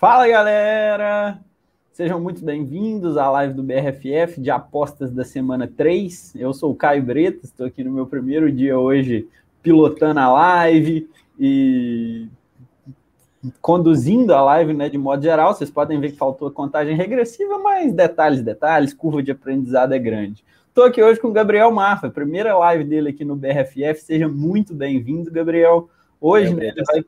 Fala galera! Sejam muito bem-vindos à live do BRFF de apostas da semana 3. Eu sou o Caio Bretas, estou aqui no meu primeiro dia hoje pilotando a live e conduzindo a live né, de modo geral. Vocês podem ver que faltou a contagem regressiva, mas detalhes, detalhes, curva de aprendizado é grande. Estou aqui hoje com o Gabriel Mafra, primeira live dele aqui no BRFF. Seja muito bem-vindo, Gabriel. Hoje, né, ele vai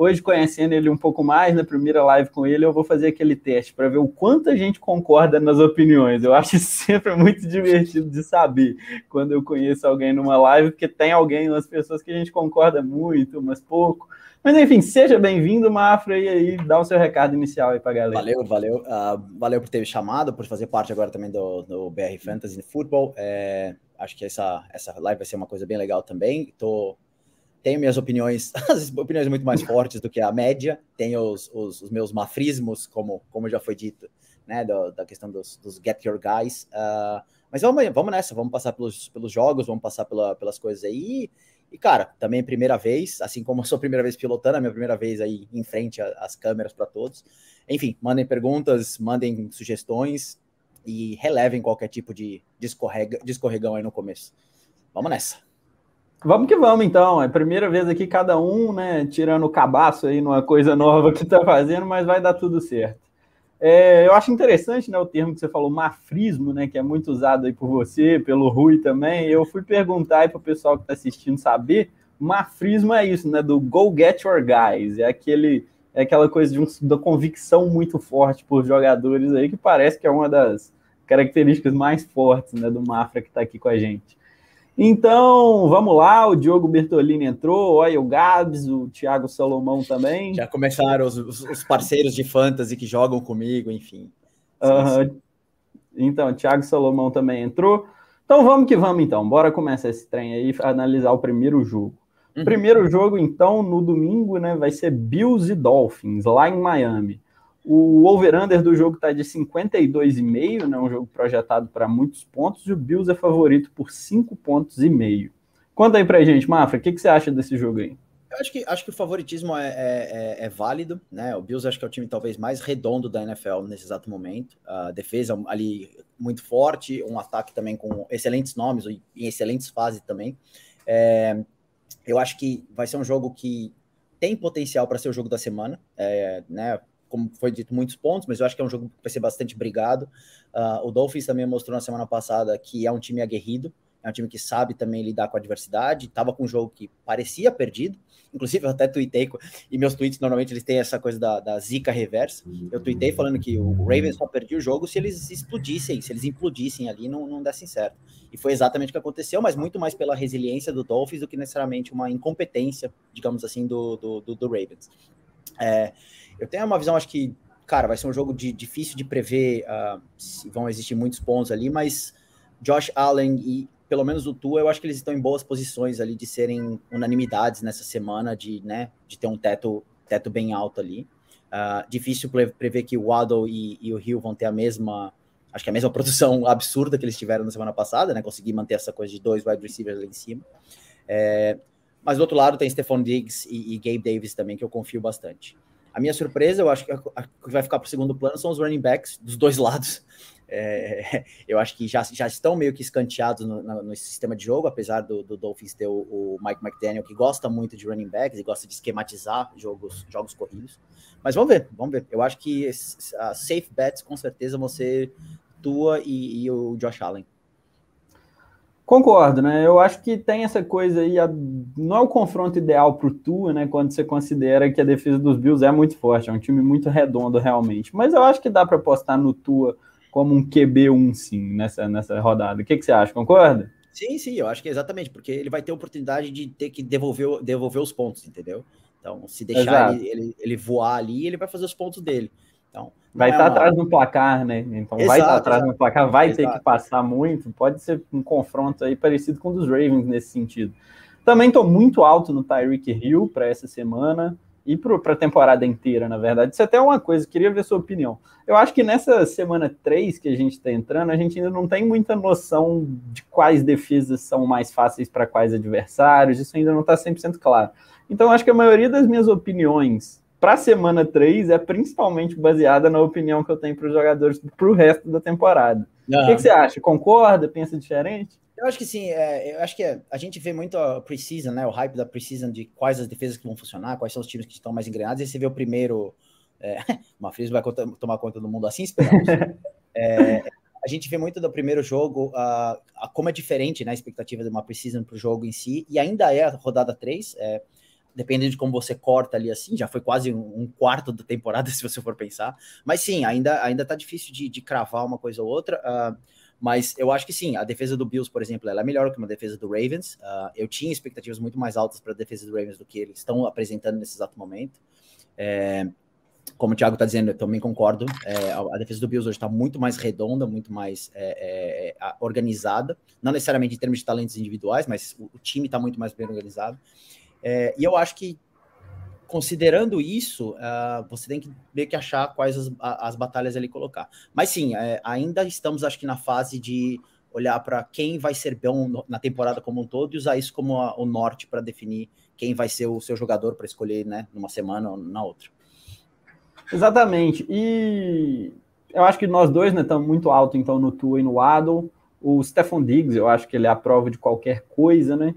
Hoje, conhecendo ele um pouco mais, na primeira live com ele, eu vou fazer aquele teste para ver o quanto a gente concorda nas opiniões. Eu acho sempre muito divertido de saber quando eu conheço alguém numa live, porque tem alguém, umas pessoas que a gente concorda muito, mas pouco. Mas enfim, seja bem-vindo, Mafra, e aí dá o seu recado inicial aí para galera. Valeu, valeu. Uh, valeu por ter me chamado, por fazer parte agora também do, do BR Fantasy Football. É, acho que essa, essa live vai ser uma coisa bem legal também. Estou tenho minhas opiniões, as opiniões muito mais fortes do que a média, tenho os, os, os meus mafrismos, como, como já foi dito, né, do, da questão dos, dos get your guys. Uh, mas vamos, vamos nessa, vamos passar pelos, pelos jogos, vamos passar pela, pelas coisas aí. E, cara, também primeira vez, assim como a primeira vez pilotando, a minha primeira vez aí em frente às câmeras para todos. Enfim, mandem perguntas, mandem sugestões e relevem qualquer tipo de, de, de escorregão aí no começo. Vamos nessa. Vamos que vamos, então. É a primeira vez aqui, cada um, né, tirando o cabaço aí numa coisa nova que está fazendo, mas vai dar tudo certo. É, eu acho interessante, né, o termo que você falou, mafrismo, né, que é muito usado aí por você, pelo Rui também. Eu fui perguntar aí para o pessoal que está assistindo saber. Mafrismo é isso, né, do go get your guys. É aquele, é aquela coisa de um, da convicção muito forte por jogadores aí que parece que é uma das características mais fortes, né, do Mafra que está aqui com a gente. Então, vamos lá, o Diogo Bertolini entrou, olha o Gabs, o Thiago Salomão também. Já começaram os, os parceiros de fantasy que jogam comigo, enfim. Uhum. Então, Thiago Salomão também entrou. Então, vamos que vamos, então. Bora começar esse trem aí, analisar o primeiro jogo. Uhum. Primeiro jogo, então, no domingo, né, vai ser Bills e Dolphins, lá em Miami. O over-under do jogo está de 52,5, né? Um jogo projetado para muitos pontos, e o Bills é favorito por 5 pontos e meio. Conta aí pra gente, Mafra, o que, que você acha desse jogo aí? Eu acho que, acho que o favoritismo é, é, é, é, válido, né? O Bills acho que é o time talvez mais redondo da NFL nesse exato momento. A defesa ali muito forte, um ataque também com excelentes nomes e excelentes fases também. É, eu acho que vai ser um jogo que tem potencial para ser o jogo da semana, é, né? Como foi dito, muitos pontos, mas eu acho que é um jogo que vai ser bastante brigado. Uh, o Dolphins também mostrou na semana passada que é um time aguerrido, é um time que sabe também lidar com a adversidade, estava com um jogo que parecia perdido, inclusive eu até tuitei, e meus tweets normalmente eles têm essa coisa da, da zica reversa, eu tuitei falando que o Ravens só perdia o jogo se eles explodissem, se eles implodissem ali, não, não dessem certo. E foi exatamente o que aconteceu, mas muito mais pela resiliência do Dolphins do que necessariamente uma incompetência, digamos assim, do, do, do, do Ravens. É, eu tenho uma visão, acho que, cara, vai ser um jogo de, difícil de prever uh, se vão existir muitos pontos ali, mas Josh Allen e pelo menos o Tua, eu acho que eles estão em boas posições ali de serem unanimidades nessa semana, de, né, de ter um teto, teto bem alto ali. Uh, difícil prever que o Waddle e, e, o Hill vão ter a mesma, acho que a mesma produção absurda que eles tiveram na semana passada, né? Conseguir manter essa coisa de dois wide receivers lá em cima. É, mas do outro lado tem Stephon Diggs e, e Gabe Davis também, que eu confio bastante. A minha surpresa, eu acho que, que vai ficar para o segundo plano são os running backs dos dois lados. É, eu acho que já, já estão meio que escanteados no, no sistema de jogo, apesar do, do Dolphins ter o, o, Mike McDaniel, que gosta muito de running backs e gosta de esquematizar jogos, jogos corridos. Mas vamos ver, vamos ver. Eu acho que as safe bets com certeza vão ser Tua e, e o Josh Allen. Concordo, né? Eu acho que tem essa coisa aí, a... não é o confronto ideal para o Tua, né? Quando você considera que a defesa dos Bills é muito forte, é um time muito redondo realmente. Mas eu acho que dá para apostar no Tua como um QB1, sim, nessa, nessa rodada. O que, que você acha? Concorda? Sim, sim, eu acho que é exatamente, porque ele vai ter a oportunidade de ter que devolver, devolver os pontos, entendeu? Então, se deixar ele, ele, ele voar ali, ele vai fazer os pontos dele. Então, vai estar é tá uma... atrás do placar, né? Então exato, vai estar tá atrás exato. do placar, vai exato. ter que passar muito. Pode ser um confronto aí parecido com o dos Ravens nesse sentido. Também estou muito alto no Tyreek Hill para essa semana e para a temporada inteira, na verdade. Isso é até uma coisa, queria ver sua opinião. Eu acho que nessa semana 3 que a gente está entrando, a gente ainda não tem muita noção de quais defesas são mais fáceis para quais adversários, isso ainda não está 100% claro. Então, acho que a maioria das minhas opiniões para a semana 3 é principalmente baseada na opinião que eu tenho para os jogadores para o resto da temporada. Uhum. O que, que, você acha? Concorda? Pensa diferente? Eu acho que sim. É, eu acho que é, a gente vê muito a preseason, né? O hype da preseason de quais as defesas que vão funcionar, quais são os times que estão mais engrenados. E você vê o primeiro. É, uma Fris vai tomar conta do mundo assim, esperamos. é, a gente vê muito do primeiro jogo uh, como é diferente né, a expectativa de uma preseason para o jogo em si, e ainda é a rodada 3. É, dependendo de como você corta ali assim, já foi quase um, quarto da temporada, se você for pensar. Mas sim, ainda, ainda tá difícil de, de cravar uma coisa ou outra. Uh, mas eu acho que sim, a defesa do Bills, por exemplo, ela é melhor que uma defesa do Ravens. Uh, eu tinha expectativas muito mais altas para a defesa do Ravens do que eles estão apresentando nesse exato momento. É, como o Thiago está dizendo, eu também concordo. É, a defesa do Bills hoje está muito mais redonda, muito mais é, é, organizada. Não necessariamente em termos de talentos individuais, mas o, o time está muito mais bem organizado. É, e eu acho que, considerando isso, uh, você tem que meio que achar quais as, as batalhas ali colocar. Mas sim, é, ainda estamos, acho que, na fase de olhar para quem vai ser bom na temporada como um todo e usar isso como a, o norte para definir quem vai ser o seu jogador para escolher, né, numa semana ou na outra. Exatamente. E eu acho que nós dois, né, estamos muito alto então no Tua e no Waddle. O Stefan Diggs, eu acho que ele é a prova de qualquer coisa, né?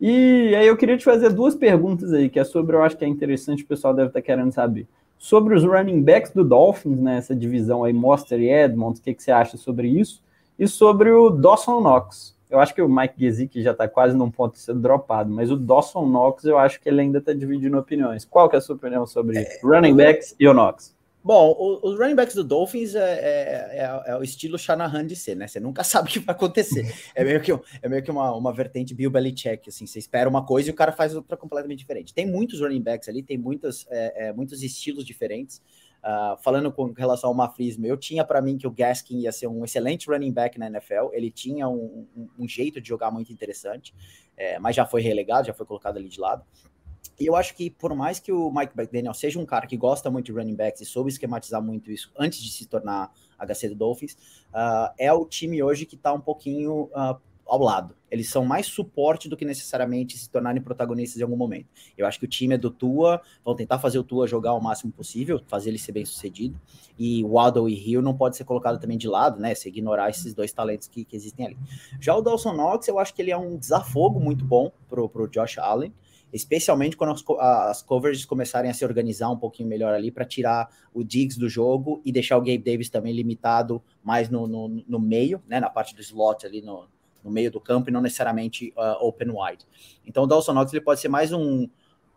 E aí eu queria te fazer duas perguntas aí, que é sobre, eu acho que é interessante, o pessoal deve estar querendo saber. Sobre os running backs do Dolphins, né, essa divisão aí, Monster e Edmonds, o que, que você acha sobre isso? E sobre o Dawson Knox. Eu acho que o Mike Gesicki já está quase num ponto de ser dropado, mas o Dawson Knox eu acho que ele ainda está dividindo opiniões. Qual que é a sua opinião sobre é, running backs e o Knox? Bom, os running backs do Dolphins é, é, é, é, o estilo Shanahan de ser, né? Você nunca sabe o que vai acontecer. É meio que, é meio que uma, uma vertente Bill Belichick, assim. Você espera uma coisa e o cara faz outra completamente diferente. Tem muitos running backs ali, tem muitas, é, é, muitos estilos diferentes. Uh, falando com relação ao Mafrismo, eu tinha para mim que o Gaskin ia ser um excelente running back na NFL. Ele tinha um, um, um jeito de jogar muito interessante, é, mas já foi relegado, já foi colocado ali de lado. E eu acho que, por mais que o Mike McDaniel seja um cara que gosta muito de running backs e soube esquematizar muito isso antes de se tornar HC do Dolphins, uh, é o time hoje que está um pouquinho uh, ao lado. Eles são mais suporte do que necessariamente se tornarem protagonistas em algum momento. Eu acho que o time é do Tua, vão tentar fazer o Tua jogar o máximo possível, fazer ele ser bem sucedido. E Waddle e Hill não pode ser colocado também de lado, né? Se ignorar esses dois talentos que, que existem ali. Já o Dawson Knox, eu acho que ele é um desafogo muito bom pro, pro Josh Allen especialmente quando as, as coverages começarem a se organizar um pouquinho melhor ali para tirar o Diggs do jogo e deixar o Gabe Davis também limitado mais no, no, no meio, né, na parte do slot ali no, no meio do campo e não necessariamente uh, open wide. Então o Dawson Knox ele pode ser mais um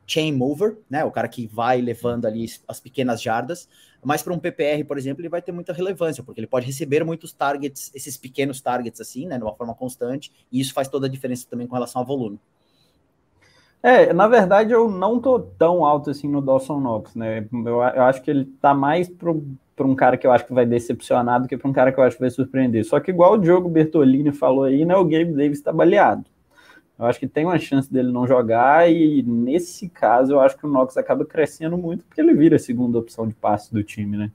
chain mover, né, o cara que vai levando ali as pequenas jardas, mas para um PPR, por exemplo, ele vai ter muita relevância, porque ele pode receber muitos targets, esses pequenos targets assim, né, de uma forma constante, e isso faz toda a diferença também com relação ao volume. É, na verdade eu não tô tão alto assim no Dawson Knox, né? Eu, eu acho que ele tá mais para um cara que eu acho que vai decepcionar do que para um cara que eu acho que vai surpreender. Só que igual o Diogo Bertolini falou aí, né? O Gabe Davis tá baleado. Eu acho que tem uma chance dele não jogar e nesse caso eu acho que o Knox acaba crescendo muito porque ele vira a segunda opção de passe do time, né?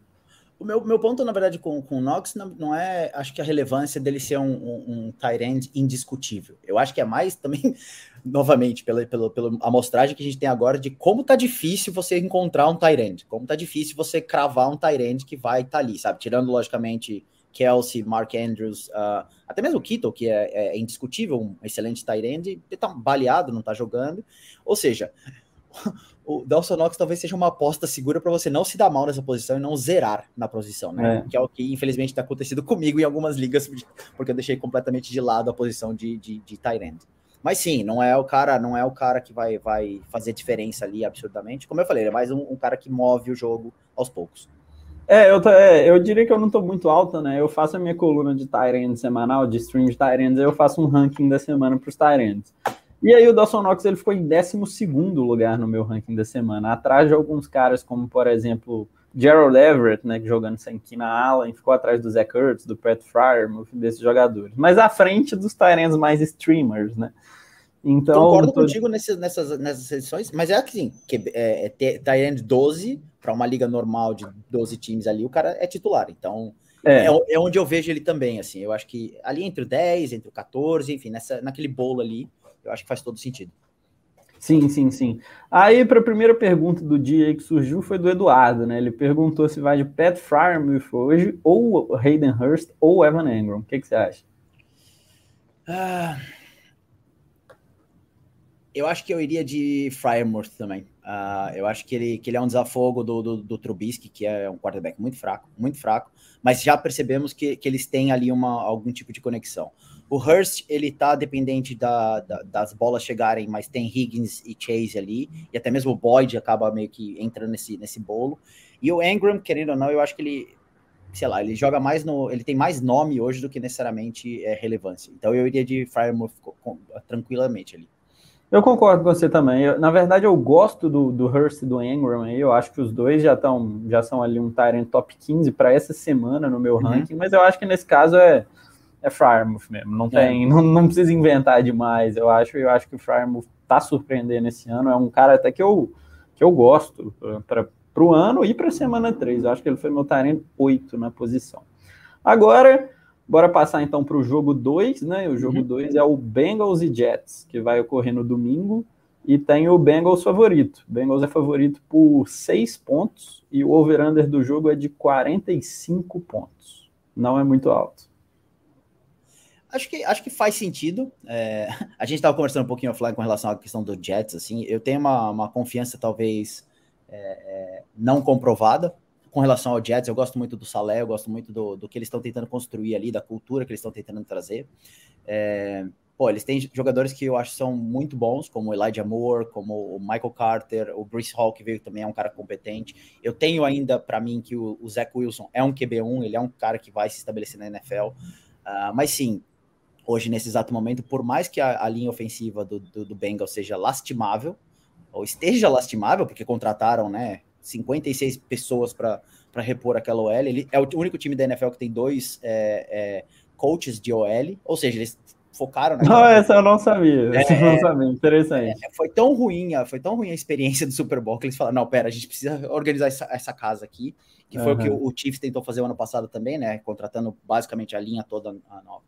O meu, meu ponto, na verdade, com, com o Knox não, não é, acho que a relevância dele ser um, um, um end indiscutível. Eu acho que é mais também, novamente, pela, pela, pela amostragem que a gente tem agora de como tá difícil você encontrar um end, como tá difícil você cravar um end que vai estar tá ali, sabe? Tirando, logicamente, Kelsey, Mark Andrews, uh, até mesmo o Kittle, que é, é, indiscutível, um excelente end, ele tá baleado, não tá jogando. Ou seja, o Dawson Knox talvez seja uma aposta segura para você não se dar mal nessa posição e não zerar na posição, né? É. Que é o que infelizmente está acontecido comigo em algumas ligas, porque eu deixei completamente de lado a posição de, de, de end. Mas sim, não é o cara, não é o cara que vai, vai fazer diferença ali absurdamente. Como eu falei, é mais um, um cara que move o jogo aos poucos. É eu, tô, é, eu diria que eu não estou muito alta, né? Eu faço a minha coluna de Tyrant semanal, de stream de Tyrants, eu faço um ranking da semana para os Tyrants. E aí o Dawson Knox ele ficou em 12 lugar no meu ranking da semana, atrás de alguns caras como, por exemplo, Gerald Everett, né, jogando sem Kina Allen, ficou atrás do Zach Ertz, do Pat Fryer, desses jogadores. Mas à frente dos Tyrants mais streamers, né? Então, Concordo tô... contigo nessas, nessas, nessas edições, mas é assim, que é, é Tyrant 12, para uma liga normal de 12 times ali, o cara é titular. Então, é. é. É, onde eu vejo ele também, assim. Eu acho que ali entre o 10, entre o 14, enfim, nessa, naquele bolo ali, eu acho que faz todo sentido. Sim, sim, sim. Aí, para a primeira pergunta do dia que surgiu foi do Eduardo, né? Ele perguntou se vai de Pat Fryermuth hoje, ou Hayden Hurst, ou Evan Engram. O que, que você acha? Ah, eu acho que eu iria de Fryermuth também. Uh, eu acho que ele, que ele é um desafogo do, do, do, Trubisky, que é um quarterback muito fraco, muito fraco, mas já percebemos que, que eles têm ali uma, algum tipo de conexão. O Hurst, ele tá dependente da, da, das bolas chegarem, mas tem Higgins e Chase ali, e até mesmo o Boyd acaba meio que entrando nesse, nesse bolo. E o Engram, querendo ou não, eu acho que ele, sei lá, ele joga mais no. Ele tem mais nome hoje do que necessariamente é, relevância. Então eu iria de Firemouth tranquilamente ali. Eu concordo com você também. Eu, na verdade, eu gosto do, do Hurst e do Engram aí. Eu acho que os dois já estão já são ali um Tyrant top 15 para essa semana no meu uhum. ranking, mas eu acho que nesse caso é é Frymouth mesmo. Não tem, é. não, não precisa inventar demais. Eu acho, eu acho que o Frymouth tá surpreendendo esse ano. É um cara até que eu, que eu gosto para o ano e para a semana 3. Eu acho que ele foi meu Tarento 8 na posição. Agora, bora passar então para o jogo 2, né? O jogo 2 uhum. é o Bengals e Jets, que vai ocorrer no domingo. E tem o Bengals favorito. O Bengals é favorito por 6 pontos e o over-under do jogo é de 45 pontos. Não é muito alto. Acho que, acho que faz sentido. É, a gente estava conversando um pouquinho offline com relação à questão do Jets, assim, eu tenho uma, uma confiança talvez é, é, não comprovada com relação ao Jets. Eu gosto muito do Salé, eu gosto muito do, do que eles estão tentando construir ali, da cultura que eles estão tentando trazer. É, pô, eles têm jogadores que eu acho são muito bons, como o Elijah Moore, como o Michael Carter, o Bruce Hall, que veio também é um cara competente. Eu tenho ainda para mim que o, o Zach Wilson é um QB1, ele é um cara que vai se estabelecer na NFL. Uh, mas sim, hoje, nesse exato momento, por mais que a, a linha ofensiva do, do, do Bengals seja lastimável, ou esteja lastimável, porque contrataram né, 56 pessoas para repor aquela OL, ele é o único time da NFL que tem dois é, é, coaches de OL, ou seja, eles focaram Não, essa eu não sabia. É, eu não sabia. Interessante. É, foi tão ruim, foi tão ruim a experiência do Super Bowl que eles falaram: não, pera, a gente precisa organizar essa, essa casa aqui, que foi uhum. o que o, o Chiefs tentou fazer o ano passado também, né? Contratando basicamente a linha toda a nova.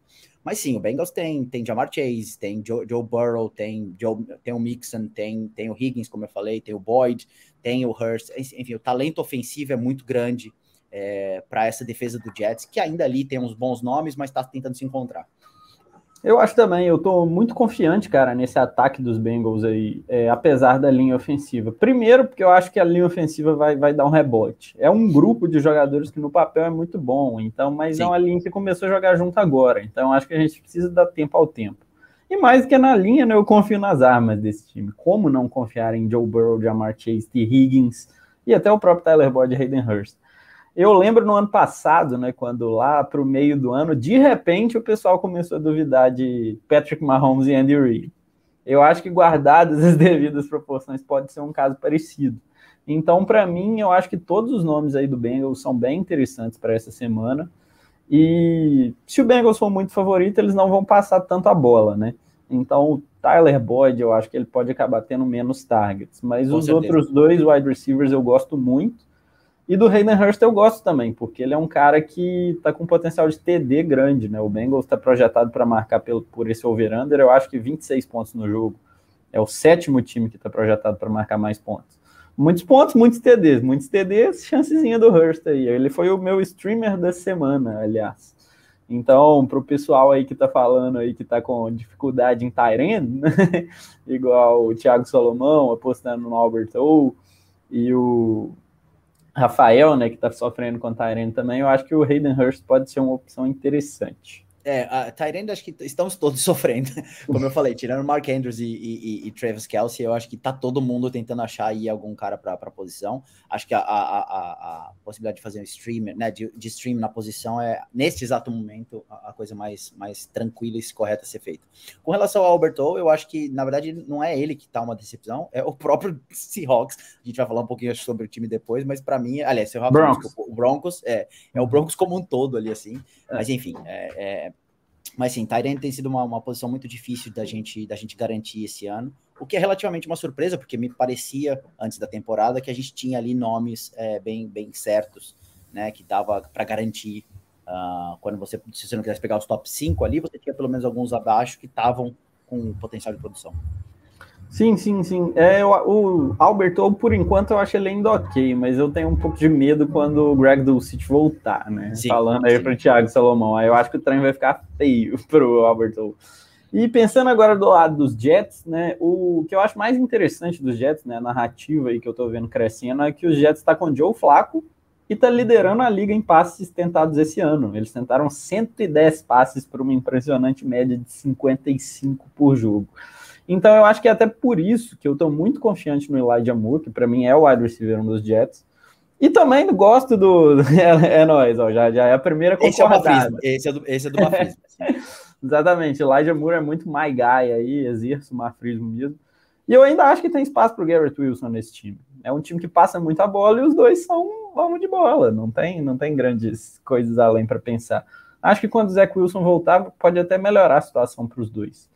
Mas sim, o Bengals tem, tem Jamar Chase, tem Joe, Joe Burrow, tem, Joe, tem o Mixon, tem, tem o Higgins, como eu falei, tem o Boyd, tem o Hurst, enfim, o talento ofensivo é muito grande é, para essa defesa do Jets, que ainda ali tem uns bons nomes, mas está tentando se encontrar. Eu acho também, eu tô muito confiante, cara, nesse ataque dos Bengals aí, é, apesar da linha ofensiva. Primeiro, porque eu acho que a linha ofensiva vai, vai dar um rebote. É um grupo de jogadores que no papel é muito bom, então, mas Sim. é uma linha que começou a jogar junto agora. Então, acho que a gente precisa dar tempo ao tempo. E mais que na linha, né, eu confio nas armas desse time. Como não confiar em Joe Burrow, Jamar Chase, T. Higgins e até o próprio Tyler Boyd e Hayden Hurst? Eu lembro no ano passado, né, quando lá para o meio do ano, de repente o pessoal começou a duvidar de Patrick Mahomes e Andy Reid. Eu acho que guardadas as devidas proporções pode ser um caso parecido. Então, para mim, eu acho que todos os nomes aí do Bengals são bem interessantes para essa semana. E se o Bengals for muito favorito, eles não vão passar tanto a bola, né? Então, o Tyler Boyd, eu acho que ele pode acabar tendo menos targets. Mas Com os certeza. outros dois wide receivers eu gosto muito. E do Hayden Hurst eu gosto também, porque ele é um cara que está com potencial de TD grande, né? O Bengals está projetado para marcar pelo, por esse over-under, eu acho que 26 pontos no jogo. É o sétimo time que está projetado para marcar mais pontos. Muitos pontos, muitos TDs. Muitos TDs, chancezinha do Hurst aí. Ele foi o meu streamer da semana, aliás. Então, para o pessoal aí que está falando aí que está com dificuldade em Tyrene, né? igual o Thiago Solomão apostando no Albert O e o Rafael, né, que está sofrendo com o Tyrene também, eu acho que o Hayden Hurst pode ser uma opção interessante. É, a Tyrande acho que estamos todos sofrendo. Como eu falei, tirando Mark Andrews e, e, e, Travis Kelsey, eu acho que tá todo mundo tentando achar aí algum cara para a posição. Acho que a, a, a, a, possibilidade de fazer um streamer, né, de, de stream na posição é, neste exato momento, a, coisa mais, mais tranquila e correta a ser feita. Com relação ao Alberto, eu acho que, na verdade, não é ele que tá uma decepção, é o próprio Seahawks. A gente vai falar um pouquinho sobre o time depois, mas para mim, aliás, Seahawks, Broncos. o Broncos, é, é o Broncos como um todo ali, assim. É. Mas, enfim, é, é mas sim, Tyrant tem sido uma, uma posição muito difícil da gente, da gente garantir esse ano, o que é relativamente uma surpresa, porque me parecia, antes da temporada, que a gente tinha ali nomes é, bem, bem certos, né, que dava para garantir. Uh, quando você, se você não quisesse pegar os top 5 ali, você tinha pelo menos alguns abaixo que estavam com potencial de produção. Sim, sim, sim. É, o, o Albert por enquanto, eu acho ele ainda ok, mas eu tenho um pouco de medo quando o Greg Dulcich voltar, né? Sim, Falando aí para o Thiago Salomão. Aí eu acho que o trem vai ficar feio pro Albert E pensando agora do lado dos Jets, né? O que eu acho mais interessante dos Jets, né? A narrativa aí que eu tô vendo crescendo é que os Jets tá com o Joe Flaco e tá liderando a liga em passes tentados esse ano. Eles tentaram 110 passes por uma impressionante média de 55 por jogo. Então eu acho que é até por isso que eu estou muito confiante no Elijah Moore, que para mim é o wide receiver dos Jets. E também gosto do. É, é nóis, ó, já, já é a primeira concordada. Esse é do, esse é do mafrismo. Exatamente, Elijah Moore é muito my guy aí, exerce o mafrismo mesmo. E eu ainda acho que tem espaço para o Garrett Wilson nesse time. É um time que passa muita bola e os dois são vamos de bola, não tem, não tem grandes coisas além para pensar. Acho que quando o Zach Wilson voltar, pode até melhorar a situação para os dois.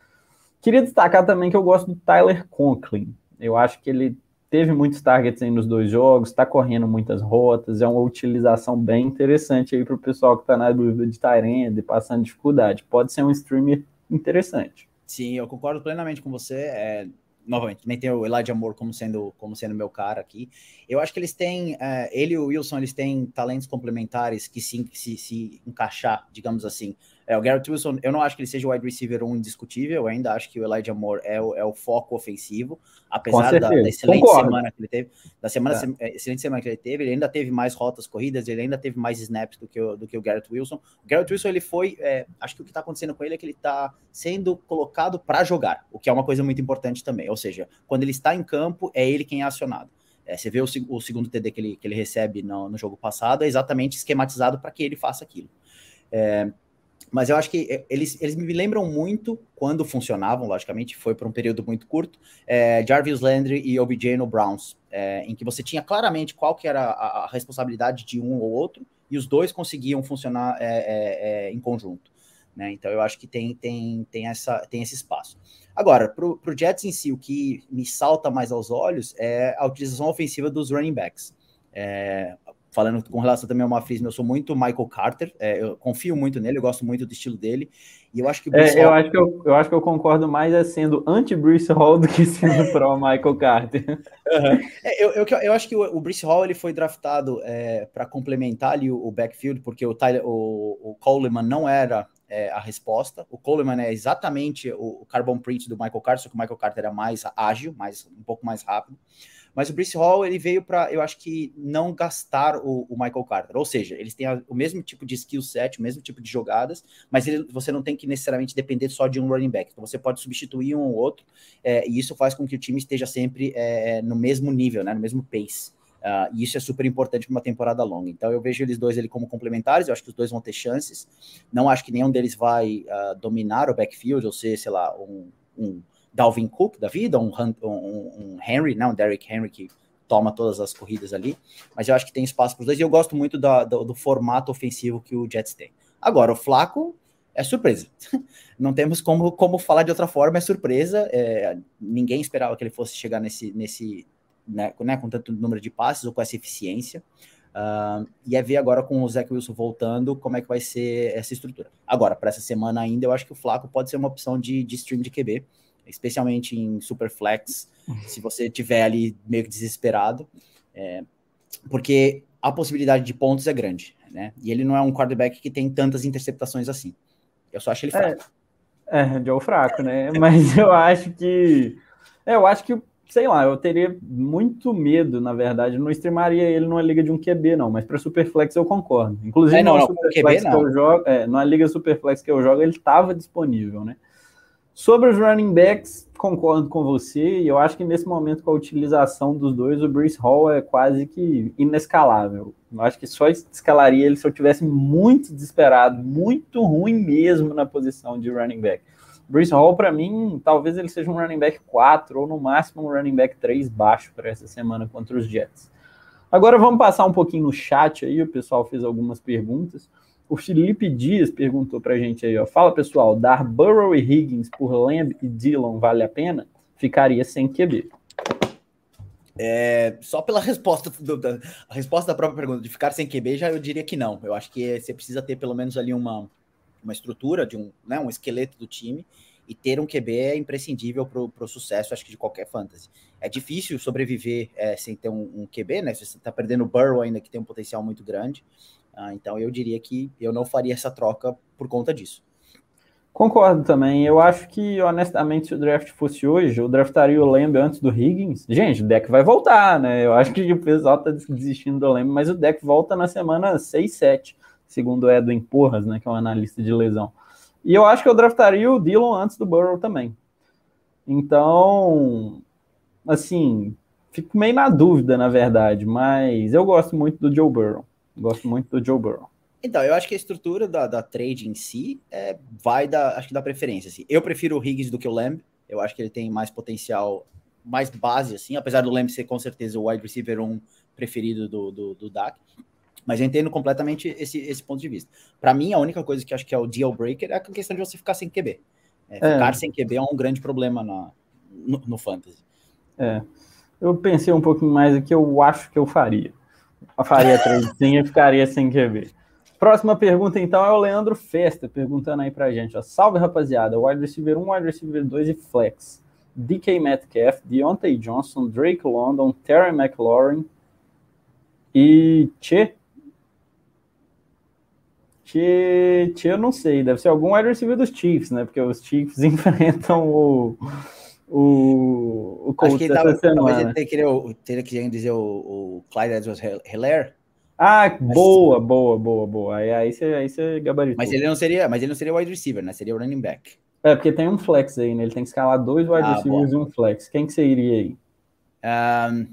Queria destacar também que eu gosto do Tyler Conklin. Eu acho que ele teve muitos targets aí nos dois jogos, está correndo muitas rotas, é uma utilização bem interessante aí para o pessoal que está na dúvida de Tyrande, passando dificuldade. Pode ser um streamer interessante. Sim, eu concordo plenamente com você. É, novamente, também tem o Elijah Moore como sendo, como sendo meu cara aqui. Eu acho que eles têm, é, ele e o Wilson, eles têm talentos complementares que sim, se, se encaixar, digamos assim, é, o Garrett Wilson, eu não acho que ele seja o wide receiver um indiscutível, eu ainda acho que o Elijah Moore é o, é o foco ofensivo, apesar da, da, excelente Concordo. semana que ele teve, da semana, é. é. excelente semana que ele teve, ele ainda teve mais rotas corridas, ele ainda teve mais snaps do que o, do que o Garrett Wilson. O Garrett Wilson, ele foi, é, acho que o que está acontecendo com ele é que ele está sendo colocado para jogar, o que é uma coisa muito importante também, ou seja, quando ele está em campo, é ele quem é acionado. É, você vê o, o, segundo TD que ele, que ele recebe no, no jogo passado, é exatamente esquematizado para que ele faça aquilo. É, mas eu acho que é, eles, eles me lembram muito quando funcionavam, logicamente, foi por um período muito curto, é, Jarvis Landry e OBJ no Browns, é, em que você tinha claramente qual que era a, a, responsabilidade de um ou outro, e os dois conseguiam funcionar é em conjunto. Né? Então eu acho que tem, tem, tem, essa, tem esse espaço. Agora, para o Jets em si, o que me salta mais aos olhos é a utilização ofensiva dos running backs. É, falando com relação também ao Mafismo, eu sou muito Michael Carter, é, eu confio muito nele, eu gosto muito do estilo dele, e eu acho que é, eu, acho que eu, eu acho que eu concordo mais é sendo anti-Bruce Hall do que sendo pro Michael Carter. Uhum. É, eu, eu, eu, acho que o, o Bruce Hall ele foi draftado é, para complementar ali o, o, backfield, porque o, Tyler, o, o Coleman não era é, a resposta. O Coleman é exatamente o, o carbon print do Michael Carter, só que o Michael Carter era mais ágil, mais, um pouco mais rápido. Mas o Brice Hall ele veio para, eu acho que não gastar o, o, Michael Carter, ou seja, eles têm a, o mesmo tipo de skill set, o mesmo tipo de jogadas, mas ele, você não tem que necessariamente depender só de um running back. Então você pode substituir um ou outro, é, e isso faz com que o time esteja sempre é, no mesmo nível, né, no mesmo pace. Uh, e isso é super importante para uma temporada longa. Então eu vejo eles dois ali como complementares, eu acho que os dois vão ter chances. Não acho que nenhum deles vai uh, dominar o backfield, ou ser, sei lá, um, um Dalvin Cook da vida, um, um, um Henry, não, um Derrick Henry que toma todas as corridas ali, mas eu acho que tem espaço para os dois e eu gosto muito da, do, do, formato ofensivo que o Jets tem. Agora, o Flaco é surpresa. Não temos como, como falar de outra forma, é surpresa. É, ninguém esperava que ele fosse chegar nesse, nesse né, né, com tanto número de passes ou com essa eficiência. Uh, e é ver agora com o Zach Wilson voltando como é que vai ser essa estrutura. Agora, para essa semana ainda, eu acho que o Flaco pode ser uma opção de, de stream de QB especialmente em Superflex, se você tiver ali meio que desesperado, é, porque a possibilidade de pontos é grande, né? E ele não é um quarterback que tem tantas interceptações assim. Eu só acho ele fraco. É, é Joe fraco, né? Mas eu acho que. É, eu acho que, sei lá, eu teria muito medo, na verdade. Não streamaria ele numa liga de um QB, não, mas para Superflex eu concordo. Inclusive, é, não, não, Superflex QB, não. que eu jogo, é, na liga Superflex que eu jogo, ele estava disponível, né? Sobre os running backs, concordo com você, eu acho que nesse momento, com a utilização dos dois, o Bruce Hall é quase que inescalável. Eu acho que só escalaria ele se eu tivesse muito desesperado, muito ruim mesmo na posição de running back. Bruce Hall, para mim, talvez ele seja um running back 4 ou no máximo um running back 3 baixo para essa semana contra os Jets. Agora vamos passar um pouquinho no chat aí, o pessoal fez algumas perguntas. O Felipe Dias perguntou para a gente aí, ó. Fala pessoal, dar Burrow e Higgins por Lamb e Dillon vale a pena? Ficaria sem QB. É, só pela resposta, do, da, a resposta da própria pergunta de ficar sem QB, já eu diria que não. Eu acho que você precisa ter pelo menos ali uma, uma estrutura, de um, né, um esqueleto do time. E ter um QB é imprescindível para o sucesso, acho que, de qualquer fantasy. É difícil sobreviver é, sem ter um, um, QB, né? Você está perdendo o Burrow ainda, que tem um potencial muito grande. Ah, então, eu diria que eu não faria essa troca por conta disso. Concordo também. Eu acho que, honestamente, se o draft fosse hoje, eu draftaria o Lamb antes do Higgins. Gente, o deck vai voltar, né? Eu acho que o pessoal tá desistindo do Lamb, mas o deck volta na semana 6, 7, segundo o Edwin Porras, né? Que é um analista de lesão. E eu acho que eu draftaria o Dillon antes do Burrow também. Então, assim, fico meio na dúvida, na verdade, mas eu gosto muito do Joe Burrow. Gosto muito do Joe Burrow. Então, eu acho que a estrutura da, da trade em si é, vai da, acho que da preferência. Assim. Eu prefiro o Higgins do que o Lamb. Eu acho que ele tem mais potencial, mais base, assim, apesar do Lamb ser com certeza o wide receiver um preferido do, do, do Dak. Mas eu entendo completamente esse, esse ponto de vista. Para mim, a única coisa que acho que é o deal breaker é a questão de você ficar sem QB. É, ficar é. sem QB é um grande problema na, no, no fantasy. É. Eu pensei um pouquinho mais aqui, eu acho que eu faria. Faria trade sim e ficaria sem QB. Próxima pergunta, então, é o Leandro Festa, perguntando aí pra gente. Ó. Salve, rapaziada. Wide receiver 1, wide receiver 2 e flex. DK Metcalf, Deontay Johnson, Drake London, Terry McLaurin e Che. Che, che, eu não sei, deve ser algum wide receiver dos Chiefs, né? Porque os Chiefs enfrentam o, o, o Colts Acho que essa semana. Talvez ele teria que dizer o, o Clyde Edwards-Helaire. Ah, boa, boa, boa, boa. Aí, aí, você, aí você gabaritou. Mas ele não seria, mas ele não seria wide receiver, né? Seria o running back. É, porque tem um flex aí, né? Ele tem que escalar dois wide ah, receivers e um flex. Quem que você iria aí? Um,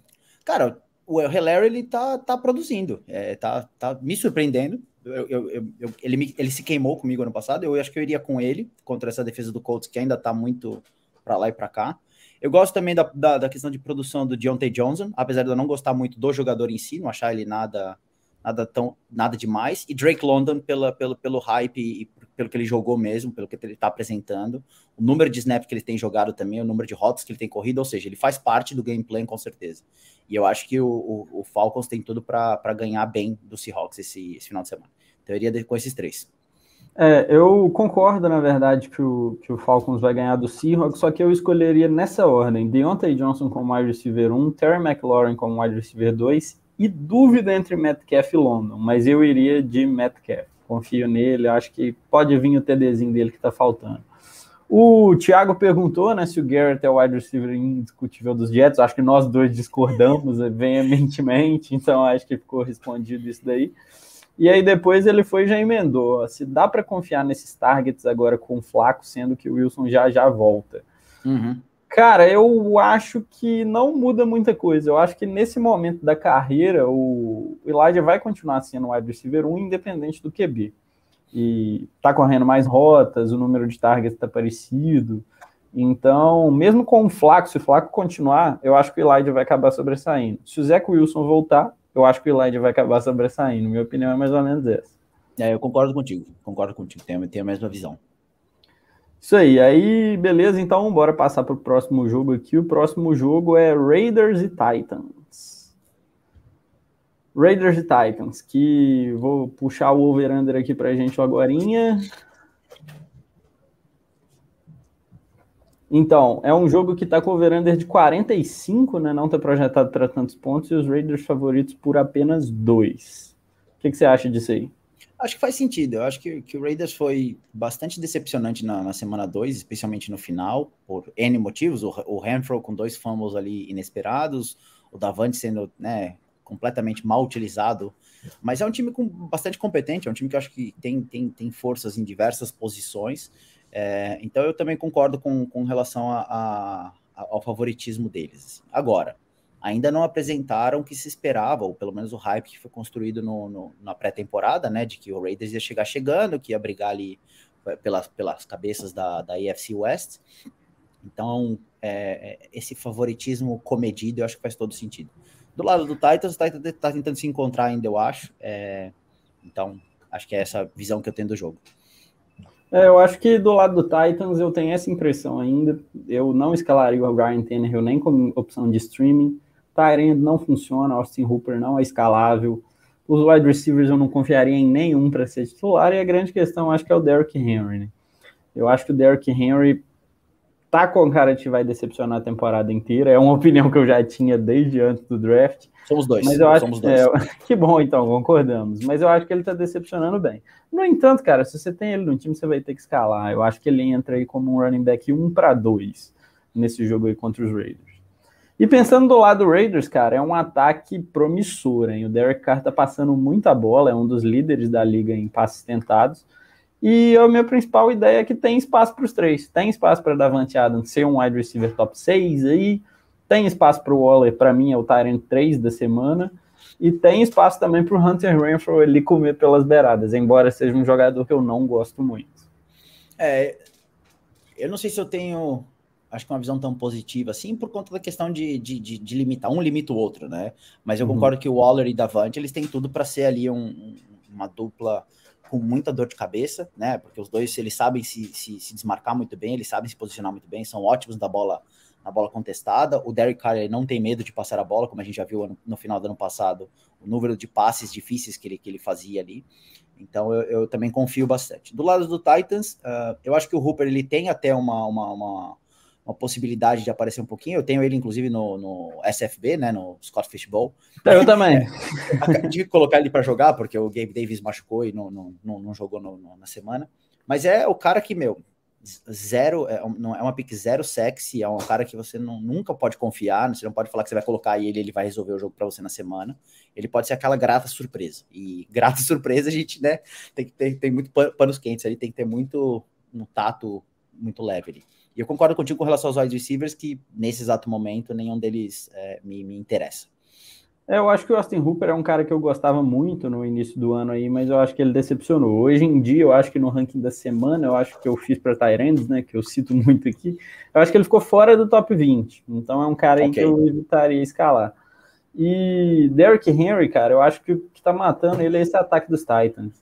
cara, o Hilaire, ele tá, tá produzindo. É, tá, tá me surpreendendo. Eu, eu, eu, ele, me, ele se queimou comigo ano passado. Eu acho que eu iria com ele contra essa defesa do Colts, que ainda tá muito para lá e para cá. Eu gosto também da, da, da, questão de produção do Deontay Johnson, apesar de eu não gostar muito do jogador em si, não achar ele nada nada tão nada demais. E Drake London pela, pelo, pelo hype e pelo que ele jogou mesmo, pelo que ele está apresentando, o número de snaps que ele tem jogado também, o número de rotas que ele tem corrido, ou seja, ele faz parte do gameplay com certeza. E eu acho que o, o, o Falcons tem tudo para ganhar bem do Seahawks esse, esse final de semana. Então eu iria com esses três. É, eu concordo, na verdade, que o, que o Falcons vai ganhar do Seahawks, só que eu escolheria nessa ordem: Deontay Johnson como wide receiver 1, Terry McLaurin como wide receiver 2 e dúvida entre Metcalf e London, mas eu iria de Metcalf. Confio nele, acho que pode vir o TDzinho dele que está faltando. O Thiago perguntou né, se o Garrett é o wide receiver indiscutível dos Jets. Acho que nós dois discordamos veementemente, então acho que ficou respondido isso daí. E aí depois ele foi e já emendou. Se dá para confiar nesses targets agora com o Flaco, sendo que o Wilson já já volta. Uhum. Cara, eu acho que não muda muita coisa. Eu acho que nesse momento da carreira, o Elijah vai continuar sendo o wide receiver 1, independente do QB. E tá correndo mais rotas, o número de targets tá parecido. Então, mesmo com o Flaco, se o Flaco continuar, eu acho que o Elijah vai acabar sobressaindo. Se o Zach Wilson voltar, eu acho que o Elijah vai acabar sobressaindo. Minha opinião é mais ou menos essa. É, eu concordo contigo. Concordo contigo. Tenho, tenho a mesma visão. Isso aí, aí beleza, então bora passar para o próximo jogo aqui. O próximo jogo é Raiders e Titans. Raiders e Titans, que vou puxar o over-under aqui para a gente agora. Então, é um jogo que está com over-under de 45, né? Não está projetado para tantos pontos, e os Raiders favoritos por apenas dois. O que, que você acha disso aí? Acho que faz sentido. Eu acho que, que o Raiders foi bastante decepcionante na, na semana 2, especialmente no final, por N motivos. O, o Renfro com dois fumbles ali inesperados, o Davante sendo né, completamente mal utilizado. Mas é um time com, bastante competente, é um time que eu acho que tem, tem, tem forças em diversas posições. É, então eu também concordo com, com relação a, a, ao favoritismo deles. Assim. Agora, ainda não apresentaram o que se esperava, ou pelo menos o hype que foi construído no, no, na pré-temporada, né, de que o Raiders ia chegar chegando, que ia brigar ali eh, pelas, pelas cabeças da, da West. Então, é, esse favoritismo comedido, eu acho que faz todo sentido. Do lado do Titans, o Titans está tentando se encontrar ainda, eu acho. É, então, acho que é essa visão que eu tenho do jogo. É, eu acho que do lado do Titans eu tenho essa impressão ainda. Eu não escalaria o Ryan Tannehill nem como opção de streaming. Tyrande não funciona, Austin Hooper não é escalável. Os wide receivers eu não confiaria em nenhum para ser titular, e a grande questão acho que é o Derrick Henry. Né? Eu acho que o Derrick Henry tá com cara de vai decepcionar a temporada inteira. É uma opinião que eu já tinha desde antes do draft. Somos dois. Mas eu acho somos dois. É, que bom, então, concordamos. Mas eu acho que ele tá decepcionando bem. No entanto, cara, se você tem ele no time, você vai ter que escalar. Eu acho que ele entra aí como um running back 1 para 2 nesse jogo aí contra os Raiders. E pensando do lado do Raiders, cara, é um ataque promissor, hein? O Derek Carr tá passando muita bola, é um dos líderes da liga em passes tentados. E a minha principal ideia é que tem espaço para os três. Tem espaço para Davante Adams ser um wide receiver top 6 aí. Tem espaço para o Waller, para mim é o Tyrant 3 da semana. E tem espaço também para o Hunter Renfro ele comer pelas beiradas, embora seja um jogador que eu não gosto muito. É, eu não sei se eu tenho, acho que uma visão tão positiva assim, por conta da questão de, de, de, de limitar, um limita o outro, né? Mas eu uhum. concordo que o Waller e Davante, eles têm tudo para ser ali um, uma dupla com muita dor de cabeça, né? Porque os dois eles sabem se, se, se, desmarcar muito bem, eles sabem se posicionar muito bem, são ótimos da bola na bola contestada. O Derek Carr não tem medo de passar a bola, como a gente já viu no, no, final do ano passado, o número de passes difíceis que ele, que ele fazia ali. Então eu, eu também confio bastante. Do lado do Titans, uh, eu acho que o Hooper ele tem até uma, uma, uma uma possibilidade de aparecer um pouquinho. Eu tenho ele, inclusive, no, no SFB, né? No Scott Fishbowl. Eu também. É, tive que colocar ele para jogar, porque o Gabe Davis machucou e não, não, não, não jogou no, no, na semana. Mas é o cara que, meu, zero, é, não, é uma pick zero sexy, é um cara que você não, nunca pode confiar, você não pode falar que você vai colocar ele ele vai resolver o jogo para você na semana. Ele pode ser aquela grata surpresa. E grata surpresa, a gente, né, tem que ter tem muito panos quentes ali, tem que ter muito um tato muito leve ali. E eu concordo contigo com relação aos wide receivers, que nesse exato momento nenhum deles é, me, me interessa. É, eu acho que o Austin Hooper é um cara que eu gostava muito no início do ano aí, mas eu acho que ele decepcionou. Hoje em dia, eu acho que no ranking da semana, eu acho que eu fiz para Tyrands, né, que eu cito muito aqui, eu acho que ele ficou fora do top 20. Então é um cara okay. que eu evitaria escalar. E Derrick Henry, cara, eu acho que o que tá matando ele é esse ataque dos Titans.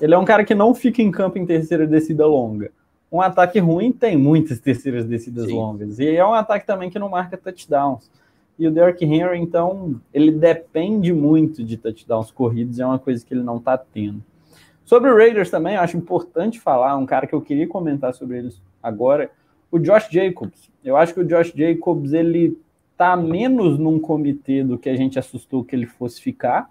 Ele é um cara que não fica em campo em terceira descida longa um ataque ruim tem muitas terceiras descidas Sim. longas. E é um ataque também que não marca touchdowns. E o Derrick Henry, então, ele depende muito de touchdowns corridos, é uma coisa que ele não está tendo. Sobre o Raiders também, eu acho importante falar, um cara que eu queria comentar sobre eles agora, o Josh Jacobs. Eu acho que o Josh Jacobs, ele tá menos num comitê do que a gente assustou que ele fosse ficar.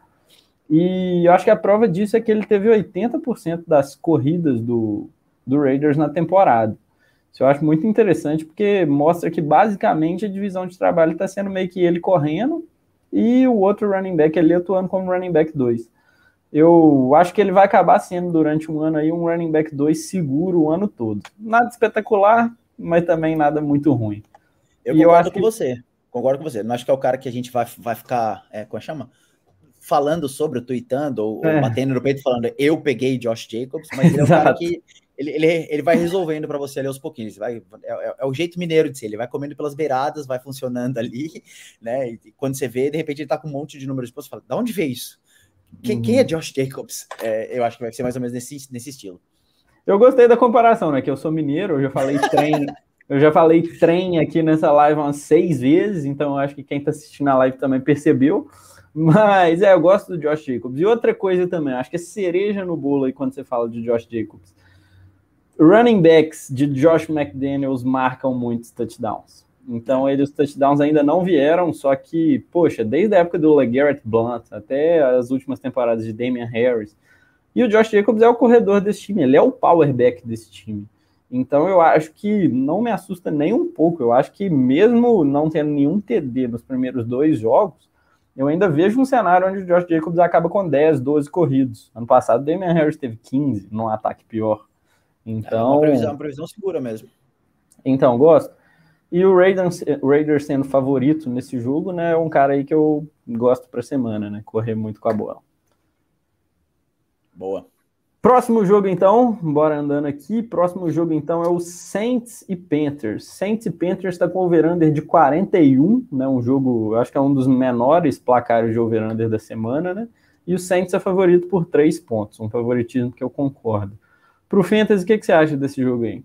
E eu acho que a prova disso é que ele teve 80% das corridas do, do Raiders na temporada. Isso eu acho muito interessante, porque mostra que basicamente a divisão de trabalho está sendo meio que ele correndo e o outro running back ali atuando como running back 2. Eu acho que ele vai acabar sendo durante um ano aí um running back 2 seguro o ano todo. Nada espetacular, mas também nada muito ruim. Eu e concordo eu acho com que... você. Concordo com você. Não acho que é o cara que a gente vai, vai ficar. É, como é chama? Falando sobre, tweetando, ou, é. ou batendo no peito, falando eu peguei Josh Jacobs, mas ele é o cara que ele, ele, ele vai resolvendo para você ali aos pouquinhos. Vai, é, é, é, o jeito mineiro de ser. Ele vai comendo pelas beiradas, vai funcionando ali, né? E quando você vê, de repente ele tá com um monte de números de você fala, da onde veio isso? Quem, uhum. quem é uhum. Josh Jacobs? É, eu acho que vai ser mais ou menos nesse, nesse estilo. Eu gostei da comparação, né? Que eu sou mineiro, eu já falei trem, eu já falei trem aqui nessa live umas seis vezes, então eu acho que quem tá assistindo a live também percebeu. Mas é, eu gosto do Josh Jacobs. E outra coisa também, acho que é cereja no bolo aí quando você fala de Josh Jacobs running backs de Josh McDaniels marcam muitos touchdowns. Então, eles, os touchdowns ainda não vieram, só que, poxa, desde a época do LeGarrette Blunt até as últimas temporadas de Damian Harris. E o Josh Jacobs é o corredor desse time, ele é o power back desse time. Então, eu acho que não me assusta nem um pouco. Eu acho que, mesmo não tendo nenhum TD nos primeiros dois jogos, eu ainda vejo um cenário onde o Josh Jacobs acaba com 10, 12 corridos. Ano passado, Damian Harris teve 15 num ataque pior. Então, é uma previsão, uma previsão segura mesmo. Então, gosto. E o Raiders, Raiders sendo favorito nesse jogo, né? É um cara aí que eu gosto para semana, né? Correr muito com a bola. Boa. Próximo jogo, então, bora andando aqui. Próximo jogo, então, é o Saints e Panthers. Saints e Panthers está com over-under de 41, né? Um jogo, acho que é um dos menores placares de over-under da semana, né? E o Saints é favorito por três pontos, um favoritismo que eu concordo. Pro Fantasy, o que, que você acha desse jogo aí?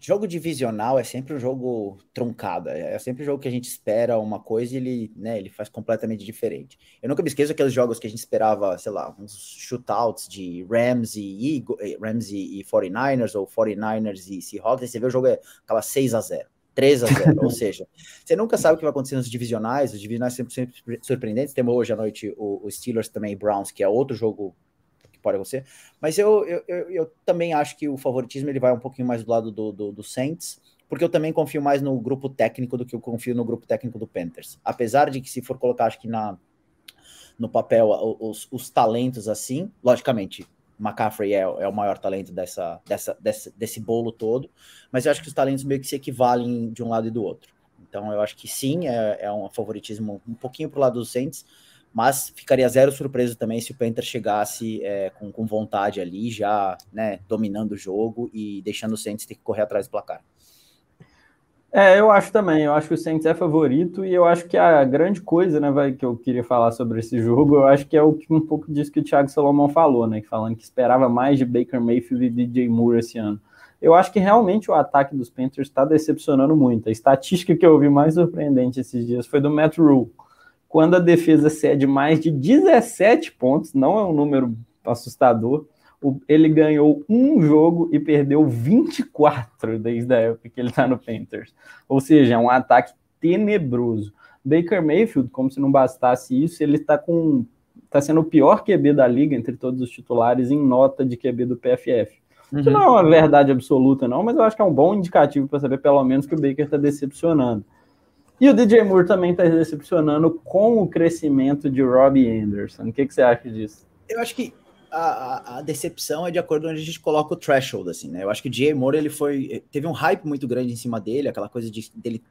jogo divisional é sempre um jogo truncado, é sempre um jogo que a gente espera uma coisa e ele, né, ele faz completamente diferente. Eu nunca me esqueço aqueles jogos que a gente esperava, sei lá, uns shootouts de Rams e, Eagle, eh, Rams e 49ers ou 49ers e Seahawks, e você vê o jogo é aquela 6 a 0 3 a 0 ou seja, você nunca sabe o que vai acontecer nos divisionais, os divisionais sempre, sempre surpreendentes, temos hoje à noite o, o Steelers também Browns, que é outro jogo pode acontecer. Mas eu, eu, eu, eu, também acho que o favoritismo ele vai um pouquinho mais do lado do, do, do, Saints, porque eu também confio mais no grupo técnico do que eu confio no grupo técnico do Panthers. Apesar de que, se for colocar, acho que na, no papel os, os talentos assim, logicamente. McCaffrey é, é o maior talento dessa, dessa, desse, desse bolo todo, mas eu acho que os talentos meio que se equivalem de um lado e do outro. Então eu acho que sim, é, é um favoritismo um pouquinho para o lado dos Saints, mas ficaria zero surpreso também se o Panther chegasse é, com, com, vontade ali, já né, dominando o jogo e deixando o Saints ter que correr atrás do placar. É, eu acho também, eu acho que o Saints é favorito e eu acho que a grande coisa, né, vai, que eu queria falar sobre esse jogo, eu acho que é o, um pouco disso que o Thiago Salomão falou, né, falando que esperava mais de Baker Mayfield e DJ Moore esse ano. Eu acho que realmente o ataque dos Panthers está decepcionando muito. A estatística que eu vi mais surpreendente esses dias foi do Matt Rule quando a defesa cede mais de 17 pontos, não é um número assustador, ele ganhou um jogo e perdeu 24 desde a época que ele está no Panthers. Ou seja, é um ataque tenebroso. Baker Mayfield, como se não bastasse isso, ele está com está sendo o pior QB da liga entre todos os titulares em nota de QB do PFF. Uhum. Isso não é uma verdade absoluta, não, mas eu acho que é um bom indicativo para saber pelo menos que o Baker está decepcionando. E o DJ Moore também está decepcionando com o crescimento de Robbie Anderson. O que, que você acha disso? Eu acho que a, a, decepção é de acordo onde a gente coloca o threshold, assim, né? Eu acho que o DJ Moore, ele foi... Teve um hype muito grande em cima dele, aquela coisa de dele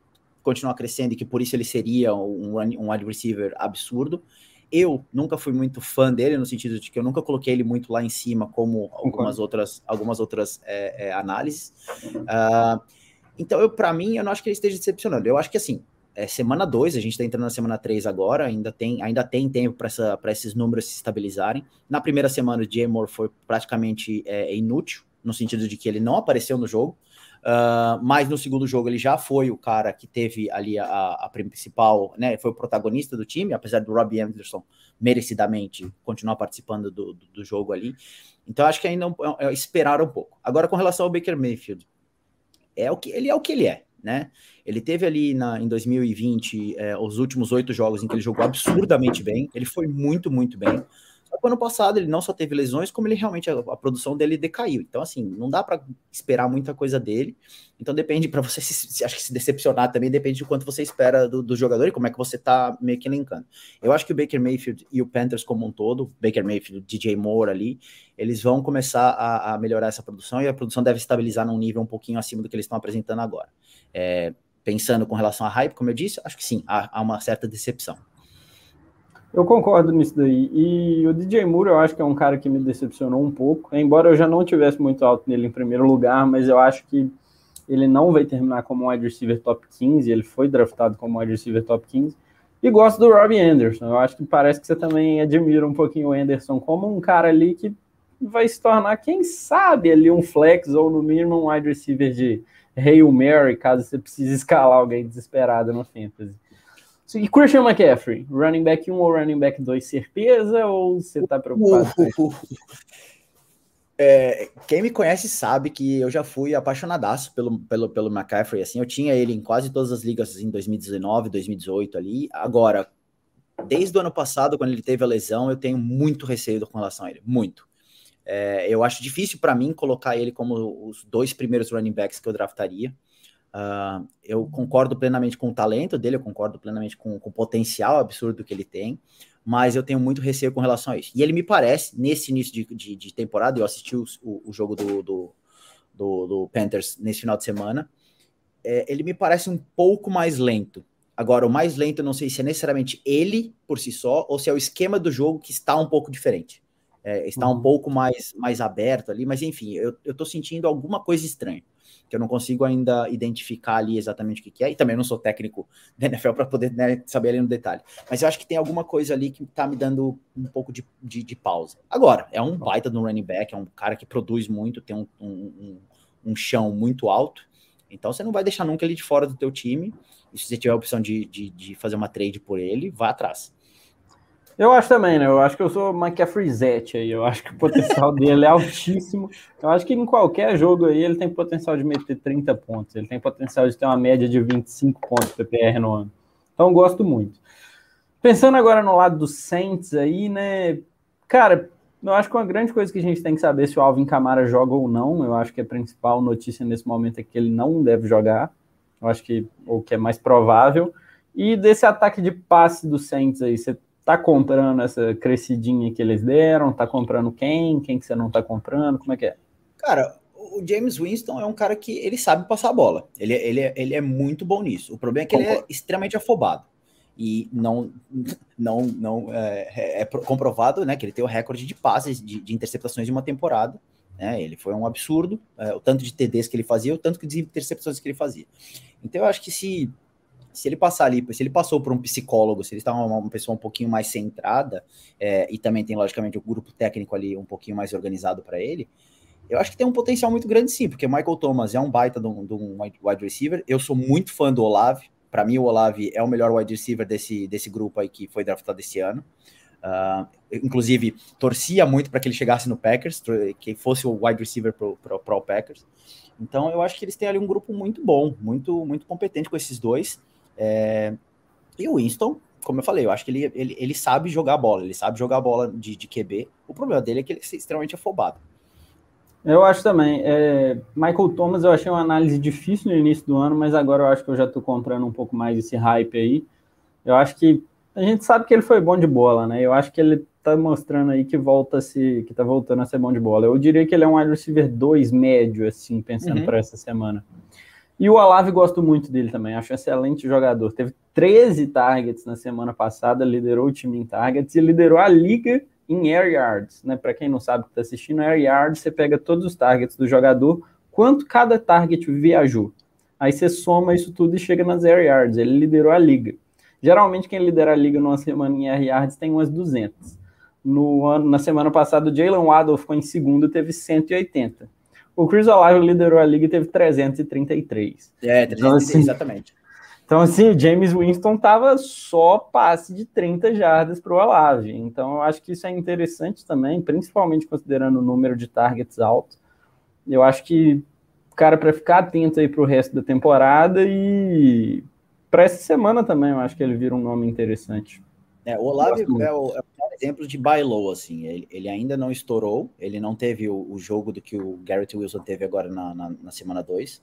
continuar crescendo e que por isso ele seria um, um wide receiver absurdo. Eu nunca fui muito fã dele, no sentido de que eu nunca coloquei ele muito lá em cima, como algumas outras, algumas outras é, é, análises. Uh, então, eu para mim, eu não acho que ele esteja decepcionando. Eu acho que, assim, é semana 2, a gente está entrando na semana 3 agora, ainda tem, ainda tem tempo para esses números se estabilizarem. Na primeira semana, o Jay Moore foi praticamente é, inútil, no sentido de que ele não apareceu no jogo, uh, mas no segundo jogo ele já foi o cara que teve ali a, a principal, né, foi o protagonista do time, apesar do Robbie Anderson merecidamente continuar participando do, do, do jogo ali. Então acho que ainda é, é esperar um pouco. Agora com relação ao Baker Mayfield, é o que ele é o que ele é né? Ele teve ali na, em 2020 é, os últimos oito jogos em que ele jogou absurdamente bem. Ele foi muito, muito bem. Só que ano passado ele não só teve lesões, como ele realmente a, a produção dele decaiu. Então, assim, não dá para esperar muita coisa dele. Então, depende para você se, se, acho que se decepcionar também, depende de quanto você espera do, do, jogador e como é que você tá meio que elencando. Eu acho que o Baker Mayfield e o Panthers como um todo, Baker Mayfield, DJ Moore ali, eles vão começar a, a melhorar essa produção e a produção deve estabilizar num nível um pouquinho acima do que eles estão apresentando agora. É, pensando com relação a hype, como eu disse, acho que sim, há, há uma certa decepção. Eu concordo nisso daí. E o DJ Moore, eu acho que é um cara que me decepcionou um pouco. Embora eu já não tivesse muito alto nele em primeiro lugar, mas eu acho que ele não vai terminar como um wide receiver top 15. Ele foi draftado como wide receiver top 15. E gosto do Robbie Anderson. Eu acho que parece que você também admira um pouquinho o Anderson como um cara ali que vai se tornar, quem sabe, ali um flex ou no mínimo um wide receiver de Hail Mary, caso você precise escalar alguém desesperado no fantasy. E Christian McCaffrey, running back 1 ou running back 2, certeza? Ou você tá preocupado? É, quem me conhece sabe que eu já fui apaixonadaço pelo, pelo, pelo McCaffrey, assim, eu tinha ele em quase todas as ligas em 2019, 2018 ali, agora, desde o ano passado, quando ele teve a lesão, eu tenho muito receio com relação a ele, muito. É, eu acho difícil para mim colocar ele como os dois primeiros running backs que eu draftaria, Uh, eu concordo plenamente com o talento dele, eu concordo plenamente com, com, o potencial absurdo que ele tem, mas eu tenho muito receio com relação a isso. E ele me parece, nesse início de, de, de temporada, eu assisti o, o, jogo do, do, do, do, Panthers nesse final de semana, é, ele me parece um pouco mais lento. Agora, o mais lento, eu não sei se é necessariamente ele por si só, ou se é o esquema do jogo que está um pouco diferente. É, está uhum. um pouco mais, mais aberto ali, mas enfim, eu, eu tô sentindo alguma coisa estranha que eu não consigo ainda identificar ali exatamente o que, que é, e também não sou técnico da NFL para poder né, saber ali no detalhe. Mas eu acho que tem alguma coisa ali que está me dando um pouco de, de, de, pausa. Agora, é um baita no running back, é um cara que produz muito, tem um, um, um chão muito alto. Então você não vai deixar nunca ele de fora do teu time. E se você tiver a opção de, de, de fazer uma trade por ele, vá atrás. Eu acho também, né? Eu acho que eu sou McCaffreyzete aí. Eu acho que o potencial dele é altíssimo. Eu acho que em qualquer jogo aí ele tem potencial de meter 30 pontos. Ele tem potencial de ter uma média de 25 pontos PPR no ano. Então gosto muito. Pensando agora no lado dos Saints aí, né? Cara, eu acho que uma grande coisa que a gente tem que saber se o Alvin Kamara joga ou não. Eu acho que a principal notícia nesse momento é que ele não deve jogar. Eu acho que o que é mais provável. E desse ataque de passe dos Saints aí, você tá comprando essa crescidinha que eles deram? Tá comprando quem? Quem que você não tá comprando? Como é que é? Cara, o James Winston é um cara que ele sabe passar a bola. Ele, ele, ele é muito bom nisso. O problema é que Concordo. ele é extremamente afobado. E não, não, não é, é, é comprovado né, que ele tem o recorde de passes, de, de interceptações de uma temporada. Né? Ele foi um absurdo, é, o tanto de TDs que ele fazia, o tanto de interceptações que ele fazia. Então eu acho que se se ele passar ali, se ele passou por um psicólogo, se ele está uma, uma pessoa um pouquinho mais centrada, é, e também tem, logicamente, o um grupo técnico ali um pouquinho mais organizado para ele, eu acho que tem um potencial muito grande sim, porque Michael Thomas é um baita de um, de um wide receiver. Eu sou muito fã do Olave. Para mim, o Olave é o melhor wide receiver desse, desse grupo aí que foi draftado esse ano. Uh, inclusive, torcia muito para que ele chegasse no Packers, que fosse o wide receiver para o Packers. Então, eu acho que eles têm ali um grupo muito bom, muito, muito competente com esses dois. É, e o Winston, como eu falei, eu acho que ele, ele, ele sabe jogar bola, ele sabe jogar bola de, de QB. O problema dele é que ele é extremamente afobado. Eu acho também. É, Michael Thomas, eu achei uma análise difícil no início do ano, mas agora eu acho que eu já estou comprando um pouco mais esse hype aí. Eu acho que a gente sabe que ele foi bom de bola, né? Eu acho que ele está mostrando aí que volta a se, que tá voltando a ser bom de bola. Eu diria que ele é um wide receiver 2 médio, assim, pensando uhum. para essa semana. E o Olave gosto muito dele também, acho um excelente jogador. Teve 13 targets na semana passada, liderou o time em targets e liderou a liga em air yards. Né? Para quem não sabe que está assistindo, air yards você pega todos os targets do jogador, quanto cada target viajou. Aí você soma isso tudo e chega nas air yards. Ele liderou a liga. Geralmente quem lidera a liga numa semana em air yards tem umas 200. No ano, na semana passada, o Jalen Waddle ficou em segundo, teve 180. O Chris Olave liderou a liga e teve 333. É, 333, então, assim, exatamente. Então, assim, o James Winston tava só passe de 30 jardas para o Olave. Então, eu acho que isso é interessante também, principalmente considerando o número de targets alto. Eu acho que, cara, para ficar atento aí para o resto da temporada e para essa semana também, eu acho que ele vira um nome interessante. É, o Olave é o, é o exemplo de buy low, assim, ele, ele, ainda não estourou, ele não teve o, o, jogo do que o Garrett Wilson teve agora na, na, na semana 2,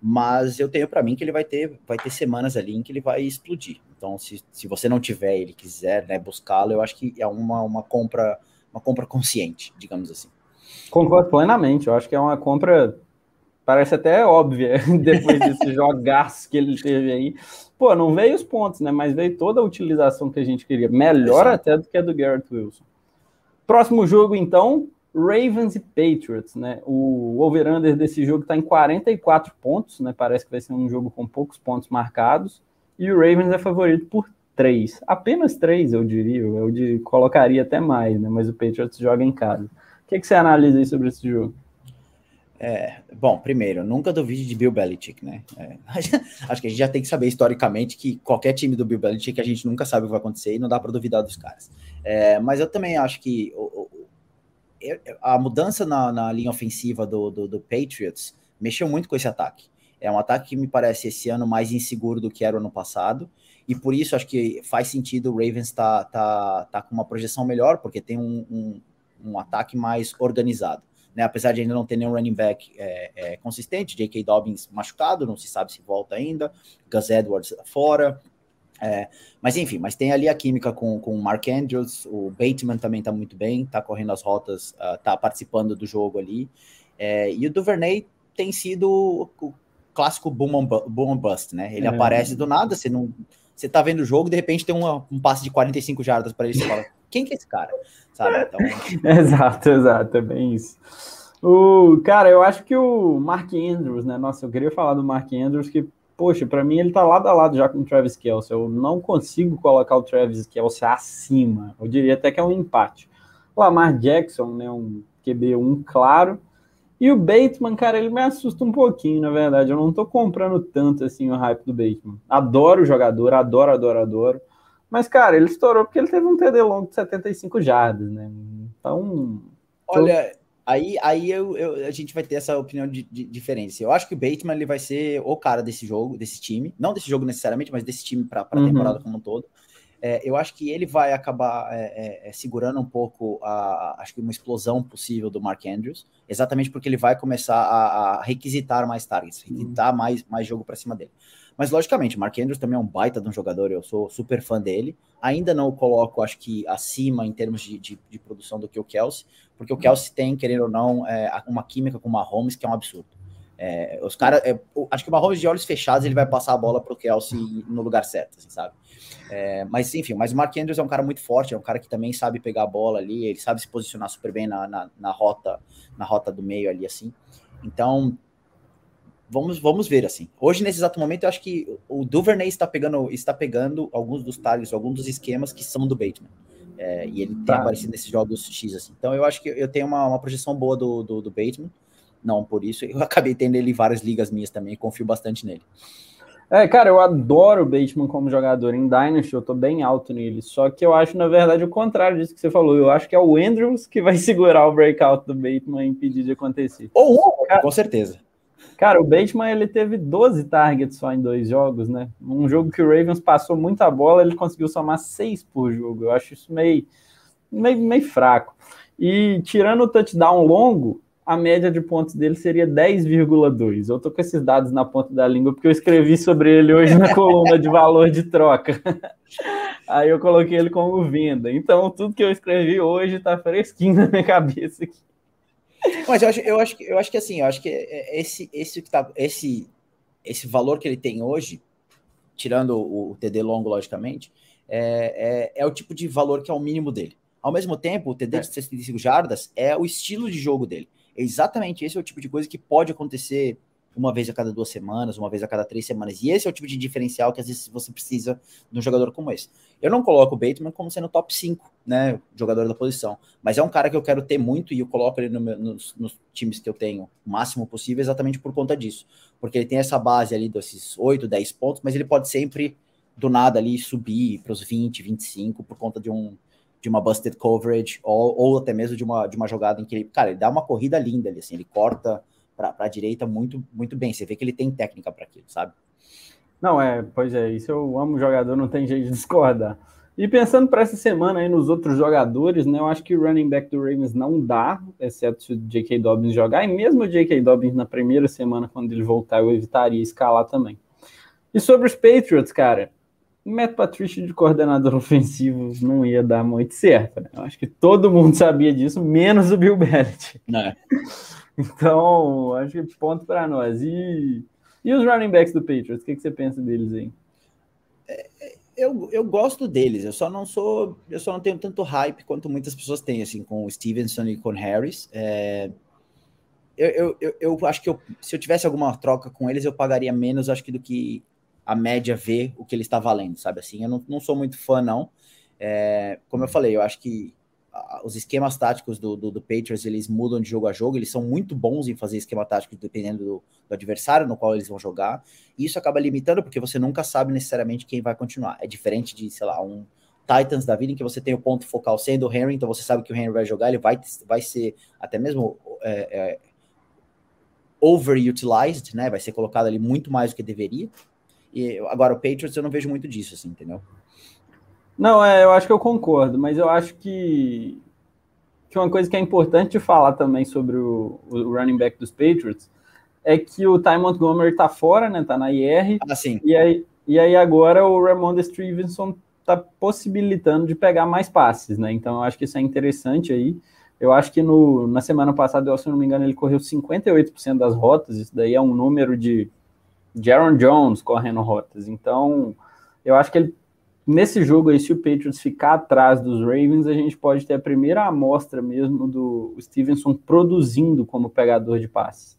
mas eu tenho para mim que ele vai ter, vai ter semanas ali em que ele vai explodir. Então, se, se você não tiver ele quiser né, buscá-lo, eu acho que é uma, uma compra uma compra consciente, digamos assim. Concordo plenamente, eu acho que é uma compra parece até óbvia depois desse jogaço que ele teve aí. Pô, não veio os pontos, né? Mas veio toda a utilização que a gente queria. Melhor Exato. até do que a do Garrett Wilson. Próximo jogo, então, Ravens e Patriots, né? O over-under desse jogo está em 44 pontos, né? Parece que vai ser um jogo com poucos pontos marcados. E o Ravens é favorito por 3. Apenas 3, eu diria. Eu de, colocaria até mais, né? Mas o Patriots joga em casa. O que, que você analisa aí sobre esse jogo? É, bom, primeiro, nunca duvide de Bill Belichick, né? É, acho que a gente já tem que saber historicamente que qualquer time do Bill Belichick a gente nunca sabe o que vai acontecer e não dá para duvidar dos caras. É, mas eu também acho que o, o, a mudança na, na linha ofensiva do, do, do, Patriots mexeu muito com esse ataque. É um ataque que me parece esse ano mais inseguro do que era o ano passado, e por isso acho que faz sentido o Ravens estar tá, tá, tá com uma projeção melhor, porque tem um, um, um ataque mais organizado né? Apesar de ainda não ter nenhum running back é, é, consistente, J.K. Dobbins machucado, não se sabe se volta ainda, Gus Edwards fora. É, mas enfim, mas tem ali a química com, com o Mark Andrews, o Bateman também está muito bem, está correndo as rotas, está uh, participando do jogo ali. É, e o Duvernay tem sido o clássico boom and, boom and bust, né? Ele é. aparece do nada, você não. Você tá vendo o jogo, de repente tem uma, um passe de 45 jardas para ele, você fala, quem que é esse cara? Sabe? Então... exato, exato, é bem isso. O, cara, eu acho que o Mark Andrews, né? Nossa, eu queria falar do Mark Andrews, que, poxa, para mim ele tá lado a lado já com o Travis Kelce. Eu não consigo colocar o Travis Kelce acima. Eu diria até que é um empate. Lamar Jackson, né? Um QB1 claro. E o Bateman, cara, ele me assusta um pouquinho, na verdade. Eu não tô comprando tanto assim o hype do Bateman. Adoro o jogador, adoro, adoro, adoro. Mas, cara, ele estourou porque ele teve um TD longo de 75 jardas, né? Então. Olha, aí, aí eu, eu, a gente vai ter essa opinião de, de, diferença. Eu acho que o Bateman ele vai ser o cara desse jogo, desse time. Não desse jogo necessariamente, mas desse time para a uhum. temporada como um todo. É, eu acho que ele vai acabar é, é, é, segurando um pouco a, acho que uma explosão possível do Mark Andrews, exatamente porque ele vai começar a, a requisitar mais targets, requisitar uhum. mais, mais jogo para cima dele. Mas, logicamente, Mark Andrews também é um baita de um jogador, eu sou super fã dele. Ainda não o coloco, acho que, acima em termos de, de, de produção do que o Kelsey, porque o Kelsey tem, querendo ou não, é, uma química com o Mahomes que é um absurdo. É, os caras, é, acho que o Mahomes de olhos fechados ele vai passar a bola para o Kelsey no lugar certo, assim, sabe? É, mas enfim, mas o Mark Andrews é um cara muito forte, é um cara que também sabe pegar a bola ali, ele sabe se posicionar super bem na, na, na rota, na rota do meio ali, assim. Então, vamos, vamos ver assim. Hoje, nesse exato momento, eu acho que o Duvernay está pegando, está pegando alguns dos targets, alguns dos esquemas que são do Bateman. É, e ele tá. tem aparecido nesses jogos X, assim. Então eu acho que eu tenho uma, uma projeção boa do, do, do, Bateman. Não por isso, eu acabei tendo ele em várias ligas minhas também, confio bastante nele. É, cara, eu adoro o Bateman como jogador em Dynasty, eu tô bem alto nele. Só que eu acho, na verdade, o contrário disso que você falou. Eu acho que é o Andrews que vai segurar o breakout do Bateman e impedir de acontecer. Ou um, com certeza. Cara, o Bateman ele teve 12 targets só em dois jogos, né? Um jogo que o Ravens passou muita bola, ele conseguiu somar seis por jogo. Eu acho isso meio, meio, meio fraco. E tirando o touchdown longo, a média de pontos dele seria 10,2. Eu tô com esses dados na ponta da língua porque eu escrevi sobre ele hoje na coluna de valor de troca. Aí eu coloquei ele como venda. Então, tudo que eu escrevi hoje tá fresquinho na minha cabeça aqui. Mas eu acho, eu acho, eu acho que assim, eu acho que esse, esse, que tá, esse, esse valor que ele tem hoje, tirando o, o TD longo, logicamente, é, é, é, o tipo de valor que é o mínimo dele. Ao mesmo tempo, o TD de 65 jardas é o estilo de jogo dele. É exatamente esse é o tipo de coisa que pode acontecer uma vez a cada duas semanas, uma vez a cada três semanas. E esse é o tipo de diferencial que às vezes você precisa de um jogador como esse. Eu não coloco o Bateman como sendo top 5, né, jogador da posição, mas é um cara que eu quero ter muito e eu coloco ele no meu, nos, nos, times que eu tenho o máximo possível exatamente por conta disso. Porque ele tem essa base ali desses 8, 10 pontos, mas ele pode sempre do nada ali subir para os 20, 25 por conta de um de uma busted coverage ou, ou até mesmo de uma, de uma jogada em que ele, cara, ele dá uma corrida linda ali, assim, ele corta para a direita muito, muito bem. Você vê que ele tem técnica para aquilo, sabe? Não, é, pois é, isso eu amo jogador, não tem jeito de discordar. E pensando para essa semana aí nos outros jogadores, né? Eu acho que o running back do Ravens não dá, exceto se o J.K. Dobbins jogar, e mesmo o J.K. Dobbins na primeira semana, quando ele voltar, eu evitaria escalar também. E sobre os Patriots, cara, o Matt Patricia de coordenador ofensivo não ia dar muito certo. Né? Eu acho que todo mundo sabia disso, menos o Bill Belichick. É. Então, acho que ponto para nós. E, e os running backs do Patriots, o que, que você pensa deles aí? É, eu, eu gosto deles, eu só não sou, eu só não tenho tanto hype quanto muitas pessoas têm, assim, com o Stevenson e com o Harris. É, eu, eu, eu, acho que eu, se eu tivesse alguma troca com eles, eu pagaria menos, acho que, do que a média vê o que ele está valendo, sabe? Assim, eu não, não sou muito fã, não. É, como eu falei, eu acho que os esquemas táticos do, do, do, Patriots eles mudam de jogo a jogo, eles são muito bons em fazer esquema tático dependendo do, do, adversário no qual eles vão jogar, e isso acaba limitando porque você nunca sabe necessariamente quem vai continuar. É diferente de, sei lá, um Titans da vida em que você tem o ponto focal sendo o Henry, então você sabe que o Henry vai jogar, ele vai, vai ser até mesmo é, é, overutilized, né? Vai ser colocado ali muito mais do que deveria. E agora o Patriots eu não vejo muito disso, assim, entendeu? Não, é, eu acho que eu concordo, mas eu acho que, que uma coisa que é importante falar também sobre o, o running back dos Patriots é que o Ty Montgomery tá fora, né? Tá na IR. Ah, sim. E aí, e aí agora o Ramon Stevenson tá possibilitando de pegar mais passes, né? Então eu acho que isso é interessante aí. Eu acho que no, na semana passada, se não me engano, ele correu 58% das rotas. Isso daí é um número de, Aaron Jones correndo rotas. Então, eu acho que ele nesse jogo aí, se o Patriots ficar atrás dos Ravens, a gente pode ter a primeira amostra mesmo do Stevenson produzindo como pegador de passes.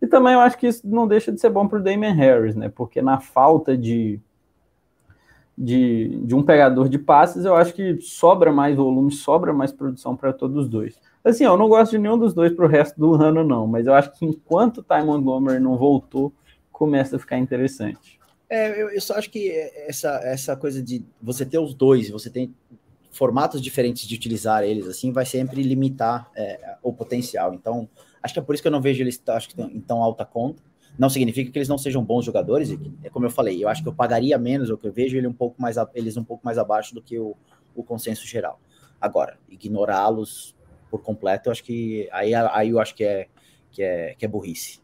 E também eu acho que isso não deixa de ser bom para o Damon Harris, né? Porque na falta de, de, de um pegador de passes, eu acho que sobra mais volume, sobra mais produção para todos os dois. Assim, eu não gosto de nenhum dos dois para o resto do ano, não, mas eu acho que enquanto o Ty Montgomery não voltou, começa a ficar interessante. É, eu, eu, só acho que essa, essa coisa de você ter os dois, você tem formatos diferentes de utilizar eles, assim, vai sempre limitar é, o potencial. Então, acho que é por isso que eu não vejo eles acho que em tão alta conta. Não significa que eles não sejam bons jogadores, é como eu falei, eu acho que eu pagaria menos, ou que eu vejo ele um pouco mais, eles um pouco mais abaixo do que o, o consenso geral. Agora, ignorá-los por completo, eu acho que aí, aí eu acho que é, que é, que é burrice.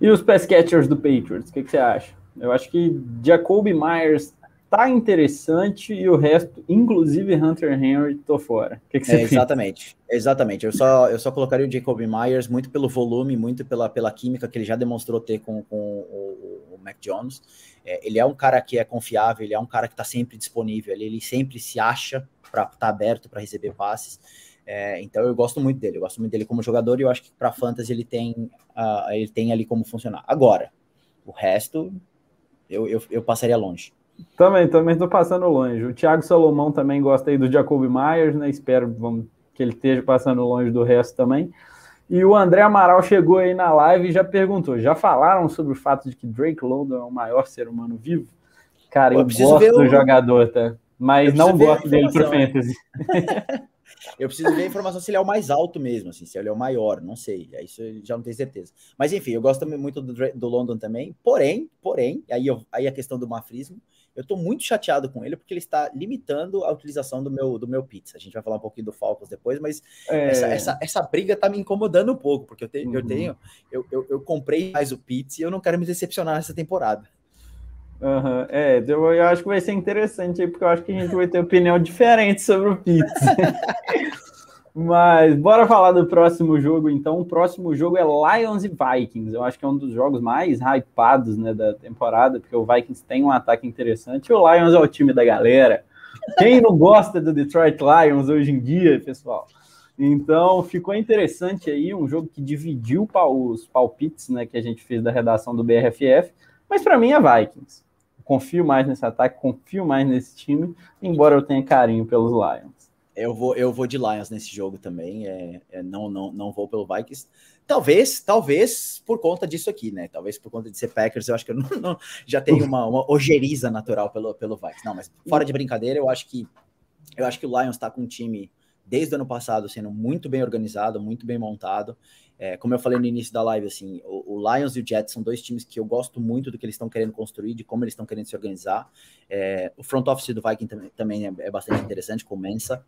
E os pass catchers do Patriots, o que, que você acha? Eu acho que Jacoby Myers tá interessante e o resto, inclusive Hunter Henry, tô fora. O que, que você é, Exatamente, exatamente. Eu só, eu só colocaria o Jacob Myers muito pelo volume, muito pela, pela química que ele já demonstrou ter com, com o, o Mac Jones. É, ele é um cara que é confiável, ele é um cara que está sempre disponível, ele, ele sempre se acha para estar tá aberto para receber passes. É, então eu gosto muito dele, eu gosto muito dele como jogador e eu acho que para fantasy ele tem, uh, ele tem ali como funcionar. Agora, o resto eu, eu, eu passaria longe. Também, também estou passando longe. O Thiago Salomão também gosta aí do Jacob Myers, né? Espero vamos, que ele esteja passando longe do resto também. E o André Amaral chegou aí na live e já perguntou: já falaram sobre o fato de que Drake London é o maior ser humano vivo? Cara, eu, eu gosto do jogador, tá? Mas não gosto dele pro Fantasy. Eu preciso ver a informação se ele é o mais alto mesmo, assim, se ele é o maior, não sei. Isso eu já não tenho certeza. Mas enfim, eu gosto muito do, do London também. Porém, porém, aí, eu, aí a questão do mafrismo, eu tô muito chateado com ele porque ele está limitando a utilização do meu, do meu pizza. A gente vai falar um pouquinho do Falcons depois, mas é... essa, essa, essa briga tá me incomodando um pouco, porque eu, te, uhum. eu tenho, eu, eu, eu comprei mais o pizza e eu não quero me decepcionar nessa temporada. Uhum. É, eu, eu, acho que vai ser interessante aí, porque eu acho que a gente vai ter opinião diferente sobre o Pitts. Mas bora falar do próximo jogo, então. O próximo jogo é Lions e Vikings. Eu acho que é um dos jogos mais hypados né, da temporada, porque o Vikings tem um ataque interessante e o Lions é o time da galera. Quem não gosta do Detroit Lions hoje em dia, pessoal? Então ficou interessante aí, um jogo que dividiu os palpites né, que a gente fez da redação do BRFF, mas para mim é Vikings confio mais nesse ataque, confio mais nesse time, embora eu tenha carinho pelos Lions. Eu vou, eu vou de Lions nesse jogo também. É, é, não, não, não vou pelo Vikings. Talvez, talvez por conta disso aqui, né? Talvez por conta de ser Packers, eu acho que eu não, não, já tenho uma, uma ojeriza natural pelo, pelo Vikings. Não, mas fora de brincadeira, eu acho que eu acho que o Lions está com um time desde o ano passado sendo muito bem organizado, muito bem montado. É, como eu falei no início da live, assim, o, o, Lions e o Jets são dois times que eu gosto muito do que eles estão querendo construir, de como eles estão querendo se organizar. É, o front office do Viking também, também é, é, bastante interessante, com Mensa.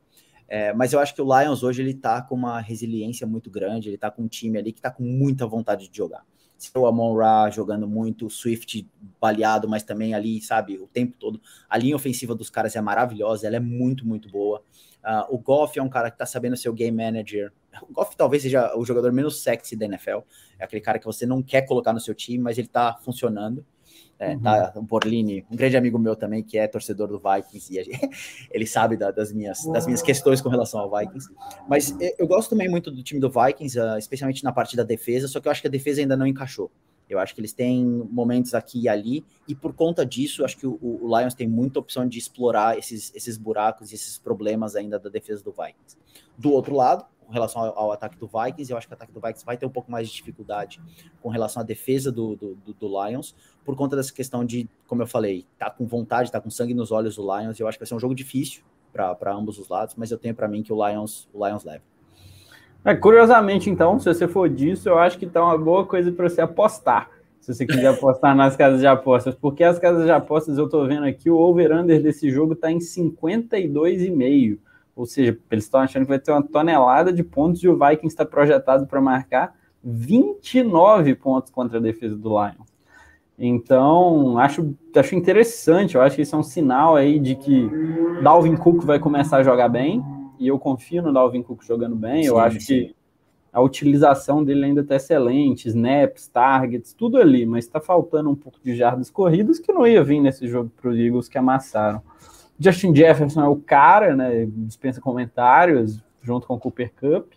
É, mas eu acho que o Lions hoje ele tá com uma resiliência muito grande, ele tá com um time ali que tá com muita vontade de jogar. O Amon Ra jogando muito, Swift baleado, mas também ali, sabe, o tempo todo. A linha ofensiva dos caras é maravilhosa, ela é muito, muito boa. Uh, o Goff é um cara que tá sabendo ser o game manager. O Goff talvez seja o jogador menos sexy da NFL. É aquele cara que você não quer colocar no seu time, mas ele tá funcionando. É, uhum. tá, o Borlini, um grande amigo meu também, que é torcedor do Vikings, e gente, ele sabe da, das, minhas, das minhas questões com relação ao Vikings. Mas eu gosto também muito do time do Vikings, uh, especialmente na parte da defesa, só que eu acho que a defesa ainda não encaixou. Eu acho que eles têm momentos aqui e ali, e por conta disso, acho que o, o Lions tem muita opção de explorar esses, esses buracos e esses problemas ainda da defesa do Vikings. Do outro lado, com relação ao, ao, ataque do Vikings, eu acho que o ataque do Vikings vai ter um pouco mais de dificuldade com relação à defesa do, do, do, do Lions, por conta dessa questão de, como eu falei, tá com vontade, tá com sangue nos olhos do Lions, eu acho que vai ser um jogo difícil para ambos os lados, mas eu tenho para mim que o Lions, o Lions leva. É, curiosamente, então, se você for disso, eu acho que tá uma boa coisa para você apostar. Se você quiser apostar nas casas de apostas, porque as casas de apostas, eu estou vendo aqui, o over-under desse jogo está em 52,5. Ou seja, eles estão achando que vai ter uma tonelada de pontos e o Vikings está projetado para marcar 29 pontos contra a defesa do Lions. Então, acho, acho interessante, eu acho que isso é um sinal aí de que Dalvin Cook vai começar a jogar bem, e eu confio no Dalvin Cook jogando bem. Sim, eu acho sim. que a utilização dele ainda está excelente, snaps, targets, tudo ali, mas está faltando um pouco de jardas corridas que não ia vir nesse jogo para os Eagles que amassaram. Justin Jefferson é o cara, né? Dispensa comentários, junto com o Cooper Cup.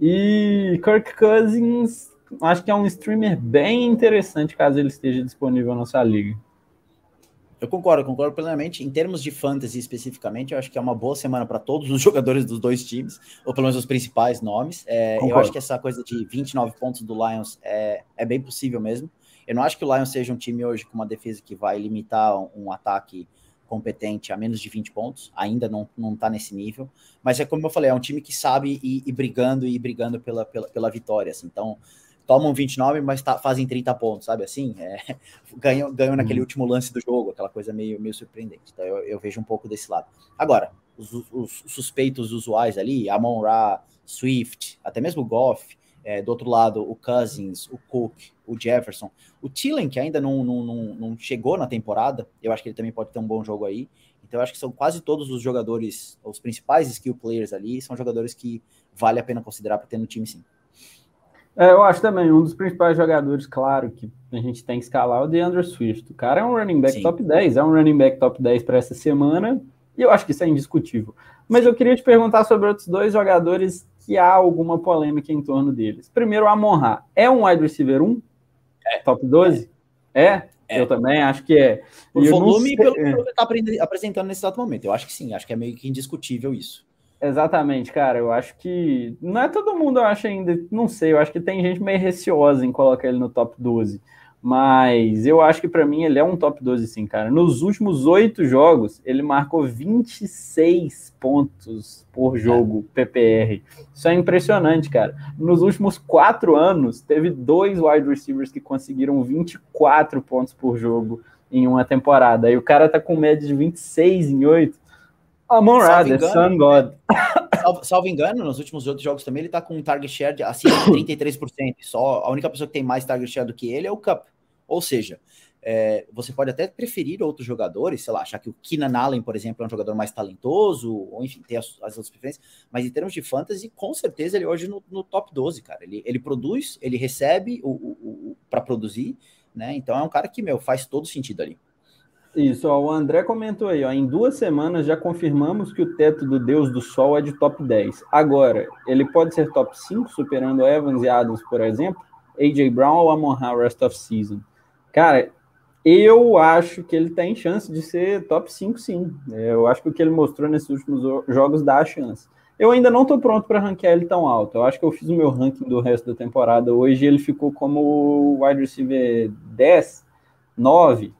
E Kirk Cousins, acho que é um streamer bem interessante caso ele esteja disponível na nossa liga. Eu concordo, concordo plenamente. Em termos de fantasy especificamente, eu acho que é uma boa semana para todos os jogadores dos dois times, ou pelo menos os principais nomes. É, eu acho que essa coisa de 29 pontos do Lions é, é bem possível mesmo. Eu não acho que o Lions seja um time hoje com uma defesa que vai limitar um, um ataque competente a menos de 20 pontos, ainda não, não tá nesse nível, mas é como eu falei, é um time que sabe ir, ir brigando e brigando pela, pela, pela vitória, assim, então tomam 29, mas tá, fazem 30 pontos, sabe assim? É, ganham, ganham naquele uhum. último lance do jogo, aquela coisa meio, meio surpreendente. Então eu, eu vejo um pouco desse lado. Agora, os, os suspeitos usuais ali, Amon Ra, Swift, até mesmo o Goff, é, do outro lado, o Cousins, o Cook, o Jefferson, o Tillen, que ainda não, não, não, não chegou na temporada, eu acho que ele também pode ter um bom jogo aí. Então eu acho que são quase todos os jogadores, os principais skill players ali, são jogadores que vale a pena considerar para ter no time sim. É, eu acho também, um dos principais jogadores, claro, que a gente tem que escalar é o DeAndre Swift. O cara é um running back Sim. top 10, é um running back top 10 para essa semana, e eu acho que isso é indiscutível. Mas eu queria te perguntar sobre outros dois jogadores que há alguma polêmica em torno deles. Primeiro, o Amon Ra. É um wide receiver 1? É. Top 12? É? é? Eu também acho que é. Por volume e pelo que ele está apresentando nesse exato momento. Eu acho que sim, acho que é meio que indiscutível isso. Exatamente, cara. Eu acho que. Não é todo mundo, eu acho ainda. Não sei, eu acho que tem gente meio receosa em colocar ele no top 12. Mas eu acho que para mim ele é um top 12, sim, cara. Nos últimos oito jogos, ele marcou 26 pontos por jogo PPR. Isso é impressionante, cara. Nos últimos quatro anos, teve dois wide receivers que conseguiram 24 pontos por jogo em uma temporada. E o cara tá com média de 26 em oito. Amon Ra, the Sun God. Salvo, salvo, engano, nos últimos outros jogos também, ele tá com um target share de acima de 33%. Só a única pessoa que tem mais target share do que ele é o Cup. Ou seja, é, você pode até preferir outros jogadores, sei lá, achar que o Keenan Allen, por exemplo, é um jogador mais talentoso, ou enfim, ter as, as outras preferências, mas em termos de fantasy, com certeza ele hoje no, no top 12, cara. Ele, ele produz, ele recebe o, o, o para produzir, né? Então é um cara que, meu, faz todo sentido ali. Isso, ó, o André comentou aí, ó, em duas semanas já confirmamos que o teto do Deus do Sol é de top 10. Agora, ele pode ser top 5, superando Evans e Adams, por exemplo, AJ Brown ou Amon Ra rest of season? Cara, eu acho que ele tem chance de ser top 5, sim. Eu acho que o que ele mostrou nesses últimos jogos dá a chance. Eu ainda não estou pronto para ranquear ele tão alto. Eu acho que eu fiz o meu ranking do resto da temporada. Hoje ele ficou como wide receiver 10, 9, que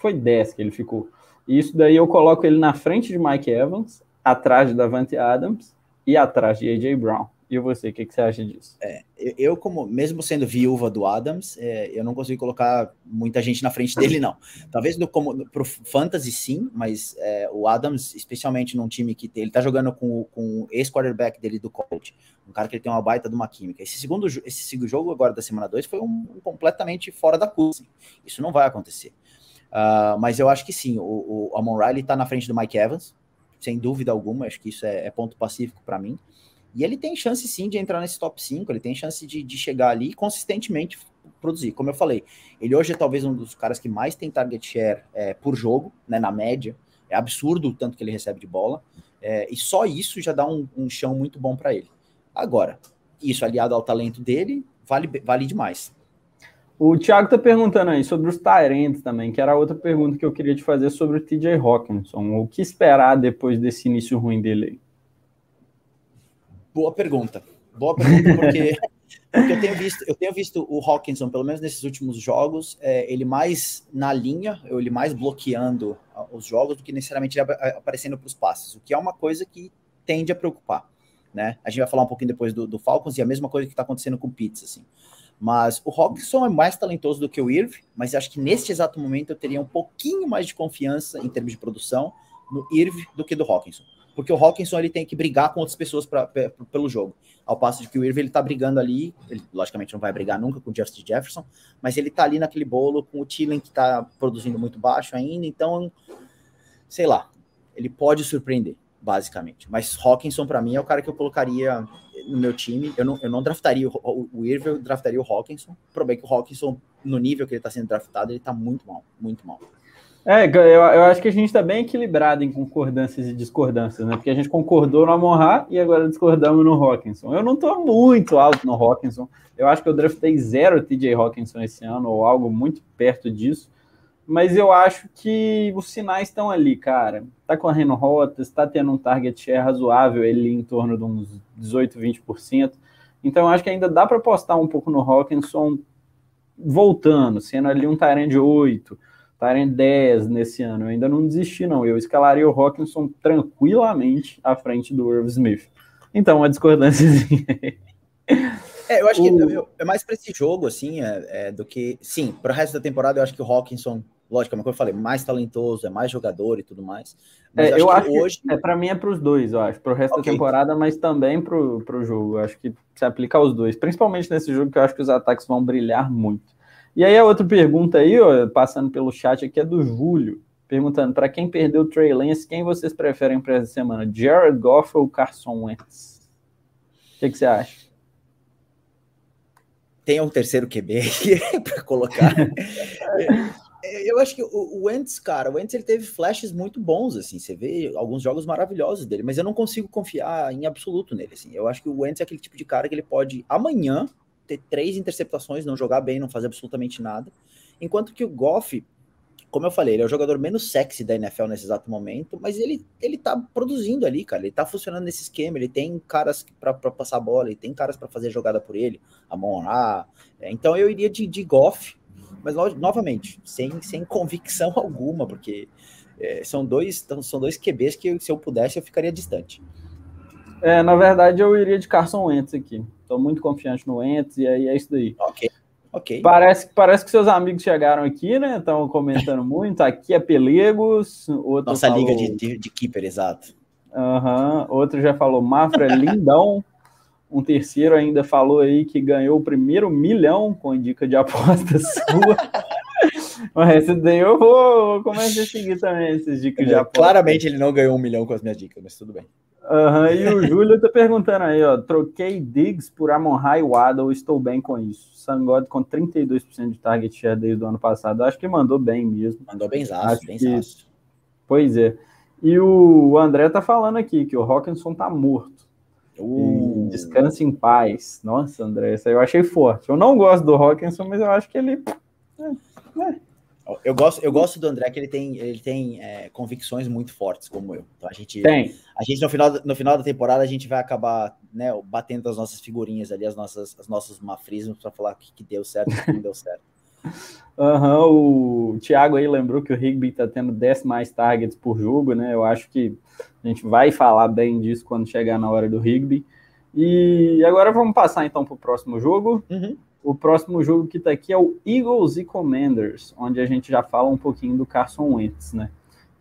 foi 10 que ele ficou. E isso daí eu coloco ele na frente de Mike Evans, atrás de Davante Adams e atrás de AJ Brown. E você, o que, que, você acha disso? É, eu, como mesmo sendo viúva do Adams, é, eu não consigo colocar muita gente na frente dele, não. Talvez no, como, pro fantasy sim, mas é, o Adams, especialmente num time que tem, ele tá jogando com, com o ex-quarterback dele do coach, um cara que ele tem uma baita de uma química. Esse segundo, esse jogo agora da semana 2 foi um, um, completamente fora da curva. Isso não vai acontecer. Uh, mas eu acho que sim, o, o Amon Riley está na frente do Mike Evans, sem dúvida alguma, acho que isso é, é ponto pacífico para mim. E ele tem chance sim de entrar nesse top 5, ele tem chance de, de chegar ali e consistentemente produzir. Como eu falei, ele hoje é talvez um dos caras que mais tem target share é, por jogo, né, na média. É absurdo o tanto que ele recebe de bola. É, e só isso já dá um, um chão muito bom para ele. Agora, isso aliado ao talento dele, vale, vale demais. O Thiago está perguntando aí sobre os Tyrants também, que era outra pergunta que eu queria te fazer sobre o TJ Hawkinson. O que esperar depois desse início ruim dele? Boa pergunta. Boa pergunta, porque, porque eu, tenho visto, eu tenho visto o Hawkinson, pelo menos nesses últimos jogos, é, ele mais na linha, ele mais bloqueando os jogos do que necessariamente aparecendo para os passes, o que é uma coisa que tende a preocupar. Né? A gente vai falar um pouquinho depois do, do Falcons e a mesma coisa que está acontecendo com o Pitts, assim. Mas o Hawkinson é mais talentoso do que o Irv, mas acho que neste exato momento eu teria um pouquinho mais de confiança em termos de produção no Irv do que do Hawkinson. Porque o Hawkinson ele tem que brigar com outras pessoas pra, pra, pelo jogo. Ao passo de que o Irv ele tá brigando ali, ele logicamente não vai brigar nunca com o Justin Jefferson, mas ele tá ali naquele bolo com o Tillen que tá produzindo muito baixo ainda, então sei lá, ele pode surpreender, basicamente. Mas Hawkinson para mim é o cara que eu colocaria no meu time. Eu não, eu não draftaria o, o, Irving, eu draftaria o Hawkinson. O problema é que o Hawkinson, no nível que ele está sendo draftado, ele está muito mal, muito mal. É, eu, eu acho que a gente está bem equilibrado em concordâncias e discordâncias, né? Porque a gente concordou no Amon e agora discordamos no Hawkinson. Eu não estou muito alto no Hawkinson. Eu acho que eu draftei zero TJ Hawkinson esse ano, ou algo muito perto disso. Mas eu acho que os sinais estão ali, cara. Tá correndo rotas, tá tendo um target share razoável, ele em torno de uns 18, 20%. Então eu acho que ainda dá para apostar um pouco no Hawkinson voltando, sendo ali um Tyrande 8, Tyrande 10 nesse ano. Eu ainda não desisti, não. Eu escalaria o Hawkinson tranquilamente à frente do Irv Smith. Então, uma discordância. É, eu acho o... que é mais para esse jogo, assim, é, é, do que. Sim, para o resto da temporada, eu acho que o Hawkinson, lógico, como eu falei, mais talentoso, é mais jogador e tudo mais. Mas é, eu acho que hoje. é, para mim é para os dois, eu acho. Para o resto okay. da temporada, mas também para o jogo. Eu acho que se aplica aos dois. Principalmente nesse jogo, que eu acho que os ataques vão brilhar muito. E aí, a outra pergunta aí, ó, passando pelo chat aqui, é do Júlio. Perguntando, para quem perdeu o Trey Lance, quem vocês preferem para essa semana? Jared Goff ou Carson Wentz? O que, que você acha? tem um terceiro QB para colocar. eu acho que o, Wentz, cara, o Wentz ele teve flashes muito bons, assim, você vê alguns jogos maravilhosos dele, mas eu não consigo confiar em absoluto nele, assim. Eu acho que o Wentz é aquele tipo de cara que ele pode amanhã ter três interceptações, não jogar bem, não fazer absolutamente nada, enquanto que o Goff, como eu falei, ele é o jogador menos sexy da NFL nesse exato momento, mas ele, ele tá produzindo ali, cara. Ele tá funcionando nesse esquema, ele tem caras para passar a bola, ele tem caras para fazer jogada por ele, a Monra. É, então eu iria de, de Goff, mas novamente, sem, sem convicção alguma, porque é, são, dois, são dois QBs que se eu pudesse eu ficaria distante. É, na verdade eu iria de Carson Wentz aqui. Estou muito confiante no Wentz e aí é isso daí. Ok. Ok. Parece, parece que seus amigos chegaram aqui, né? Estão comentando muito. Aqui é Pelegos. Outro Nossa falou... liga de, de, de keeper, exato. Uhum. Outro já falou Mafra é lindão. Um terceiro ainda falou aí que ganhou o primeiro milhão com dica de aposta sua. Mas esse daí eu vou, vou começar a seguir também esses dicas de é, aposta. Claramente ele não ganhou um milhão com as minhas dicas, mas tudo bem. Uhum, e o Júlio tá perguntando aí, ó. Troquei Diggs por Amon High Waddle, estou bem com isso. Sangod com 32% de target share desde o ano passado. Acho que mandou bem mesmo. Mandou bem zaço, bem que... Pois é. E o André tá falando aqui que o Hawkinson tá morto. Uh. Descanse em paz. Nossa, André, isso aí eu achei forte. Eu não gosto do Hawkinson, mas eu acho que ele. É, é. Eu gosto, eu gosto do André que ele tem, ele tem é, convicções muito fortes, como eu. Então a gente, tem. a gente no final, no final da temporada a gente vai acabar, né, batendo as nossas figurinhas ali, as nossas, os nossos mafrismos para falar o que, que deu certo, o que não deu certo. Uhum, o Thiago aí lembrou que o Rigby está tendo 10 mais targets por jogo, né? Eu acho que a gente vai falar bem disso quando chegar na hora do Rigby. E agora vamos passar então para o próximo jogo. Uhum. O próximo jogo que está aqui é o Eagles e Commanders, onde a gente já fala um pouquinho do Carson Wentz, né?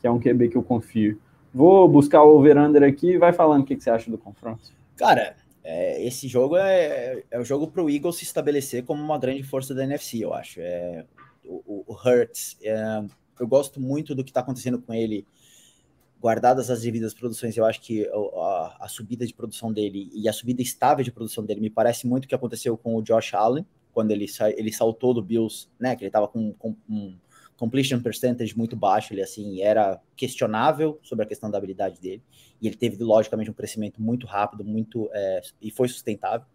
Que é um QB que eu confio. Vou buscar o over-under aqui e vai falando o que, que você acha do confronto. Cara, é, esse jogo é, é o jogo para o Eagles se estabelecer como uma grande força da NFC, eu acho. É, o, o Hurts, é, eu gosto muito do que está acontecendo com ele guardadas as devidas produções, eu acho que a, a, subida de produção dele e a subida estável de produção dele me parece muito o que aconteceu com o Josh Allen, quando ele, ele saltou do Bills, né, que ele estava com, com, completion percentage muito baixo, ele assim, era questionável sobre a questão da habilidade dele, e ele teve, logicamente, um crescimento muito rápido, muito, é, e foi sustentável.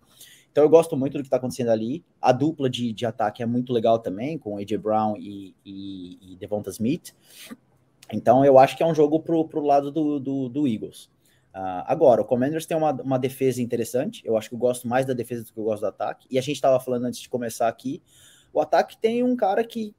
Então eu gosto muito do que está acontecendo ali. A dupla de, de ataque é muito legal também, com AJ Brown e, e, e Devonta Smith. Então eu acho que é um jogo pro, pro lado do, do, do Eagles. Uh, agora, o Commanders tem uma, uma defesa interessante. Eu acho que eu gosto mais da defesa do que eu gosto do ataque. E a gente estava falando antes de começar aqui. O ataque tem um cara que,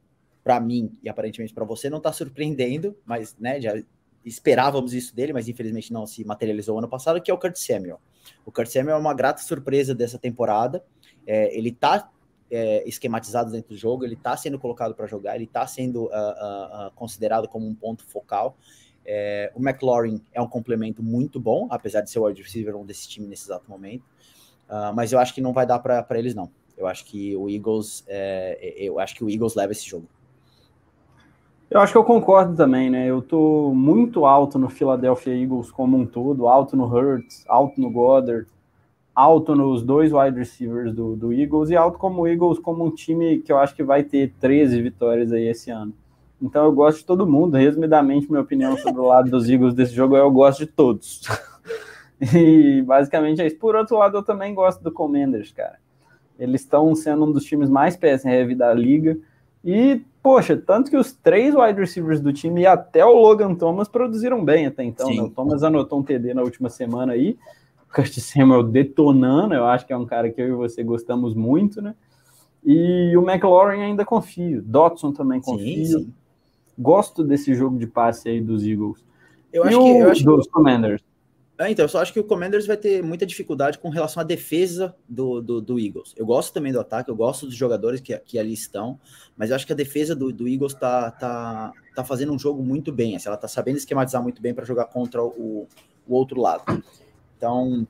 para mim e aparentemente para você, não está surpreendendo, mas né, já esperávamos isso dele, mas infelizmente não se materializou ano passado, que é o Kurt Samuel. O Kurt Samuel é uma grata surpresa dessa temporada. É, ele está é, esquematizados dentro do jogo, ele está sendo colocado para jogar, ele está sendo uh, uh, uh, considerado como um ponto focal. É, o McLaurin é um complemento muito bom, apesar de ser o wide receiver um desse time nesse exato momento, mas eu acho que não vai dar para eles não. Eu acho que o Eagles, é, eu acho que o Eagles leva esse jogo. Eu acho que eu concordo também, né? Eu tô muito alto no Philadelphia Eagles como um todo, alto no Hurts, alto no Goddard, alto nos dois wide receivers do, do Eagles e alto como Eagles como um time que eu acho que vai ter 13 vitórias aí esse ano. Então eu gosto de todo mundo. Resumidamente, minha opinião sobre o lado dos Eagles desse jogo é eu gosto de todos. e basicamente é isso. Por outro lado, eu também gosto do Commanders, cara. Eles estão sendo um dos times mais PSR da liga e poxa, tanto que os três wide receivers do time e até o Logan Thomas produziram bem até então. Né? O Thomas anotou um TD na última semana aí. O Curtis Samuel detonando, eu acho que é um cara que eu e você gostamos muito, né? E o McLaurin ainda confio. Dotson também confio. Sim, sim. Gosto desse jogo de passe aí dos Eagles. Eu acho e que, eu acho dos que... Commanders. É, então, eu só acho que o Commanders vai ter muita dificuldade com relação à defesa do, do, do, Eagles. Eu gosto também do ataque, eu gosto dos jogadores que, que ali estão, mas eu acho que a defesa do, do Eagles tá, tá, tá fazendo um jogo muito bem. Assim, ela tá sabendo esquematizar muito bem para jogar contra o, o outro lado. Então,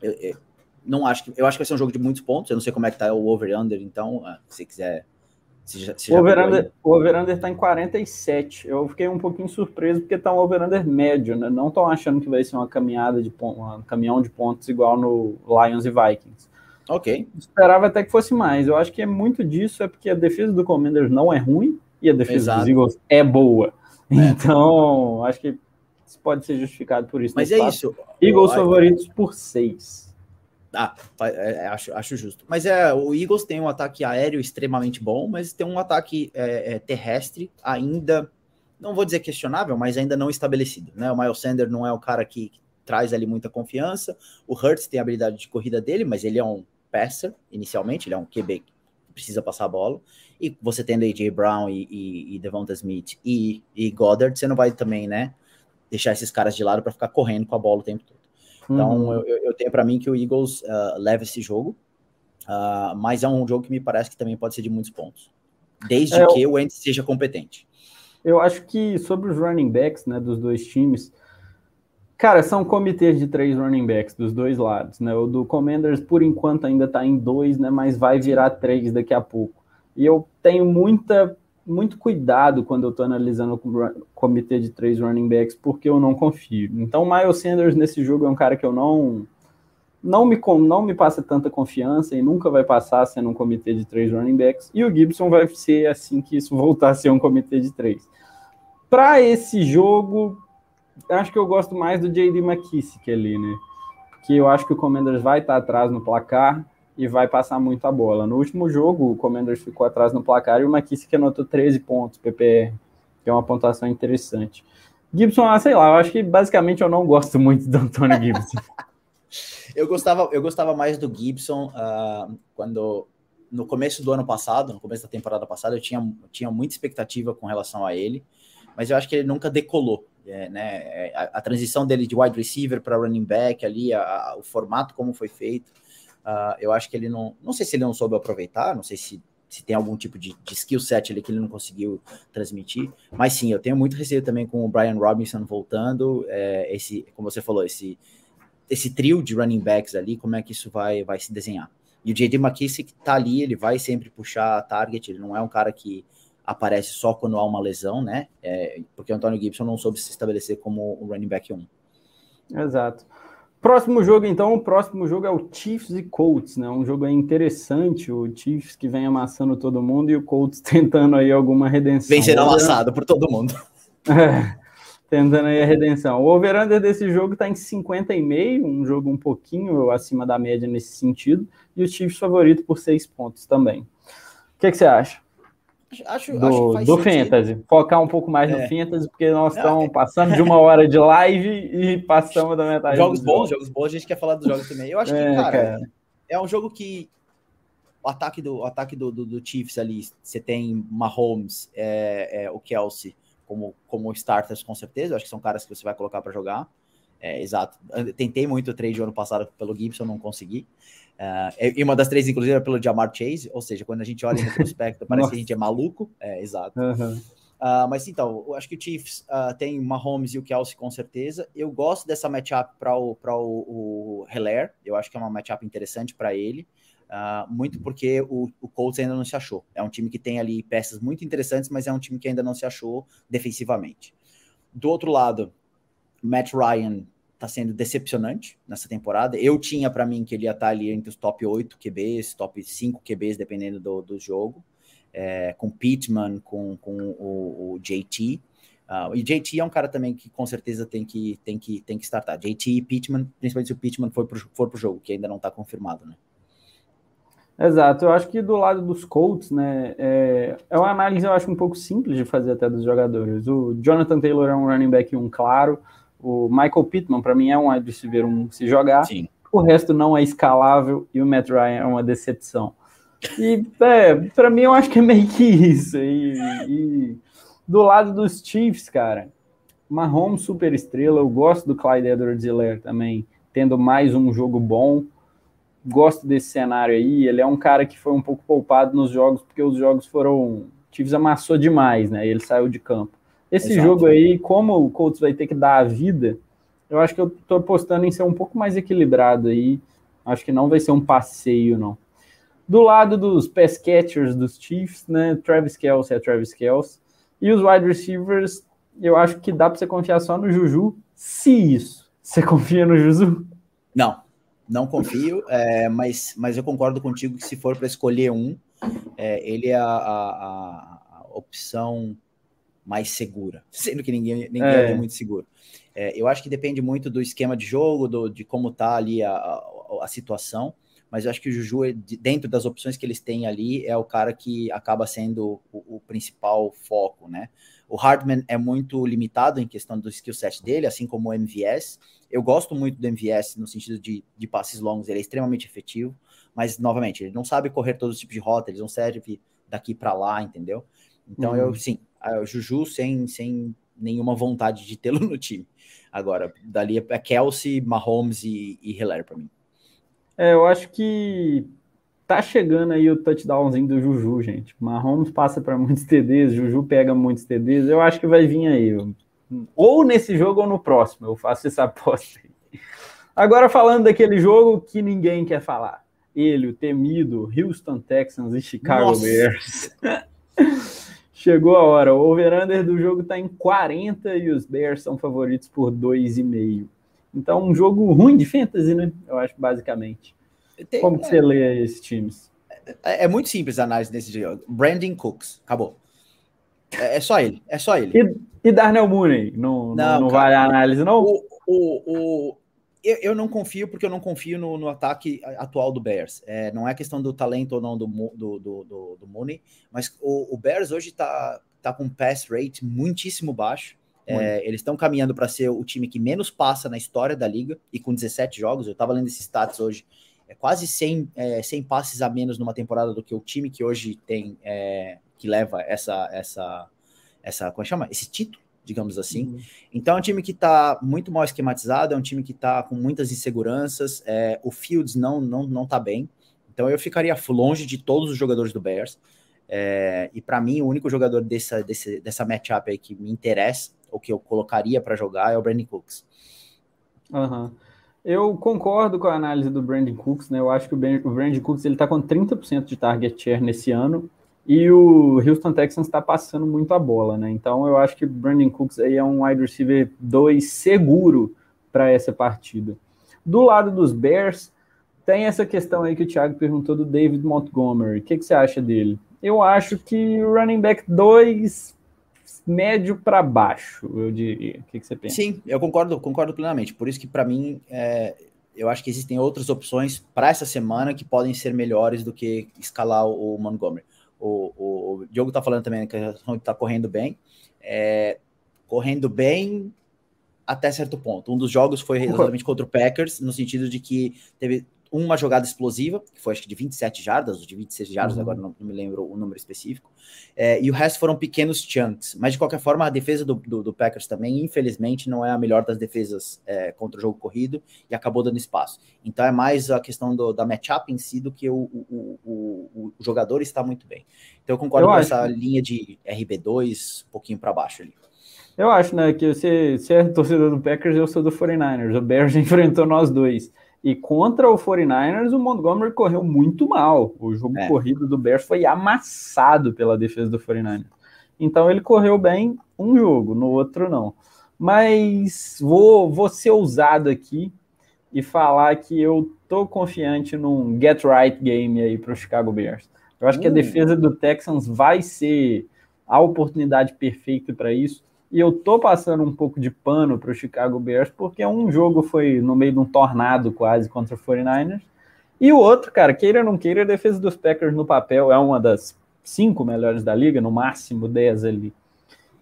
eu, eu, não acho que. Eu acho que vai ser um jogo de muitos pontos. Eu não sei como é que tá o over-under, então, ah, se quiser se já, se o over-under over está em 47. Eu fiquei um pouquinho surpreso porque está um over-under médio, né? Não estão achando que vai ser uma caminhada de um caminhão de pontos igual no Lions e Vikings. Ok. Esperava até que fosse mais. Eu acho que é muito disso, é porque a defesa do Commanders não é ruim e a defesa Exato. dos Eagles é boa. É. Então, acho que pode ser justificado por isso. Mas é isso. Eagles favoritos por 6. Ah, é, é, acho, acho justo. Mas é, o Eagles tem um ataque aéreo extremamente bom, mas tem um ataque é, é, terrestre ainda, não vou dizer questionável, mas ainda não estabelecido. Né? O Miles Sanders não é o cara que, que traz ali muita confiança. O Hurts tem a habilidade de corrida dele, mas ele é um passer inicialmente, ele é um QB que precisa passar a bola. E você tendo AJ Brown e, e, e Devonta Smith e, e Goddard, você não vai também, né, deixar esses caras de lado para ficar correndo com a bola o tempo todo. Então, uhum. eu, eu, tenho para mim que o Eagles uh, leva esse jogo, uh, mas é um jogo que me parece que também pode ser de muitos pontos, desde é, que o Ents seja competente. Eu acho que sobre os running backs, né, dos dois times, cara, são comitês de três running backs dos dois lados, né? O do Commanders, por enquanto, ainda está em dois, né, mas vai virar três daqui a pouco. E eu tenho muita muito cuidado quando eu estou analisando o comitê de três running backs, porque eu não confio. Então, o Miles Sanders nesse jogo é um cara que eu não não me, não me passa tanta confiança e nunca vai passar sendo um comitê de três running backs. E o Gibson vai ser assim que isso voltar a ser um comitê de três. Para esse jogo, acho que eu gosto mais do J.D. McKissick ali, né? Que eu acho que o Commanders vai estar atrás no placar e vai passar muito a bola. No último jogo, o Commanders ficou atrás no placar e o McKissick anotou 13 pontos, PPR, que é uma pontuação interessante. Gibson, ah, sei lá, eu acho que basicamente eu não gosto muito do Antônio Gibson. eu, gostava, eu gostava mais do Gibson uh, quando no começo do ano passado, no começo da temporada passada, eu tinha, tinha muita expectativa com relação a ele, mas eu acho que ele nunca decolou. É, né, é, a, a, transição dele de wide receiver para running back ali, a, a, o formato como foi feito, Uh, eu acho que ele não. Não sei se ele não soube aproveitar, não sei se, se tem algum tipo de, de skill set ali que ele não conseguiu transmitir. Mas sim, eu tenho muito receio também com o Brian Robinson voltando. É, esse, como você falou, esse, esse trio de running backs ali, como é que isso vai, vai se desenhar. E o J.D. McKissick tá ali, ele vai sempre puxar a target, ele não é um cara que aparece só quando há uma lesão, né? É, porque o Antônio Gibson não soube se estabelecer como o running back 1. Exato. Próximo jogo, então, o próximo jogo é o Chiefs e Colts, né? Um jogo interessante, o Chiefs que vem amassando todo mundo e o Colts tentando aí alguma redenção. Vem sendo amassado por todo mundo. É, tentando aí a redenção. O over-under desse jogo está em 50,5, um jogo um pouquinho acima da média nesse sentido, e o Chiefs favorito por 6 pontos também. O que, que você acha? Acho, do, acho do Fantasy. Focar um pouco mais é. no Fantasy, porque nós estamos é. passando de uma hora de live e passamos da metade. Jogos bons, jogos bons, a gente quer falar dos jogos também. Eu acho que, é, cara, cara, é um jogo que o ataque do, o ataque do, do, do Chiefs ali, você tem Mahomes, é, é, o Kelsey como, como starters, com certeza. Eu acho que são caras que você vai colocar para jogar. É, exato. Eu tentei muito o trade ano passado pelo Gibson, não consegui. Uh, e uma das três, inclusive, é pelo Jamar Chase, ou seja, quando a gente olha no prospecto, parece que a gente é maluco. É, exato. Uhum. Uh, mas então, eu acho que o Chiefs uh, tem Mahomes e o Kelsey com certeza. Eu gosto dessa matchup para o, pra o, o Heller, eu acho que é uma matchup interessante para ele. Uh, muito porque o, o Colts ainda não se achou. É um time que tem ali peças muito interessantes, mas é um time que ainda não se achou defensivamente. Do outro lado, Matt Ryan tá sendo decepcionante nessa temporada. Eu tinha para mim que ele ia estar tá ali entre os top 8 QBs, top 5 QBs, dependendo do, do jogo, é, com Pittman, com, com o, o JT. Uh, ah, e JT é um cara também que com certeza tem que, tem que, tem que startar. JT e Pittman, principalmente se o Pittman for pro, for pro jogo, que ainda não está confirmado, né? Exato, eu acho que do lado dos Colts, né, é, é uma análise, eu acho, um pouco simples de fazer até dos jogadores. O Jonathan Taylor é um running back um claro, o Michael Pittman, para mim, é um wide receiver um se jogar, Sim. o resto não é escalável e o Matt Ryan é uma decepção. E, é, para mim, eu acho que é meio que isso. E, e do lado dos Chiefs, cara, Mahomes super estrela, eu gosto do Clyde Edwards-Helaire também, tendo mais um jogo bom, gosto desse cenário aí. Ele é um cara que foi um pouco poupado nos jogos, porque os jogos foram. Chiefs amassou demais, né? Ele saiu de campo. Esse Exato. jogo aí, como o Colts vai ter que dar a vida, eu acho que eu tô apostando em ser um pouco mais equilibrado aí. Acho que não vai ser um passeio, não. Do lado dos pass catchers dos Chiefs, né? Travis Kelce é Travis Kelce. E os wide receivers, eu acho que dá para você confiar só no Juju, se isso. Você confia no Juju? Não, não confio, é, mas, mas eu concordo contigo que se for para escolher um, é, ele é a, a, a, opção mais segura, sendo que ninguém, ninguém é. é muito seguro. É, eu acho que depende muito do esquema de jogo, do, de como tá ali a, a, a situação, mas eu acho que o Juju, dentro das opções que eles têm ali, é o cara que acaba sendo o, o principal foco, né? O Hardman é muito limitado em questão do skill set dele, assim como o MVS. Eu gosto muito do MVS no sentido de, de passes longos, ele é extremamente efetivo, mas, novamente, ele não sabe correr todos os tipos de rota, ele não serve daqui para lá, entendeu? Então, uhum. eu, sim, o Juju sem, sem nenhuma vontade de tê-lo no time. Agora, dali é Kelsey, Mahomes e, e Hilaire para mim. É, eu acho que tá chegando aí o touchdownzinho do Juju, gente. Mahomes passa para muitos TDs, Juju pega muitos TDs. Eu acho que vai vir aí. Ou nesse jogo ou no próximo. Eu faço essa aposta. Agora falando daquele jogo que ninguém quer falar. Ele, o temido Houston Texans e Chicago Nossa. Bears. Chegou a hora. O over-under do jogo está em 40 e os Bears são favoritos por 2,5. Então, um jogo ruim de fantasy, né? Eu acho, basicamente. Tem, Como que é, você lê esses times? É, é, muito simples a análise desse jogo. Brandon Cooks, acabou. É, é, só ele, é só ele. E, e Darnell Mooney? Não, não, não, vale a análise, não? O, o, o, eu, eu não confio porque eu não confio no, no ataque atual do Bears. É, não é questão do talento ou não do, do, do, do, do Mooney, mas o, o Bears hoje está tá com um pass rate muitíssimo baixo. É, eles estão caminhando para ser o time que menos passa na história da liga e com 17 jogos. Eu estava lendo esses stats hoje. É quase 100, é, 100 passes a menos numa temporada do que o time que hoje tem, é, que leva essa, essa, essa, como é chama? Esse título, digamos assim. Uhum. Então é um time que está muito mal esquematizado, é um time que está com muitas inseguranças. É, o Fields não, não, não tá bem. Então eu ficaria longe de todos os jogadores do Bears. É, e para mim, o único jogador dessa, desse, dessa matchup aí que me interessa o que eu colocaria para jogar é o Brandon Cooks. Uhum. Eu concordo com a análise do Brandon Cooks, né? Eu acho que o Brandon Cooks ele tá com 30% de target share nesse ano e o Houston Texans está passando muito a bola, né? Então eu acho que o Brandon Cooks aí é um wide receiver 2 seguro para essa partida. Do lado dos Bears, tem essa questão aí que o Thiago perguntou do David Montgomery. O que, que você acha dele? Eu acho que o running back 2 médio para baixo, eu diria. O que, que, você pensa? Sim, eu concordo, concordo plenamente. Por isso que, para mim, é, eu acho que existem outras opções para essa semana que podem ser melhores do que escalar o Montgomery. O, o, o Diogo está falando também que está correndo bem. É, correndo bem até certo ponto. Um dos jogos foi exatamente contra o Packers, no sentido de que teve uma jogada explosiva, que foi acho que de 27 jardas, ou de 26 jardas, uhum. agora não, não, me lembro o número específico, é, e o resto foram pequenos chunks, mas de qualquer forma a defesa do, do, do Packers também, infelizmente, não é a melhor das defesas é, contra o jogo corrido, e acabou dando espaço. Então é mais a questão do, da matchup em si do que o, o, o, o jogador está muito bem. Então eu concordo eu com essa linha de RB2 um pouquinho para baixo ali. Eu acho, né, que você, você é torcedor do Packers, eu sou do 49ers. O Bears enfrentou nós dois. E contra o 49ers, o Montgomery correu muito mal. O jogo é. corrido do Bears foi amassado pela defesa do 49ers. Então ele correu bem um jogo, no outro não. Mas vou, vou ser ousado aqui e falar que eu tô confiante num get right game aí para o Chicago Bears. Eu acho que a hum. defesa do Texans vai ser a oportunidade perfeita para isso. E eu tô passando um pouco de pano para o Chicago Bears, porque um jogo foi no meio de um tornado quase contra o 49ers. E o outro, cara, queira ou não queira, a defesa dos Packers no papel é uma das cinco melhores da liga, no máximo dez ali.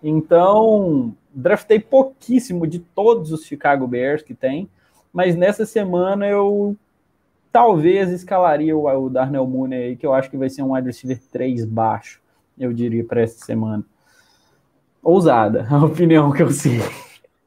Então, draftei pouquíssimo de todos os Chicago Bears que tem, mas nessa semana eu talvez escalaria o, o Darnell Mooney aí, que eu acho que vai ser um wide receiver 3 baixo, eu diria, para essa semana. Ousada, a opinião que eu sei.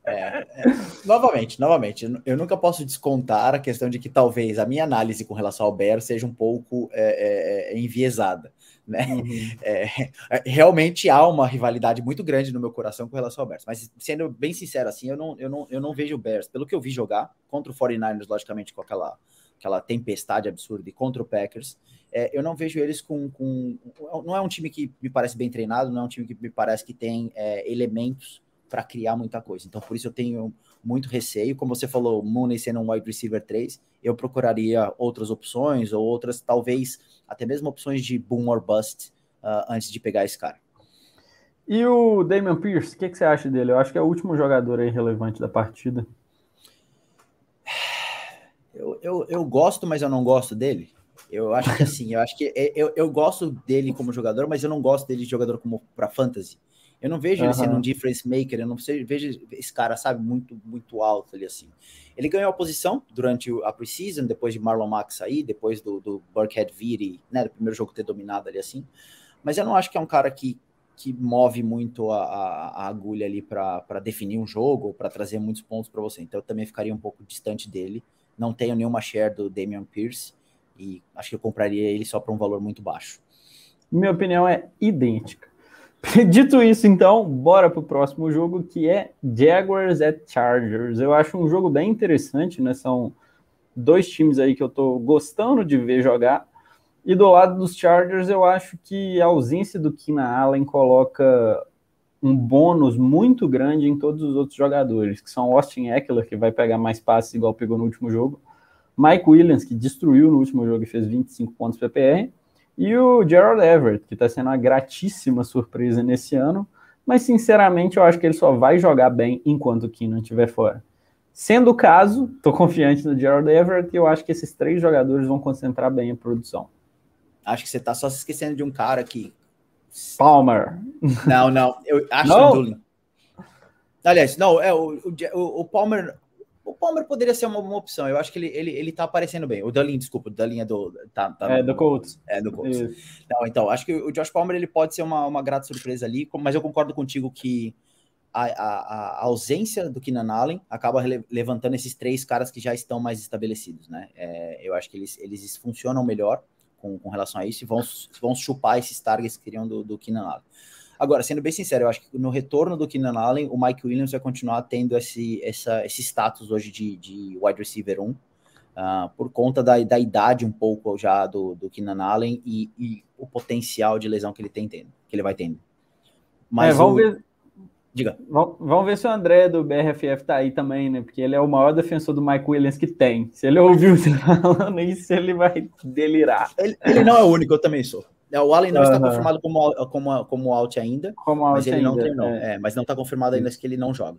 É, é, novamente, novamente, eu nunca posso descontar a questão de que talvez a minha análise com relação ao Bears seja um pouco é, é, é enviesada. Né? Uhum. Realmente há uma rivalidade muito grande no meu coração com relação ao Bears. Mas sendo bem sincero, assim, eu não, eu não, eu não vejo o Bears, pelo que eu vi jogar, contra o 49ers, logicamente, com aquela, aquela tempestade absurda, e contra o Packers, é, eu não vejo eles com, com, Não é um time que me parece bem treinado, não é um time que me parece que tem é, elementos para criar muita coisa. Então, por isso eu tenho muito receio. Como você falou, Mooney sendo um wide receiver 3, eu procuraria outras opções, ou outras, talvez, até mesmo opções de boom or bust uh, antes de pegar esse cara. E o Damian Pierce, o que, que, você acha dele? Eu acho que é o último jogador aí relevante da partida. Eu, eu, eu gosto, mas eu não gosto dele. Eu acho que assim, eu acho que é, eu, eu gosto dele como jogador, mas eu não gosto dele de jogador como para fantasy. Eu não vejo uhum. ele sendo um difference maker, eu não vejo esse cara, sabe, muito, muito alto ali assim. Ele ganhou a posição durante a preseason, depois de Marlon Mack sair, depois do, do Burkhead vir né, do primeiro jogo ter dominado ali assim. Mas eu não acho que é um cara que, que move muito a, a, a agulha ali para definir um jogo, para trazer muitos pontos para você. Então eu também ficaria um pouco distante dele. Não tenho nenhuma share do Damian Pierce e acho que eu compraria ele só para um valor muito baixo. Minha opinião é idêntica. Dito isso, então, bora para o próximo jogo, que é Jaguars at Chargers. Eu acho um jogo bem interessante, né? São dois times aí que eu estou gostando de ver jogar. E do lado dos Chargers, eu acho que a ausência do Keenan Allen coloca um bônus muito grande em todos os outros jogadores, que são Austin Eckler, que vai pegar mais passes igual pegou no último jogo, Mike Williams, que destruiu no último jogo e fez 25 pontos PPR, e o Gerald Everett, que está sendo uma gratíssima surpresa nesse ano, mas sinceramente eu acho que ele só vai jogar bem enquanto o Keenan estiver fora. Sendo o caso, estou confiante no Gerald Everett e eu acho que esses três jogadores vão concentrar bem a produção. Acho que você está só se esquecendo de um cara que. Palmer. Não, não. Eu acho que Aliás, não, é o, o, o Palmer o Palmer poderia ser uma, uma, opção. Eu acho que ele, ele, ele tá aparecendo bem. O Dalin, desculpa, o Dalin é do. Tá, tá é, no, do Colts. É, do Colts. Não, então, acho que o Josh Palmer ele pode ser uma, uma grata surpresa ali, mas eu concordo contigo que a, a, a ausência do Keenan Allen acaba levantando esses três caras que já estão mais estabelecidos, né? É, eu acho que eles, eles funcionam melhor com, com relação a isso e vão, vão chupar esses targets que queriam do, do Keenan Allen. Agora, sendo bem sincero, eu acho que no retorno do Keenan Allen, o Mike Williams vai continuar tendo esse, essa, esse status hoje de, de wide receiver 1, uh, ah, por conta da, da idade um pouco já do, do Keenan Allen e, e, o potencial de lesão que ele tem tendo, que ele vai tendo. Mas é, vamos o... ver. Diga. Vamos ver se o André do BRFF tá aí também, né? Porque ele é o maior defensor do Mike Williams que tem. Se ele ouviu você falando isso, ele vai delirar. Ele, ele não é o único, eu também sou. É, o Allen não uhum. está confirmado como, como, como out ainda, como out mas ele ainda, não treinou. É. É, mas não está confirmado ainda que ele não joga.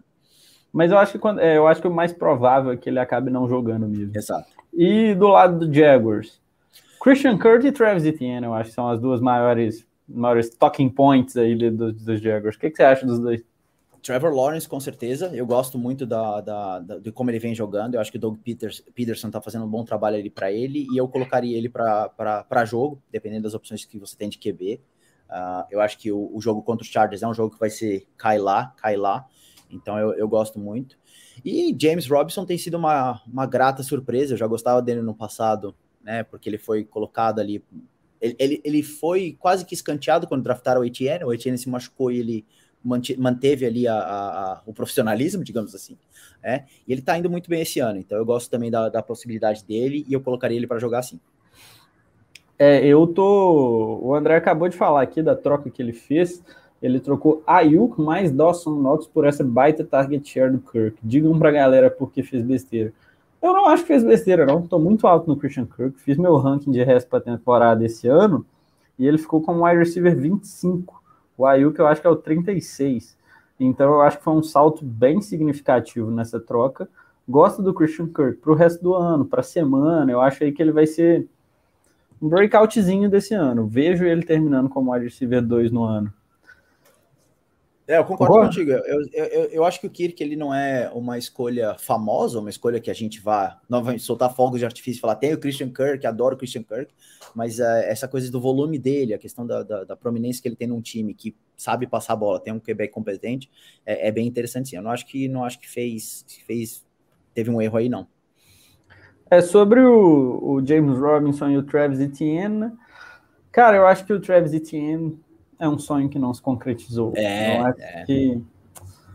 Mas eu acho que quando, é, eu acho que o mais provável é que ele acabe não jogando mesmo. Exato. E do lado do Jaguars, Christian Kirk e Travis Etienne, eu acho que são as duas maiores, maiores talking points aí dos, dos Jaguars. O que, que você acha dos dois? Trevor Lawrence, com certeza. Eu gosto muito da, da, da, de como ele vem jogando. Eu acho que o Doug Peters, Peterson está fazendo um bom trabalho ali para ele. E eu colocaria ele para jogo, dependendo das opções que você tem de QB. Uh, ah, eu acho que o, o, jogo contra os Chargers é um jogo que vai ser cai lá, cai lá. Então eu, eu gosto muito. E James Robinson tem sido uma, uma grata surpresa. Eu já gostava dele no passado, né? Porque ele foi colocado ali. Ele, ele, ele foi quase que escanteado quando draftaram o Etienne. O Etienne se machucou e ele manteve ali a, a, a, o profissionalismo, digamos assim, é, e ele está indo muito bem esse ano, então eu gosto também da, da possibilidade dele e eu colocaria ele para jogar assim. É, eu tô. O André acabou de falar aqui da troca que ele fez. Ele trocou Ayuk mais Dawson Knox por essa baita target share do Kirk. Digam pra galera por que fez besteira. Eu não acho que fez besteira, não. Tô muito alto no Christian Kirk. Fiz meu ranking de resto pra temporada esse ano e ele ficou como wide receiver 25. O Ayuk eu acho que é o 36. Então eu acho que foi um salto bem significativo nessa troca. Gosto do Christian Kirk para o resto do ano, para a semana. Eu acho aí que ele vai ser um breakoutzinho desse ano. Vejo ele terminando como wide receiver 2 no ano. É, eu concordo Boa. contigo. Eu, eu, eu, acho que o Kirk ele não é uma escolha famosa, uma escolha que a gente vá novamente soltar fogos de artifício e falar tem o Christian Kirk, adoro o Christian Kirk, mas uh, essa coisa do volume dele, a questão da, da, da, prominência que ele tem num time que sabe passar a bola, tem um QB competente, é, é, bem interessante. Sim. Eu não acho que não acho que fez, fez teve um erro aí não. É sobre o, o James Robinson e o Travis Etienne. Cara, eu acho que o Travis Etienne é um sonho que não se concretizou. É, é. Que...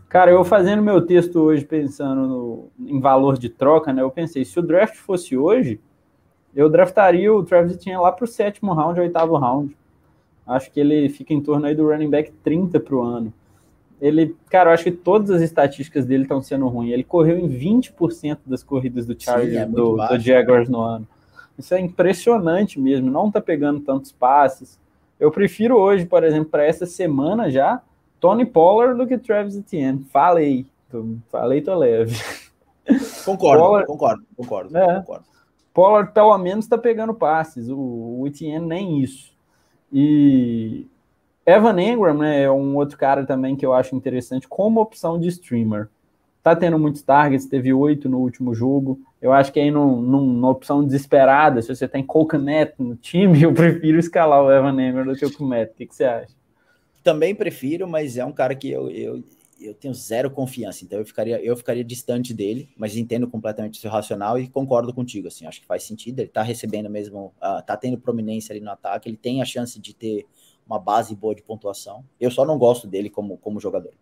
Cara, eu fazendo meu texto hoje pensando no, em valor de troca, né? Eu pensei, se o draft fosse hoje, eu draftaria o Travis Etienne lá para o sétimo round, oitavo round. Acho que ele fica em torno aí do running back 30 para o ano. Ele, cara, eu acho que todas as estatísticas dele estão sendo ruins. Ele correu em 20% das corridas do Chargers, é do, do Jaguars no ano. Isso é impressionante mesmo. Não tá pegando tantos passes. Eu prefiro hoje, por exemplo, para essa semana já, Tony Pollard do que Travis Etienne. Falei, tô, falei, tô leve. Concordo, Pollard, concordo, concordo, é, concordo. Pollard pelo menos está pegando passes, o, o Etienne nem isso. E Evan Engram né, é um outro cara também que eu acho interessante como opção de streamer. Tá tendo muitos targets, teve oito no último jogo. Eu acho que aí num, numa opção desesperada, se você tem Coconet no time, eu prefiro escalar o Evan Engram do que o Comet. O que, que, você acha? Também prefiro, mas é um cara que eu, eu, eu tenho zero confiança, então eu ficaria, eu ficaria distante dele, mas entendo completamente o seu racional e concordo contigo, assim, acho que faz sentido, ele tá recebendo mesmo, uh, tá tendo prominência ali no ataque, ele tem a chance de ter uma base boa de pontuação, eu só não gosto dele como, como jogador.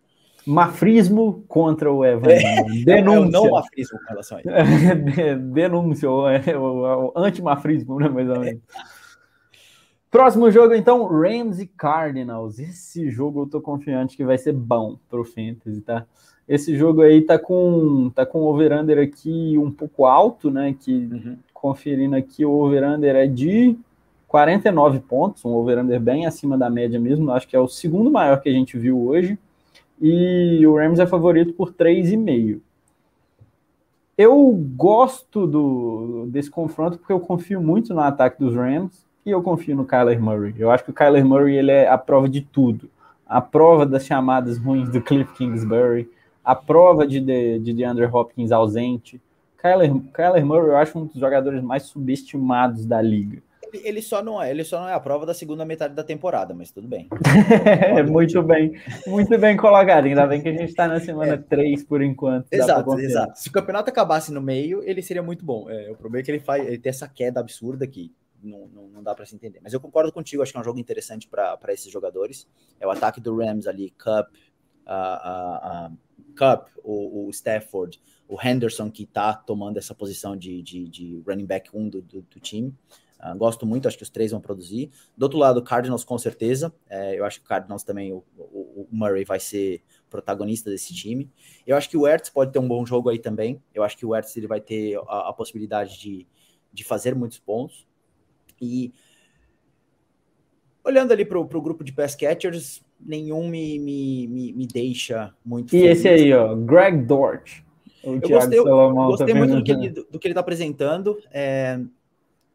Mafrismo contra o Evan. É, Denúncia. É não mafrismo com relação a ele. Denúncia, o, o, o antimafrismo, né, mais ou menos. Próximo jogo, então, Rams e Cardinals. Esse jogo eu tô confiante que vai ser bom pro Fantasy, tá? Esse jogo aí tá com tá com o over-under aqui um pouco alto, né? Que uhum. conferindo aqui, o over-under é de 49 pontos, um over-under bem acima da média mesmo. Acho que é o segundo maior que a gente viu hoje e o Rams é favorito por 3,5. Eu gosto do, desse confronto porque eu confio muito no ataque dos Rams e eu confio no Kyler Murray. Eu acho que o Kyler Murray ele é a prova de tudo. A prova das chamadas ruins do Cliff Kingsbury, a prova de, de, de DeAndre Hopkins ausente. Kyler, Kyler Murray eu acho um dos jogadores mais subestimados da liga ele só não é, ele só não é a prova da segunda metade da temporada, mas tudo bem. é muito bem, muito bem colocado. Ainda bem que a gente está na semana é. 3 por enquanto. Exato, exato. Se o campeonato acabasse no meio, ele seria muito bom. É, o problema é que ele faz, ele tem essa queda absurda que não, não, não dá para se entender. Mas eu concordo contigo, acho que é um jogo interessante para esses jogadores. É o ataque do Rams ali, Cup, uh, uh, uh, Cup, o, o Stafford, o Henderson que está tomando essa posição de, de, de running back 1 do, do, do time. Uh, gosto muito, acho que os três vão produzir. Do outro lado, Cardinals com certeza. É, eu acho que o Cardinals também, o, o, o, Murray vai ser protagonista desse time. Eu acho que o Ertz pode ter um bom jogo aí também. Eu acho que o Ertz ele vai ter a, a possibilidade de, de fazer muitos pontos. E olhando ali para o grupo de pass catchers, nenhum me, me, me, me deixa muito. E feliz. esse aí, ó, Greg Dort. eu gostei, eu, gostei muito do que, ele, do que ele está apresentando. É,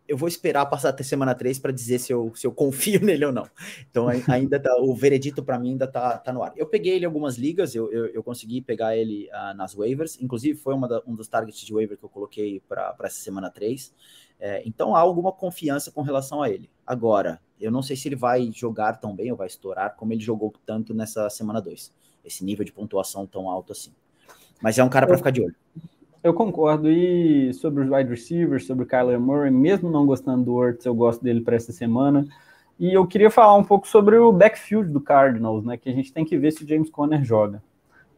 eu vou esperar passar até semana 3 para dizer se eu, se eu confio nele ou não. Então ainda tá, o veredito para mim ainda tá, tá no ar. Eu peguei ele em algumas ligas, eu, eu, eu consegui pegar ele uh, nas waivers, inclusive foi da, um dos targets de waiver que eu coloquei para essa semana 3. É, então há alguma confiança com relação a ele. Agora, eu não sei se ele vai jogar tão bem ou vai estourar como ele jogou tanto nessa semana 2. Esse nível de pontuação tão alto assim. Mas é um cara para ficar de olho. Eu concordo. E sobre os wide receivers, sobre o Kyler Murray, mesmo não gostando do Hurts, eu gosto dele para essa semana. E eu queria falar um pouco sobre o backfield do Cardinals, né? Que a gente tem que ver se o James Conner joga.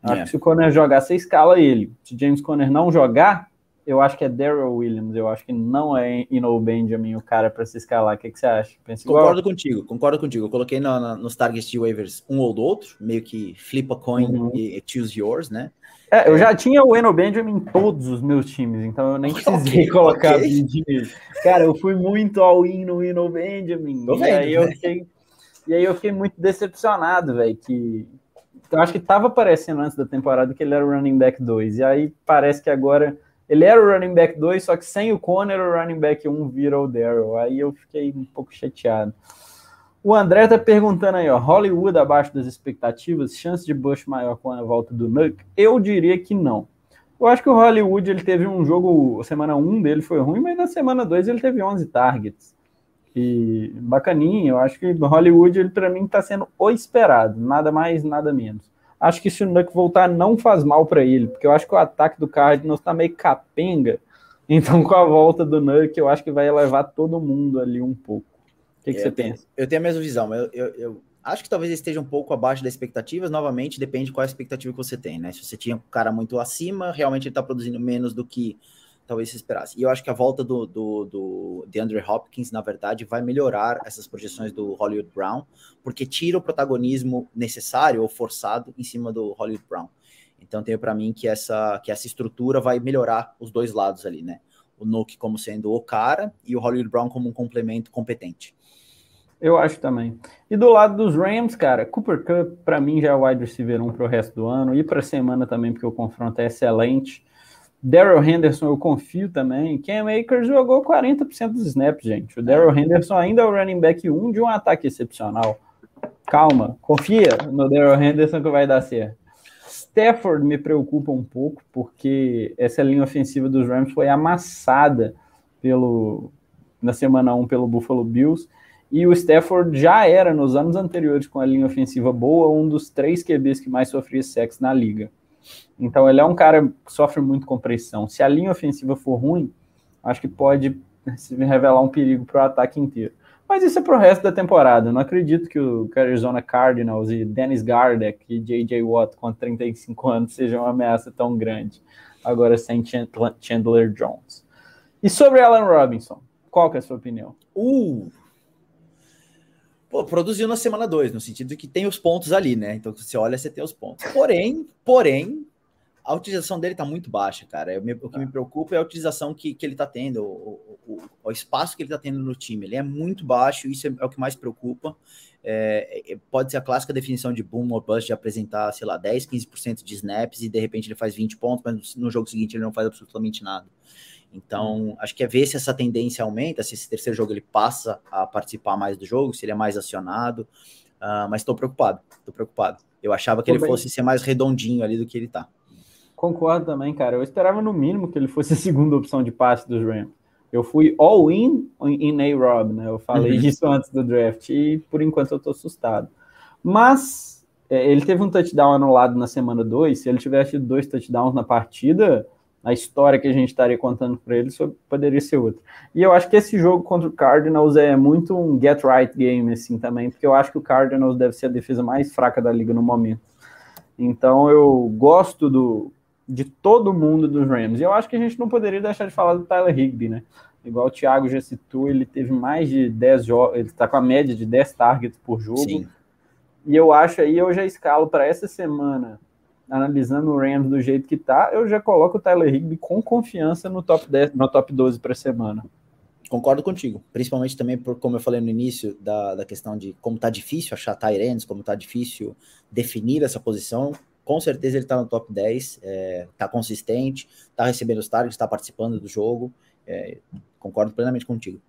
Acho é. que se o Conner jogar, você escala ele. Se o James Conner não jogar, eu acho que é Daryl Williams. Eu acho que não é Ino Benjamin o cara para se escalar. O que, que você acha? Pensa concordo igual? contigo, concordo contigo. Eu coloquei no, no, nos targets de waivers um ou do outro, meio que flip a coin uhum. e choose yours, né? É, eu já tinha o Eno Benjamin em todos os meus times, então eu nem precisei okay, colocar okay. nele. Cara, eu fui muito all-in no Eno Benjamin. e, aí eu fiquei, e aí eu fiquei muito decepcionado, velho, que eu acho que tava parecendo antes da temporada que ele era o running back 2, e aí parece que agora Ele era o running back 2, só que sem o Conner, o running back 1 vira o Daryl. Aí eu fiquei um pouco chateado. O André tá perguntando aí, ó, Hollywood abaixo das expectativas, chance de Bush maior com a volta do Nuke? Eu diria que não. Eu acho que o Hollywood ele teve um jogo, semana 1 dele foi ruim, mas na semana 2 ele teve 11 targets. E bacaninha, eu acho que o Hollywood ele para mim tá sendo o esperado, nada mais, nada menos. Acho que se o Nuke voltar não faz mal para ele, porque eu acho que o ataque do Cardinals tá meio capenga. Então com a volta do Nuke, eu acho que vai elevar todo mundo ali um pouco. O que, que é, você pensa? Eu tenho a mesma visão. Eu, eu, eu acho que talvez esteja um pouco abaixo das expectativas. Novamente, depende de qual a expectativa que você tem, né? Se você tinha um cara muito acima, realmente ele está produzindo menos do que talvez se esperasse. E eu acho que a volta do, do, do de Andrew Hopkins, na verdade, vai melhorar essas projeções do Hollywood Brown, porque tira o protagonismo necessário ou forçado em cima do Hollywood Brown. Então, tenho para mim que essa, que essa estrutura vai melhorar os dois lados ali, né? O Nuke como sendo o cara e o Hollywood Brown como um complemento competente. Eu acho também. E do lado dos Rams, cara, Cooper Cup, para mim, já é wide receiver 1 para o resto do ano. E para semana também, porque o confronto é excelente. Daryl Henderson, eu confio também. Cam Akers jogou 40% dos snaps, gente. O Daryl Henderson ainda é o running back 1 de um ataque excepcional. Calma, confia no Daryl Henderson que vai dar certo. Stafford me preocupa um pouco, porque essa linha ofensiva dos Rams foi amassada pelo, na semana 1 pelo Buffalo Bills. E o Stafford já era, nos anos anteriores, com a linha ofensiva boa, um dos três QBs que mais sofria sexo na liga. Então ele é um cara que sofre muito com pressão. Se a linha ofensiva for ruim, acho que pode se revelar um perigo para o ataque inteiro. Mas isso é para o resto da temporada. Não acredito que o Arizona Cardinals e Dennis Gardeck e J.J. Watt com 35 anos sejam uma ameaça tão grande. Agora sem Chandler Jones. E sobre Allen Robinson, qual que é a sua opinião? Uh, Pô, produziu na semana 2, no sentido de que tem os pontos ali, né? Então, você olha, você tem os pontos. Porém, porém, a utilização dele tá muito baixa, cara. o que me preocupa é a utilização que, que ele tá tendo, o, o, o, espaço que ele tá tendo no time. Ele é muito baixo, isso é, é o que mais preocupa. É, é, pode ser a clássica definição de boom or bust de apresentar, sei lá, 10, 15% de snaps e de repente ele faz 20 pontos, mas no jogo seguinte ele não faz absolutamente nada. Então, acho que é ver se essa tendência aumenta, se esse terceiro jogo ele passa a participar mais do jogo, se ele é mais acionado. Uh, mas estou preocupado, estou preocupado. Eu achava que Tô ele bem. fosse ser mais redondinho ali do que ele está. Concordo também, cara. Eu esperava no mínimo que ele fosse a segunda opção de passe dos Rams. Eu fui all in em A-Rob, né? Eu falei uhum. isso antes do draft e por enquanto eu tô assustado. Mas é, ele teve um touchdown anulado na semana 2. Se ele tivesse tido dois touchdowns na partida, a história que a gente estaria contando para ele poderia ser outra. E eu acho que esse jogo contra o Cardinals é muito um get right game, assim, também, porque eu acho que o Cardinals deve ser a defesa mais fraca da liga no momento. Então eu gosto do, de todo mundo dos Rams. E eu acho que a gente não poderia deixar de falar do Tyler Higby, né? Igual o Thiago já citou, ele teve mais de 10 jogos, ele está com a média de 10 targets por jogo. Sim. E eu acho aí, eu já escalo para essa semana analisando o Rams do jeito que tá, eu já coloco o Tyler Higby com confiança no top 10, no top 12 para semana. Concordo contigo, principalmente também por como eu falei no início da, da questão de como tá difícil achar Tyrants, como tá difícil definir essa posição. Com certeza ele tá no top 10, é, tá consistente, tá recebendo os targets, tá participando do jogo. É, concordo plenamente contigo.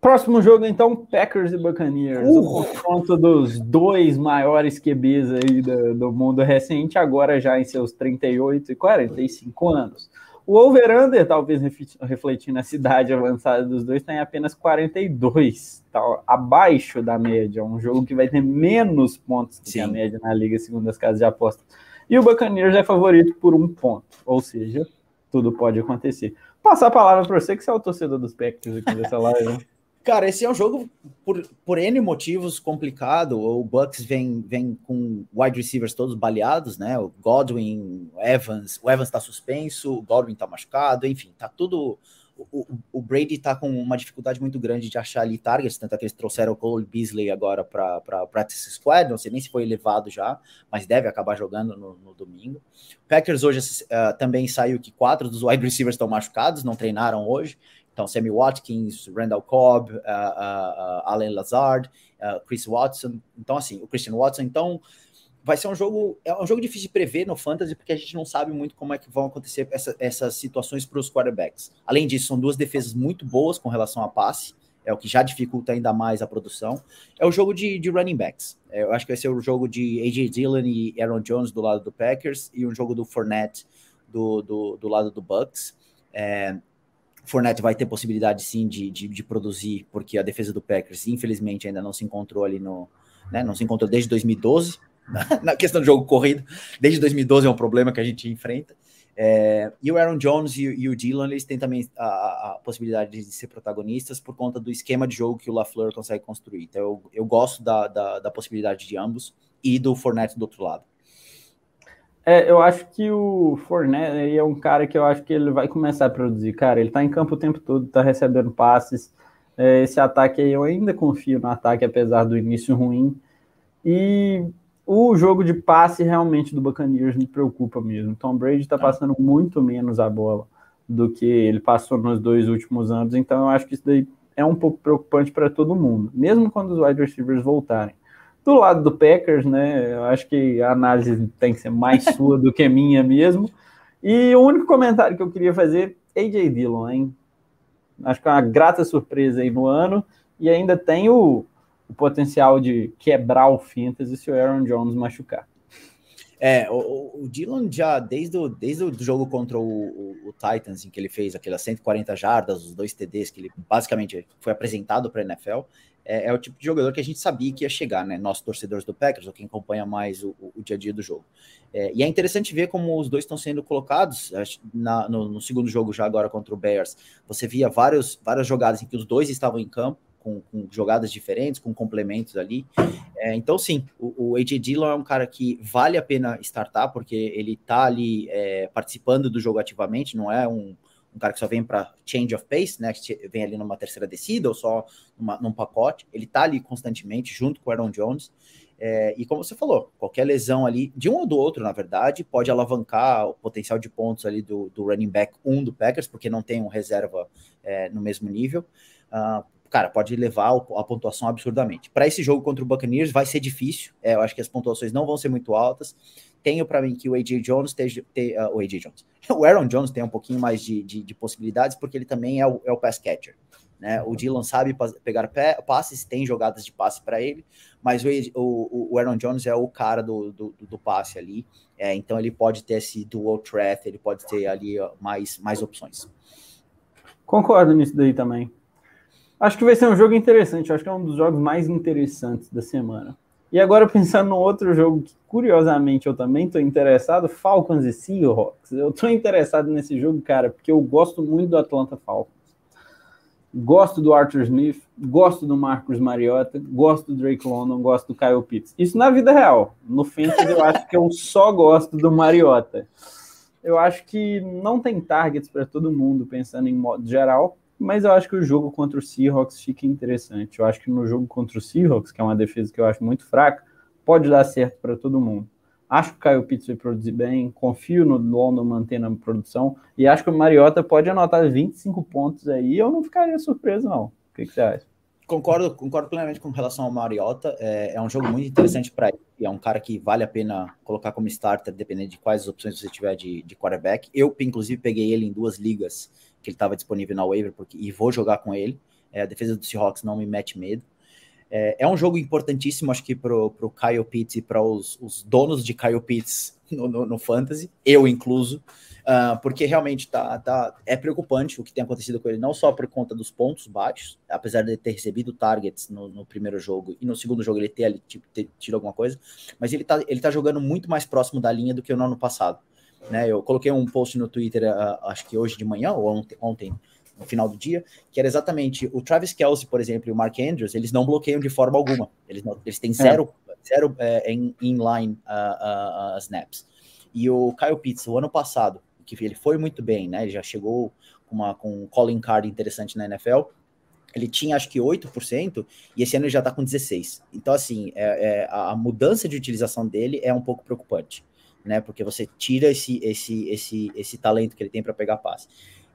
Próximo jogo, então, Packers e Buccaneers. Uh! O confronto dos dois maiores QBs aí do, do, mundo recente, agora já em seus 38 e 45 anos. O over-under, talvez refletindo a cidade avançada dos dois, está em apenas 42, tá abaixo da média. Um jogo que vai ter menos pontos que a média na liga, segundo as casas de aposta. E o Buccaneers é favorito por um ponto, ou seja, tudo pode acontecer. Passar a palavra para você, que você é o torcedor dos Packers aqui dessa live. Cara, esse é um jogo por, por N motivos complicado. O Bucks vem, vem com wide receivers todos baleados, né? O Godwin, o Evans, o Evans está suspenso, o Godwin está machucado, enfim, tá tudo. O, o, Brady tá com uma dificuldade muito grande de achar ali targets, tanto é que eles trouxeram o Cole Beasley agora para Practice Squad, não sei nem se foi levado já, mas deve acabar jogando no, no domingo. Packers hoje uh, também saiu que quatro dos wide receivers estão machucados, não treinaram hoje, então, Sammy Watkins, Randall Cobb, uh, uh, uh, Allen Lazard, Chris Watson. Então, assim, o Christian Watson. Então, vai ser um jogo, é um jogo difícil de prever no fantasy porque a gente não sabe muito como é que vão acontecer essa, essas situações para os quarterbacks. Além disso, são duas defesas muito boas com relação a passe, é o que já dificulta ainda mais a produção. É o jogo de, de running backs. É, eu acho que vai ser o jogo de AJ Dillon e Aaron Jones do lado do Packers e um jogo do Fournette do, do, do lado do Bucks. É, Fournette vai ter possibilidade sim de, de, de, produzir, porque a defesa do Packers, infelizmente, ainda não se encontrou ali no. Né, não se encontrou desde 2012, na questão do jogo corrido. Desde 2012 é um problema que a gente enfrenta. É, e o Aaron Jones e, e o Dylan, eles têm também a, a, possibilidade de ser protagonistas por conta do esquema de jogo que o LaFleur consegue construir. Então, eu, eu gosto da, da, da possibilidade de ambos e do Fournette do outro lado. É, eu acho que o Fournette é um cara que eu acho que ele vai começar a produzir. Cara, ele tá em campo o tempo todo, tá recebendo passes. É, esse ataque aí, eu ainda confio no ataque, apesar do início ruim. E o jogo de passe realmente do Buccaneers me preocupa mesmo. Tom Brady tá passando muito menos a bola do que ele passou nos dois últimos anos. Então eu acho que isso daí é um pouco preocupante para todo mundo, mesmo quando os wide receivers voltarem. Do lado do Packers, né? Eu acho que a análise tem que ser mais sua do que minha mesmo. E o único comentário que eu queria fazer, AJ Dillon, hein? Acho que é uma grata surpresa aí no ano. E ainda tem o, o potencial de quebrar o Fantasy se o Aaron Jones machucar. É, o, o Dylan já, desde o, desde o jogo contra o, o, o, Titans, em que ele fez aquelas 140 jardas, os dois TDs, que ele basicamente foi apresentado para a NFL, é, é, o tipo de jogador que a gente sabia que ia chegar, né? Nós, torcedores do Packers, ou quem acompanha mais o, o dia a dia do jogo. É, e é interessante ver como os dois estão sendo colocados na, no, no, segundo jogo, já agora contra o Bears. Você via vários, várias jogadas em que os dois estavam em campo, com, com jogadas diferentes, com complementos ali. É, então, sim, o, o AJ Dillon é um cara que vale a pena startar, porque ele tá ali é, participando do jogo ativamente, não é um um cara que só vem para change of pace, né? Que vem ali numa terceira descida ou só numa, num pacote. Ele tá ali constantemente junto com o Aaron Jones. É, e como você falou, qualquer lesão ali, de um ou do outro, na verdade, pode alavancar o potencial de pontos ali do, do running back 1 um do Packers, porque não tem um reserva é, no mesmo nível. Uh, cara, pode levar a pontuação absurdamente. Para esse jogo contra o Buccaneers vai ser difícil. É, eu acho que as pontuações não vão ser muito altas tenho para mim que o AJ Jones esteja, te, uh, o AJ Jones, o Aaron Jones tem um pouquinho mais de, de, de possibilidades porque ele também é o, é o pass catcher. Né? O Dylan sabe pegar passes, tem jogadas de passe para ele, mas o, o, o, Aaron Jones é o cara do, do, do passe ali, é, então ele pode ter esse dual threat, ele pode ter ali mais, mais opções. Concordo nisso daí também. Acho que vai ser um jogo interessante, acho que é um dos jogos mais interessantes da semana. E agora pensando no outro jogo que curiosamente eu também estou interessado, Falcons e Seahawks. Eu estou interessado nesse jogo, cara, porque eu gosto muito do Atlanta Falcons. Gosto do Arthur Smith, gosto do Marcus Mariota, gosto do Drake London, gosto do Kyle Pitts. Isso na vida real. No Fantasy eu acho que eu só gosto do Mariota. Eu acho que não tem targets para todo mundo, pensando em modo geral mas eu acho que o jogo contra o Seahawks fica interessante. Eu acho que no jogo contra o Seahawks, que é uma defesa que eu acho muito fraca, pode dar certo para todo mundo. Acho que o Caio Pitts vai produzir bem, confio no London mantendo a produção, e acho que o Mariota pode anotar 25 pontos aí, eu não ficaria surpreso, não. O que, que você acha? Concordo, concordo plenamente com relação ao Mariota. É, é um jogo muito interessante para ele. É um cara que vale a pena colocar como starter, dependendo de quais opções você tiver de, de quarterback. Eu, inclusive, peguei ele em duas ligas que ele estava disponível na waiver porque, e vou jogar com ele. É, a defesa do Seahawks não me mete medo. É, é um jogo importantíssimo, acho que para o Kyle Pitts e para os, os, donos de Kyle Pitts no, no, no Fantasy, eu incluso, uh, porque realmente tá, tá, é preocupante o que tem acontecido com ele, não só por conta dos pontos baixos, apesar de ter recebido targets no, no primeiro jogo e no segundo jogo ele ter, ali, tipo, ter tido alguma coisa, mas ele tá, ele tá jogando muito mais próximo da linha do que no ano passado. Né? Eu coloquei um post no Twitter, uh, acho que hoje de manhã ou ontem, ontem, no final do dia, que era exatamente o Travis Kelsey, por exemplo, e o Mark Andrews, eles não bloqueiam de forma alguma. Eles, não, eles têm zero, é. Zero é, in, inline uh, uh, snaps. E o Kyle Pitts, o ano passado, que ele foi muito bem, né? Ele já chegou com, uma, com um calling card interessante na NFL. Ele tinha acho que 8%, e esse ano ele já está com 16%. Então, assim, é, é, a mudança de utilização dele é um pouco preocupante né? Porque você tira esse esse esse esse talento que ele tem para pegar passe.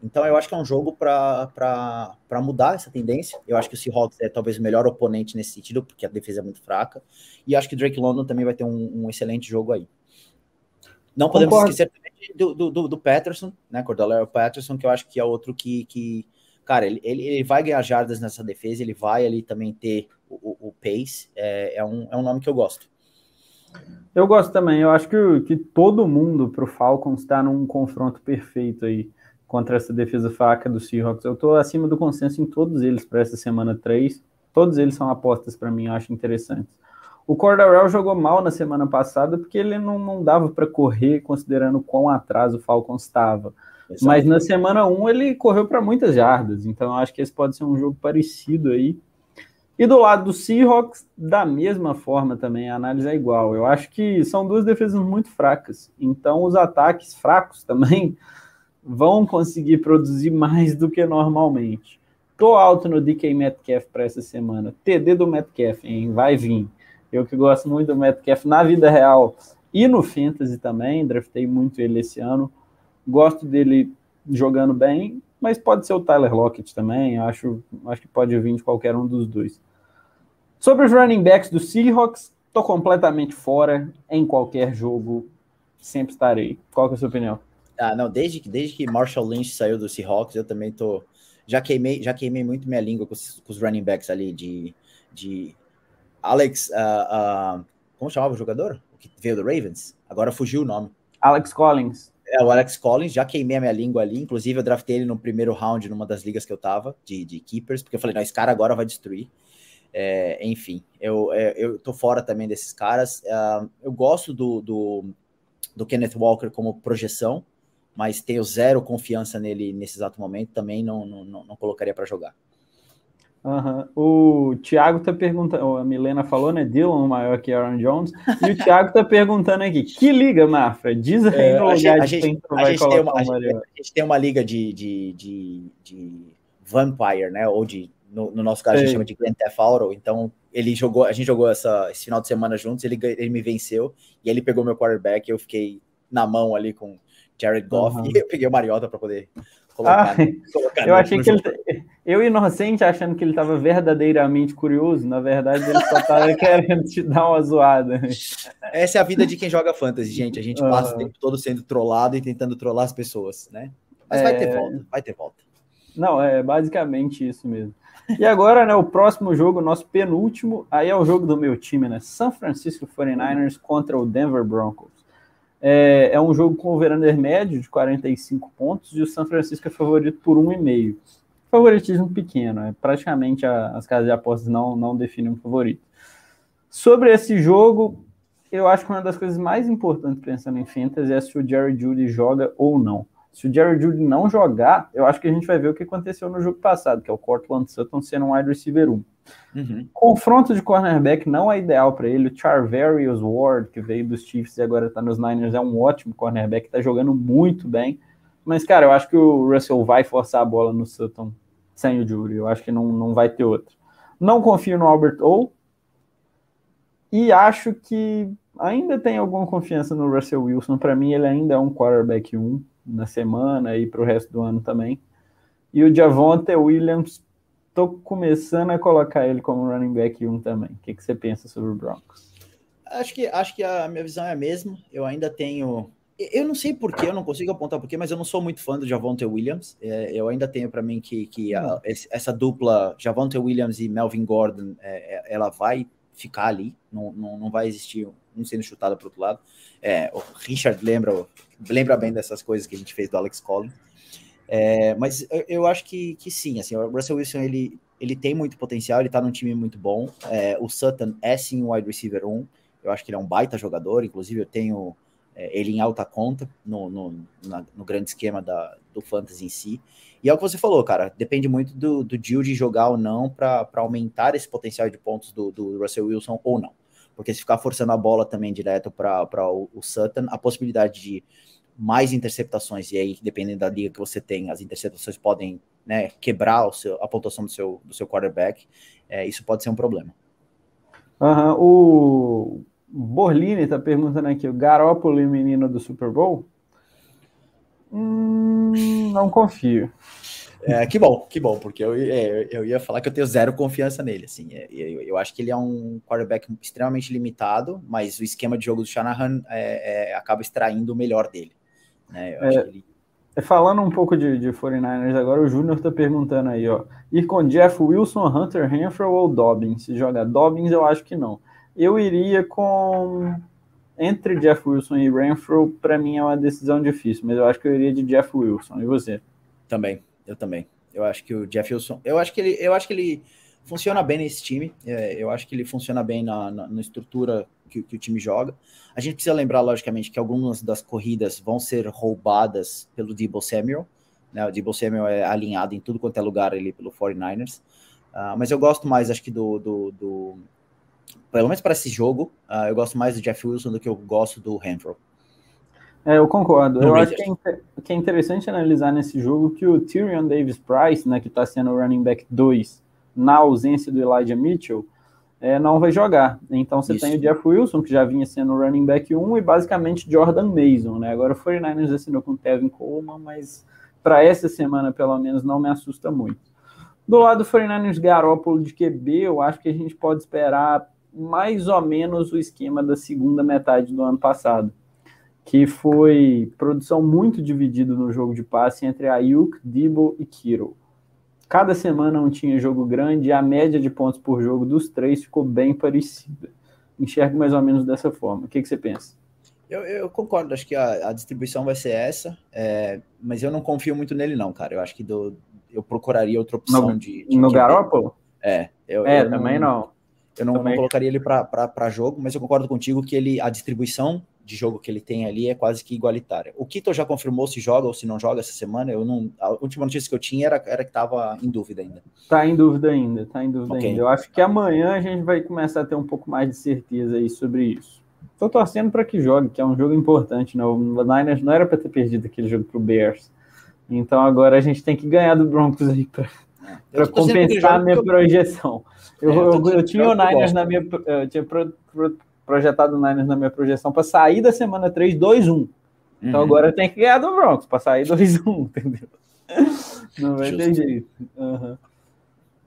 Então eu acho que é um jogo para mudar essa tendência. Eu acho que o Seahawks é talvez o melhor oponente nesse sentido, porque a defesa é muito fraca. E acho que o Drake London também vai ter um, um excelente jogo aí. Não podemos Concordo. esquecer do, do, do, do Patterson, né? Cordell Patterson, que eu acho que é outro que, que cara, ele, ele, ele, vai ganhar jardas nessa defesa, ele vai ali também ter o, o, o pace. É, é, um, é um nome que eu gosto. Eu gosto também. Eu acho que, que todo mundo para o Falcons está num confronto perfeito aí contra essa defesa fraca do Seahawks. Eu estou acima do consenso em todos eles para essa semana 3. Todos eles são apostas para mim, eu acho interessantes. O Cordarrelle jogou mal na semana passada porque ele não, não dava para correr, considerando quão atrás o Falcons estava. Mas na semana 1 ele correu para muitas jardas, então eu acho que esse pode ser um jogo parecido aí. E do lado do Seahawks, da mesma forma também, a análise é igual. Eu acho que são duas defesas muito fracas, então os ataques fracos também vão conseguir produzir mais do que normalmente. Tô alto no DK Metcalf para essa semana. TD do Metcalf, hein? Vai vir. Eu que gosto muito do Metcalf na vida real e no Fantasy também, draftei muito ele esse ano. Gosto dele jogando bem, mas pode ser o Tyler Lockett também. Acho, acho que pode vir de qualquer um dos dois. Sobre os running backs do Seahawks, tô completamente fora em qualquer jogo. Sempre estarei. Qual é a sua opinião? Ah, não, desde que, desde que Marshall Lynch saiu do Seahawks, eu também tô. Já queimei, já queimei muito minha língua com os, com os running backs ali de. de Alex. Uh, uh, como chamava o jogador? O que veio do Ravens? Agora fugiu o nome. Alex Collins. É, o Alex Collins, já queimei a minha língua ali. Inclusive, eu draftei ele no primeiro round numa das ligas que eu tava, de, de Keepers, porque eu falei, não, esse cara agora vai destruir. É, enfim, eu, é, eu tô fora também desses caras. Uh, eu gosto do, do, do, Kenneth Walker como projeção, mas tenho zero confiança nele nesse exato momento. Também não, não, não colocaria para jogar. Uhum. O Thiago tá perguntando, a Milena falou, né? Dylan maior que Aaron Jones. E o Thiago tá perguntando aqui: que liga, Mafra? Diz aí é, no lugar a gente, a vai gente tem uma, a gente, a gente tem uma liga de, de, de, de Vampire, né? Ou de, no, no nosso caso, Sei. a gente chama de Grand Theft Auto. Então, ele jogou, a gente jogou essa, esse final de semana juntos, ele, ele me venceu e ele pegou meu quarterback. Eu fiquei na mão ali com Jared Goff uhum. e eu peguei o Mariota para poder colocar. Ah, colocar eu achei que ele, eu inocente achando que ele estava verdadeiramente curioso, na verdade ele só estava querendo te dar uma zoada. Essa é a vida de quem joga fantasy, gente. A gente uhum. passa o tempo todo sendo trollado e tentando trollar as pessoas, né? Mas é... vai ter volta, vai ter volta. Não, é basicamente isso mesmo. E agora, né, o próximo jogo, nosso penúltimo, aí é o jogo do meu time, né? San Francisco 49ers contra o Denver Broncos. É, é um jogo com o over médio de 45 pontos e o San Francisco é favorito por 1,5. Favoritismo pequeno, é praticamente a, as casas de apostas não, não definem um favorito. Sobre esse jogo, eu acho que uma das coisas mais importantes pensando em fantasy é se o Jerry Judy joga ou não. Se o Jerry Judy não jogar, eu acho que a gente vai ver o que aconteceu no jogo passado, que é o Cortland Sutton sendo um wide receiver 1. Uhum. Confronto de cornerback não é ideal para ele. O Charverius Ward, que veio dos Chiefs e agora está nos Niners, é um ótimo cornerback, está jogando muito bem. Mas, cara, eu acho que o Russell vai forçar a bola no Sutton sem o Jury. Eu acho que não, não vai ter outro. Não confio no Albert O. E acho que ainda tem alguma confiança no Russell Wilson. Para mim, ele ainda é um quarterback 1 na semana e para o resto do ano também. E o Javonte Williams tô começando a colocar ele como running back 1 também. O que, que você pensa sobre o Broncos? Acho que, acho que a minha visão é a mesma. Eu ainda tenho. Eu não sei porquê, eu não consigo apontar porquê, mas eu não sou muito fã do Javonte Williams. É, eu ainda tenho para mim que, que a, essa dupla Javonte Williams e Melvin Gordon, é, é, ela vai ficar ali, não, não, não vai existir um sendo chutado para outro lado. É, o Richard lembra, lembra bem dessas coisas que a gente fez do Alex Collins. É, mas eu, acho que, que sim, assim, o Russell Wilson ele, ele tem muito potencial, ele tá num time muito bom. É, o Sutton é sim um wide receiver 1. Eu acho que ele é um baita jogador, inclusive eu tenho é, ele em alta conta no, no, na, no grande esquema da, do fantasy em si. E é o que você falou, cara, depende muito do, do Gilde jogar ou não para aumentar esse potencial de pontos do, do Russell Wilson ou não. Porque se ficar forçando a bola também direto para o, o Sutton, a possibilidade de mais interceptações, e aí, dependendo da liga que você tem, as interceptações podem né, quebrar seu, a pontuação do seu, do seu quarterback, é, isso pode ser um problema. Uhum. O Borlini está perguntando aqui, o Garópolo e o menino do Super Bowl? Hum, não confio. É, que bom, que bom, porque eu, é, eu ia falar que eu tenho zero confiança nele. Assim, é, eu, eu acho que ele é um quarterback extremamente limitado, mas o esquema de jogo do Shanahan é, é acaba extraindo o melhor dele. Né? Ele... Falando um pouco de, de 49ers agora, o Júnior está perguntando aí, ó. Ir com Jeff Wilson, Hunter Renfro ou Dobbins? Se joga Dobbins, eu acho que não. Eu iria com entre Jeff Wilson e Renfro, para mim é uma decisão difícil, mas eu acho que eu iria de Jeff Wilson. E você? Também, eu também. Eu acho que o Jeff Wilson, eu acho que ele, eu acho que ele funciona bem nesse time. É, eu acho que ele funciona bem na, na, na estrutura que, que, o time joga. A gente precisa lembrar, logicamente, que algumas das corridas vão ser roubadas pelo Debo Samuel. Né? O Debo Samuel é alinhado em tudo quanto é lugar ali pelo 49ers. Uh, ah, mas eu gosto mais, acho que do, do, do pelo menos para esse jogo, uh, eu gosto mais do Jeff Wilson do que eu gosto do Renfro. É, eu concordo. No eu acho que é, que é, interessante analisar nesse jogo que o Tyrion Davis Price, né, que está sendo o running back 2, na ausência do Elijah Mitchell, é, não vai jogar. Então você Isso. tem o Jeff Wilson, que já vinha sendo o running back 1, e basicamente Jordan Mason. Né? Agora o 49ers assinou com o Tevin Coleman, mas para essa semana, pelo menos, não me assusta muito. Do lado do 49ers Garópolo de QB, eu acho que a gente pode esperar mais ou menos o esquema da segunda metade do ano passado, que foi produção muito dividida no jogo de passe entre Ayuk, Debo e Kiro. Cada semana não tinha jogo grande e a média de pontos por jogo dos três ficou bem parecida. Enxergo mais ou menos dessa forma. O que, que você pensa? Eu, eu, concordo, acho que a, a distribuição vai ser essa, é, mas eu não confio muito nele, não, cara. Eu acho que do, eu procuraria outra opção no, de, de. No Garópolo? É, eu, é eu também não. não. Eu não, não colocaria ele para jogo, mas eu concordo contigo que ele a distribuição de jogo que ele tem ali é quase que igualitária. O Kito já confirmou se joga ou se não joga essa semana. Eu não, a última notícia que eu tinha era, era que estava em dúvida ainda. Tá em dúvida ainda, tá em dúvida okay. ainda. Eu acho que amanhã a gente vai começar a ter um pouco mais de certeza aí sobre isso. Estou torcendo para que jogue, que é um jogo importante. Né? O Niners não era para ter perdido aquele jogo para o Bears. Então agora a gente tem que ganhar do Broncos aí para é, compensar a minha projeção. Eu, é, eu, eu, eu tinha o Niners na minha. Eu tinha pro, pro, projetado o Niners na minha projeção para sair da semana 3, 2, 1. Então uhum. agora tem que ganhar do Broncos para sair 2, 1, entendeu? Não vai ter jeito. Uhum.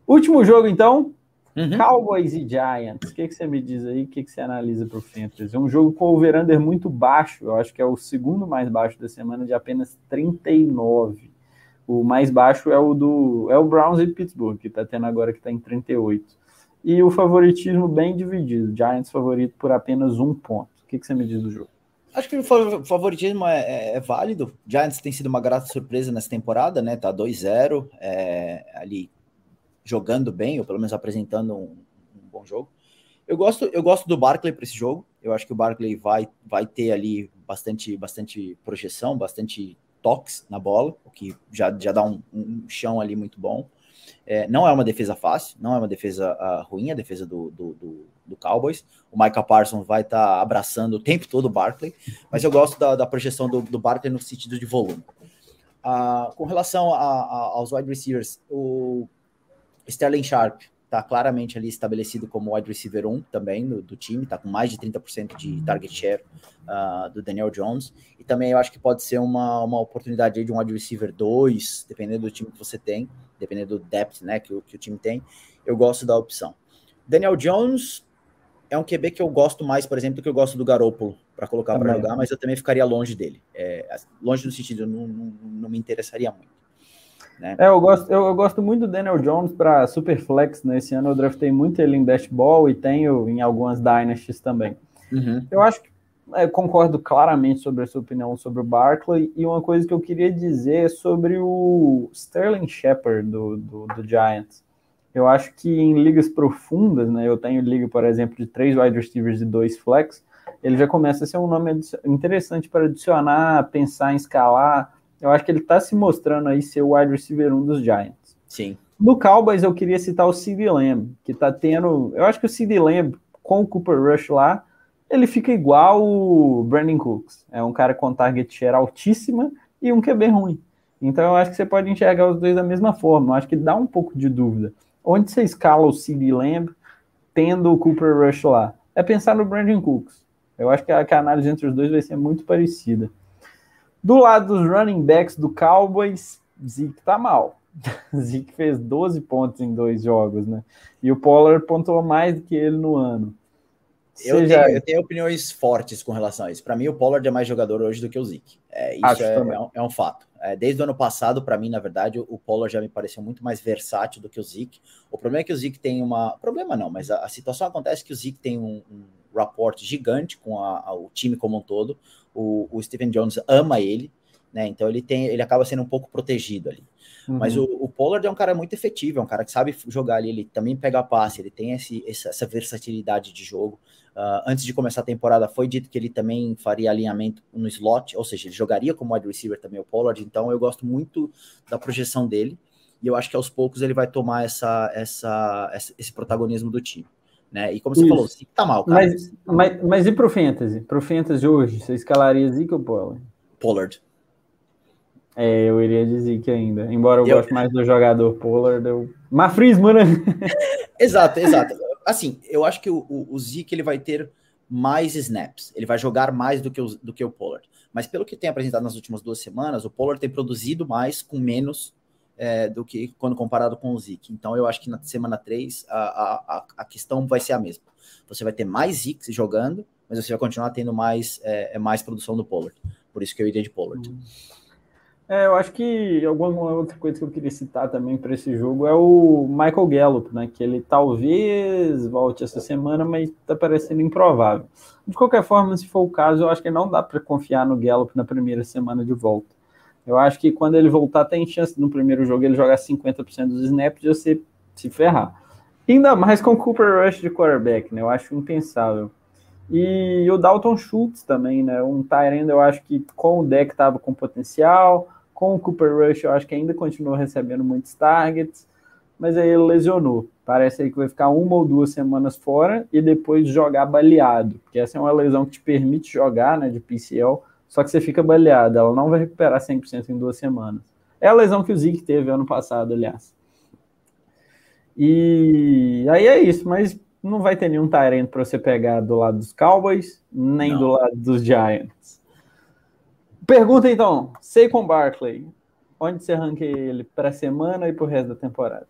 Último jogo, então. Uhum. Cowboys e Giants. O que, que você me diz aí? O que, que você analisa para o Fantasy? É um jogo com o over muito baixo. Eu acho que é o segundo mais baixo da semana, de apenas 39. O mais baixo é o do é o Browns e Pittsburgh, que está tendo agora que está em 38 e o favoritismo bem dividido. Giants favorito por apenas um ponto. O que, que você me diz do jogo? Acho que o favoritismo é, é, é, válido. Giants tem sido uma grata surpresa nessa temporada, né? Tá 2-0, é, ali jogando bem, ou pelo menos apresentando um, um, bom jogo. Eu gosto, eu gosto do Barkley para esse jogo. Eu acho que o Barkley vai, vai ter ali bastante, bastante projeção, bastante toques na bola, o que já, já dá um, um chão ali muito bom. É, não é uma defesa fácil, não é uma defesa uh, ruim, a defesa do, do, do, do, Cowboys. O Michael Parsons vai estar tá abraçando o tempo todo o Barkley, mas eu gosto da, da projeção do, do Barkley no sentido de volume. Uh, com relação a, a, aos wide receivers, o Sterling Sharp está claramente ali estabelecido como wide receiver 1 também do, do time, está com mais de 30% de target share uh, do Daniel Jones, e também eu acho que pode ser uma, uma oportunidade de um wide receiver 2, dependendo do time que você tem, dependendo do depth né, que, que o time tem, eu gosto da opção. Daniel Jones é um QB que eu gosto mais, por exemplo, do que eu gosto do Garoppolo para colocar para jogar, mas eu também ficaria longe dele. É, longe no sentido, não, não, não me interessaria muito. Né? É, eu gosto, eu, eu, gosto muito do Daniel Jones para Superflex, né? Esse ano eu draftei muito ele em Ball e tenho em algumas Dynasties também. Uhum. Eu acho que é, concordo claramente sobre a sua opinião sobre o Barkley, e uma coisa que eu queria dizer é sobre o Sterling Shepard do, do, do, Giants. Eu acho que em ligas profundas, né, eu tenho liga, por exemplo, de três wide receivers e dois flex, ele já começa a ser um nome interessante para adicionar, pensar em escalar, eu acho que ele está se mostrando aí ser o wide receiver 1 dos Giants. Sim. No Cowboys, eu queria citar o CD Lamb, que está tendo. Eu acho que o CD Lamb, com o Cooper Rush lá, ele fica igual o Brandon Cooks. É um cara com target share altíssima e um QB ruim. Então eu acho que você pode enxergar os dois da mesma forma. Eu acho que dá um pouco de dúvida. Onde você escala o CD Lamb tendo o Cooper Rush lá? É pensar no Brandon Cooks. Eu acho que a, que a análise entre os dois vai ser muito parecida. Do lado dos running backs do Cowboys, Zeke tá mal. Zeke fez 12 pontos em dois jogos, né? E o Pollard pontuou mais do que ele no ano. Eu, tenho, eu tenho, opiniões fortes com relação a isso. Para mim, o Pollard é mais jogador hoje do que o Zeke. É, isso é, é, um, é, um, fato. É, desde o ano passado, para mim, na verdade, o Pollard já me pareceu muito mais versátil do que o Zeke. O problema é que o Zeke tem uma. Problema não, mas a, a situação acontece que o Zeke tem um, um rapport gigante com a, a, o time como um todo. O, o Stephen Jones ama ele, né? Então ele tem, ele acaba sendo um pouco protegido ali. Uhum. Mas o, o, Pollard é um cara muito efetivo, é um cara que sabe jogar ali, ele também pega passe, ele tem esse, essa, essa versatilidade de jogo. Uh, antes de começar a temporada, foi dito que ele também faria alinhamento no slot, ou seja, ele jogaria como wide receiver também o Pollard, então eu gosto muito da projeção dele, e eu acho que aos poucos ele vai tomar essa, essa, esse protagonismo do time. Né? E como você Isso. falou, Zeke tá mal, cara. Mas, mas, mas e pro Fantasy? Pro Fantasy hoje, você escalaria Zeke ou Pollard? Pollard. É, eu iria de Zeke ainda. Embora eu, eu... goste mais do jogador Pollard, eu... Mafrismo, né? exato, exato. Assim, eu acho que o, o, o Zeke ele vai ter mais snaps. Ele vai jogar mais do que, o, do que o Pollard. Mas pelo que tem apresentado nas últimas duas semanas, o Pollard tem produzido mais com menos é, do que quando comparado com o Zeke. Então eu acho que na semana 3 a, a, a questão vai ser a mesma. Você vai ter mais Zeke jogando, mas você vai continuar tendo mais, é, é mais produção do Pollard. Por isso que eu iria de Pollard. Hum. É, eu acho que alguma outra coisa que eu queria citar também para esse jogo é o Michael Gallup, né? Que ele talvez volte essa semana, mas está parecendo improvável. De qualquer forma, se for o caso, eu acho que não dá para confiar no Gallup na primeira semana de volta. Eu acho que quando ele voltar, tem chance no primeiro jogo ele jogar 50% dos snaps e você se ferrar. Ainda mais com Cooper Rush de quarterback, né? Eu acho impensável. E o Dalton Schultz também, né? Um Tyrande, eu acho que com o deck estava com potencial com o Cooper Rush, eu acho que ainda continua recebendo muitos targets, mas aí ele lesionou. Parece aí que vai ficar uma ou duas semanas fora e depois jogar baleado, porque essa é uma lesão que te permite jogar, né, de PCL, só que você fica baleado, ela não vai recuperar 100% em duas semanas. É a lesão que o Zeke teve ano passado, aliás. E aí é isso, mas não vai ter nenhum Tyrant para você pegar do lado dos Cowboys, nem não. do lado dos Giants. Pergunta então, Saquon Barkley, onde você ranqueia ele para semana e para o resto da temporada?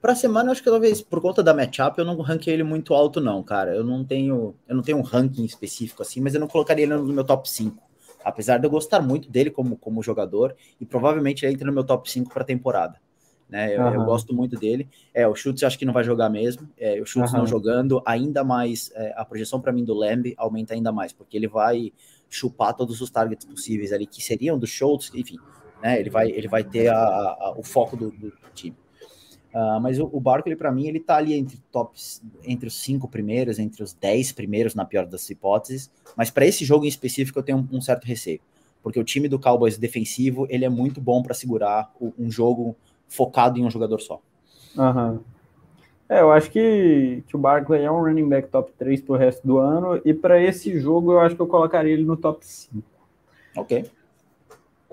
Para semana, acho que talvez por conta da matchup eu não ranquei ele muito alto não, cara. Eu não tenho, eu não tenho um ranking específico assim, mas eu não colocaria ele no meu top 5. Apesar de eu gostar muito dele como, como jogador e provavelmente ele entra no meu top 5 para a temporada. Né, eu, uhum. eu, gosto muito dele. É, o Schultz acho que não vai jogar mesmo. É, o Schultz uhum. não jogando, ainda mais é, a projeção para mim do Lamb aumenta ainda mais, porque ele vai chupar todos os targets possíveis ali, que seriam do Schultz, enfim, né? Ele vai, ele vai ter a, a, o foco do, do time. Uh, mas o, o Barkley, para mim, ele tá ali entre tops, entre os cinco primeiros, entre os dez primeiros, na pior das hipóteses. Mas para esse jogo em específico, eu tenho um, um, certo receio, porque o time do Cowboys defensivo ele é muito bom para segurar o, um jogo focado em um jogador só. Uhum. É, eu acho que, que o Barkley é um running back top 3 pro resto do ano, e para esse jogo eu acho que eu colocaria ele no top 5. Ok.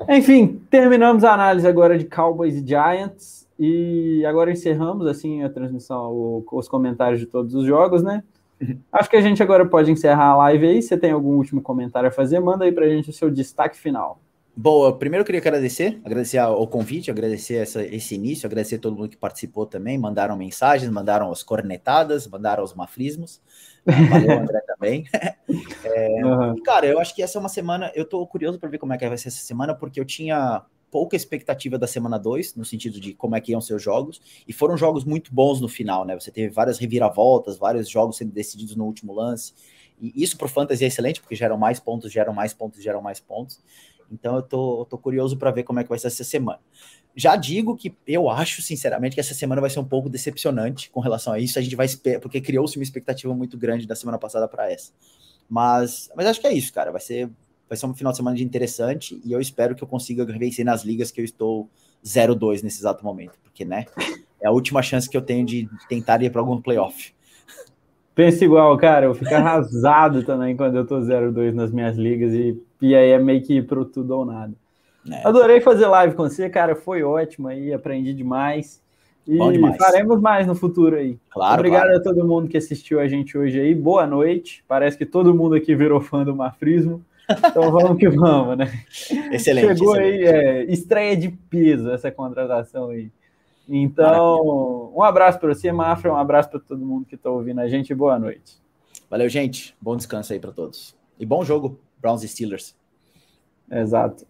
Enfim, terminamos a análise agora de Cowboys e Giants, e agora encerramos assim a transmissão, o, os comentários de todos os jogos, né? Uhum. Acho que a gente agora pode encerrar a live aí. Se tem algum último comentário a fazer, manda aí pra gente o seu destaque final. Boa, primeiro eu queria agradecer, agradecer ao convite, agradecer essa, esse início, agradecer a todo mundo que participou também, mandaram mensagens, mandaram as cornetadas, mandaram os mafrismos. Valeu, André, também. É, uhum. Cara, eu acho que essa é uma semana, eu tô curioso para ver como é que vai ser essa semana, porque eu tinha pouca expectativa da semana 2, no sentido de como é que iam ser os jogos, e foram jogos muito bons no final, né? Você teve várias reviravoltas, vários jogos sendo decididos no último lance, e isso pro Fantasy é excelente, porque geram mais pontos, geram mais pontos, geram mais pontos. Então eu tô, tô curioso para ver como é que vai ser essa semana. Já digo que eu acho, sinceramente, que essa semana vai ser um pouco decepcionante com relação a isso. A gente vai porque criou-se uma expectativa muito grande da semana passada para essa. Mas, mas acho que é isso, cara. Vai ser, vai ser um final de semana de interessante e eu espero que eu consiga vencer nas ligas que eu estou 0-2 nesse exato momento, porque, né, é a última chance que eu tenho de tentar ir para algum playoff. Pensa igual, cara. Eu fico arrasado também quando eu tô 0-2 nas minhas ligas e, e aí é meio que pro tudo ou nada. É. Adorei fazer live com você, cara. Foi ótimo aí, aprendi demais. E faremos mais no futuro aí. Claro. Obrigado claro. a todo mundo que assistiu a gente hoje aí. Boa noite. Parece que todo mundo aqui virou fã do Mafrismo. Então vamos que vamos, né? Excelente. Chegou excelente. aí, é, estreia de peso essa contratação aí. Então, um abraço para você, Mafra, um abraço para todo mundo que está ouvindo a gente. Boa noite. Valeu, gente. Bom descanso aí para todos. E bom jogo, Browns e Steelers. Exato.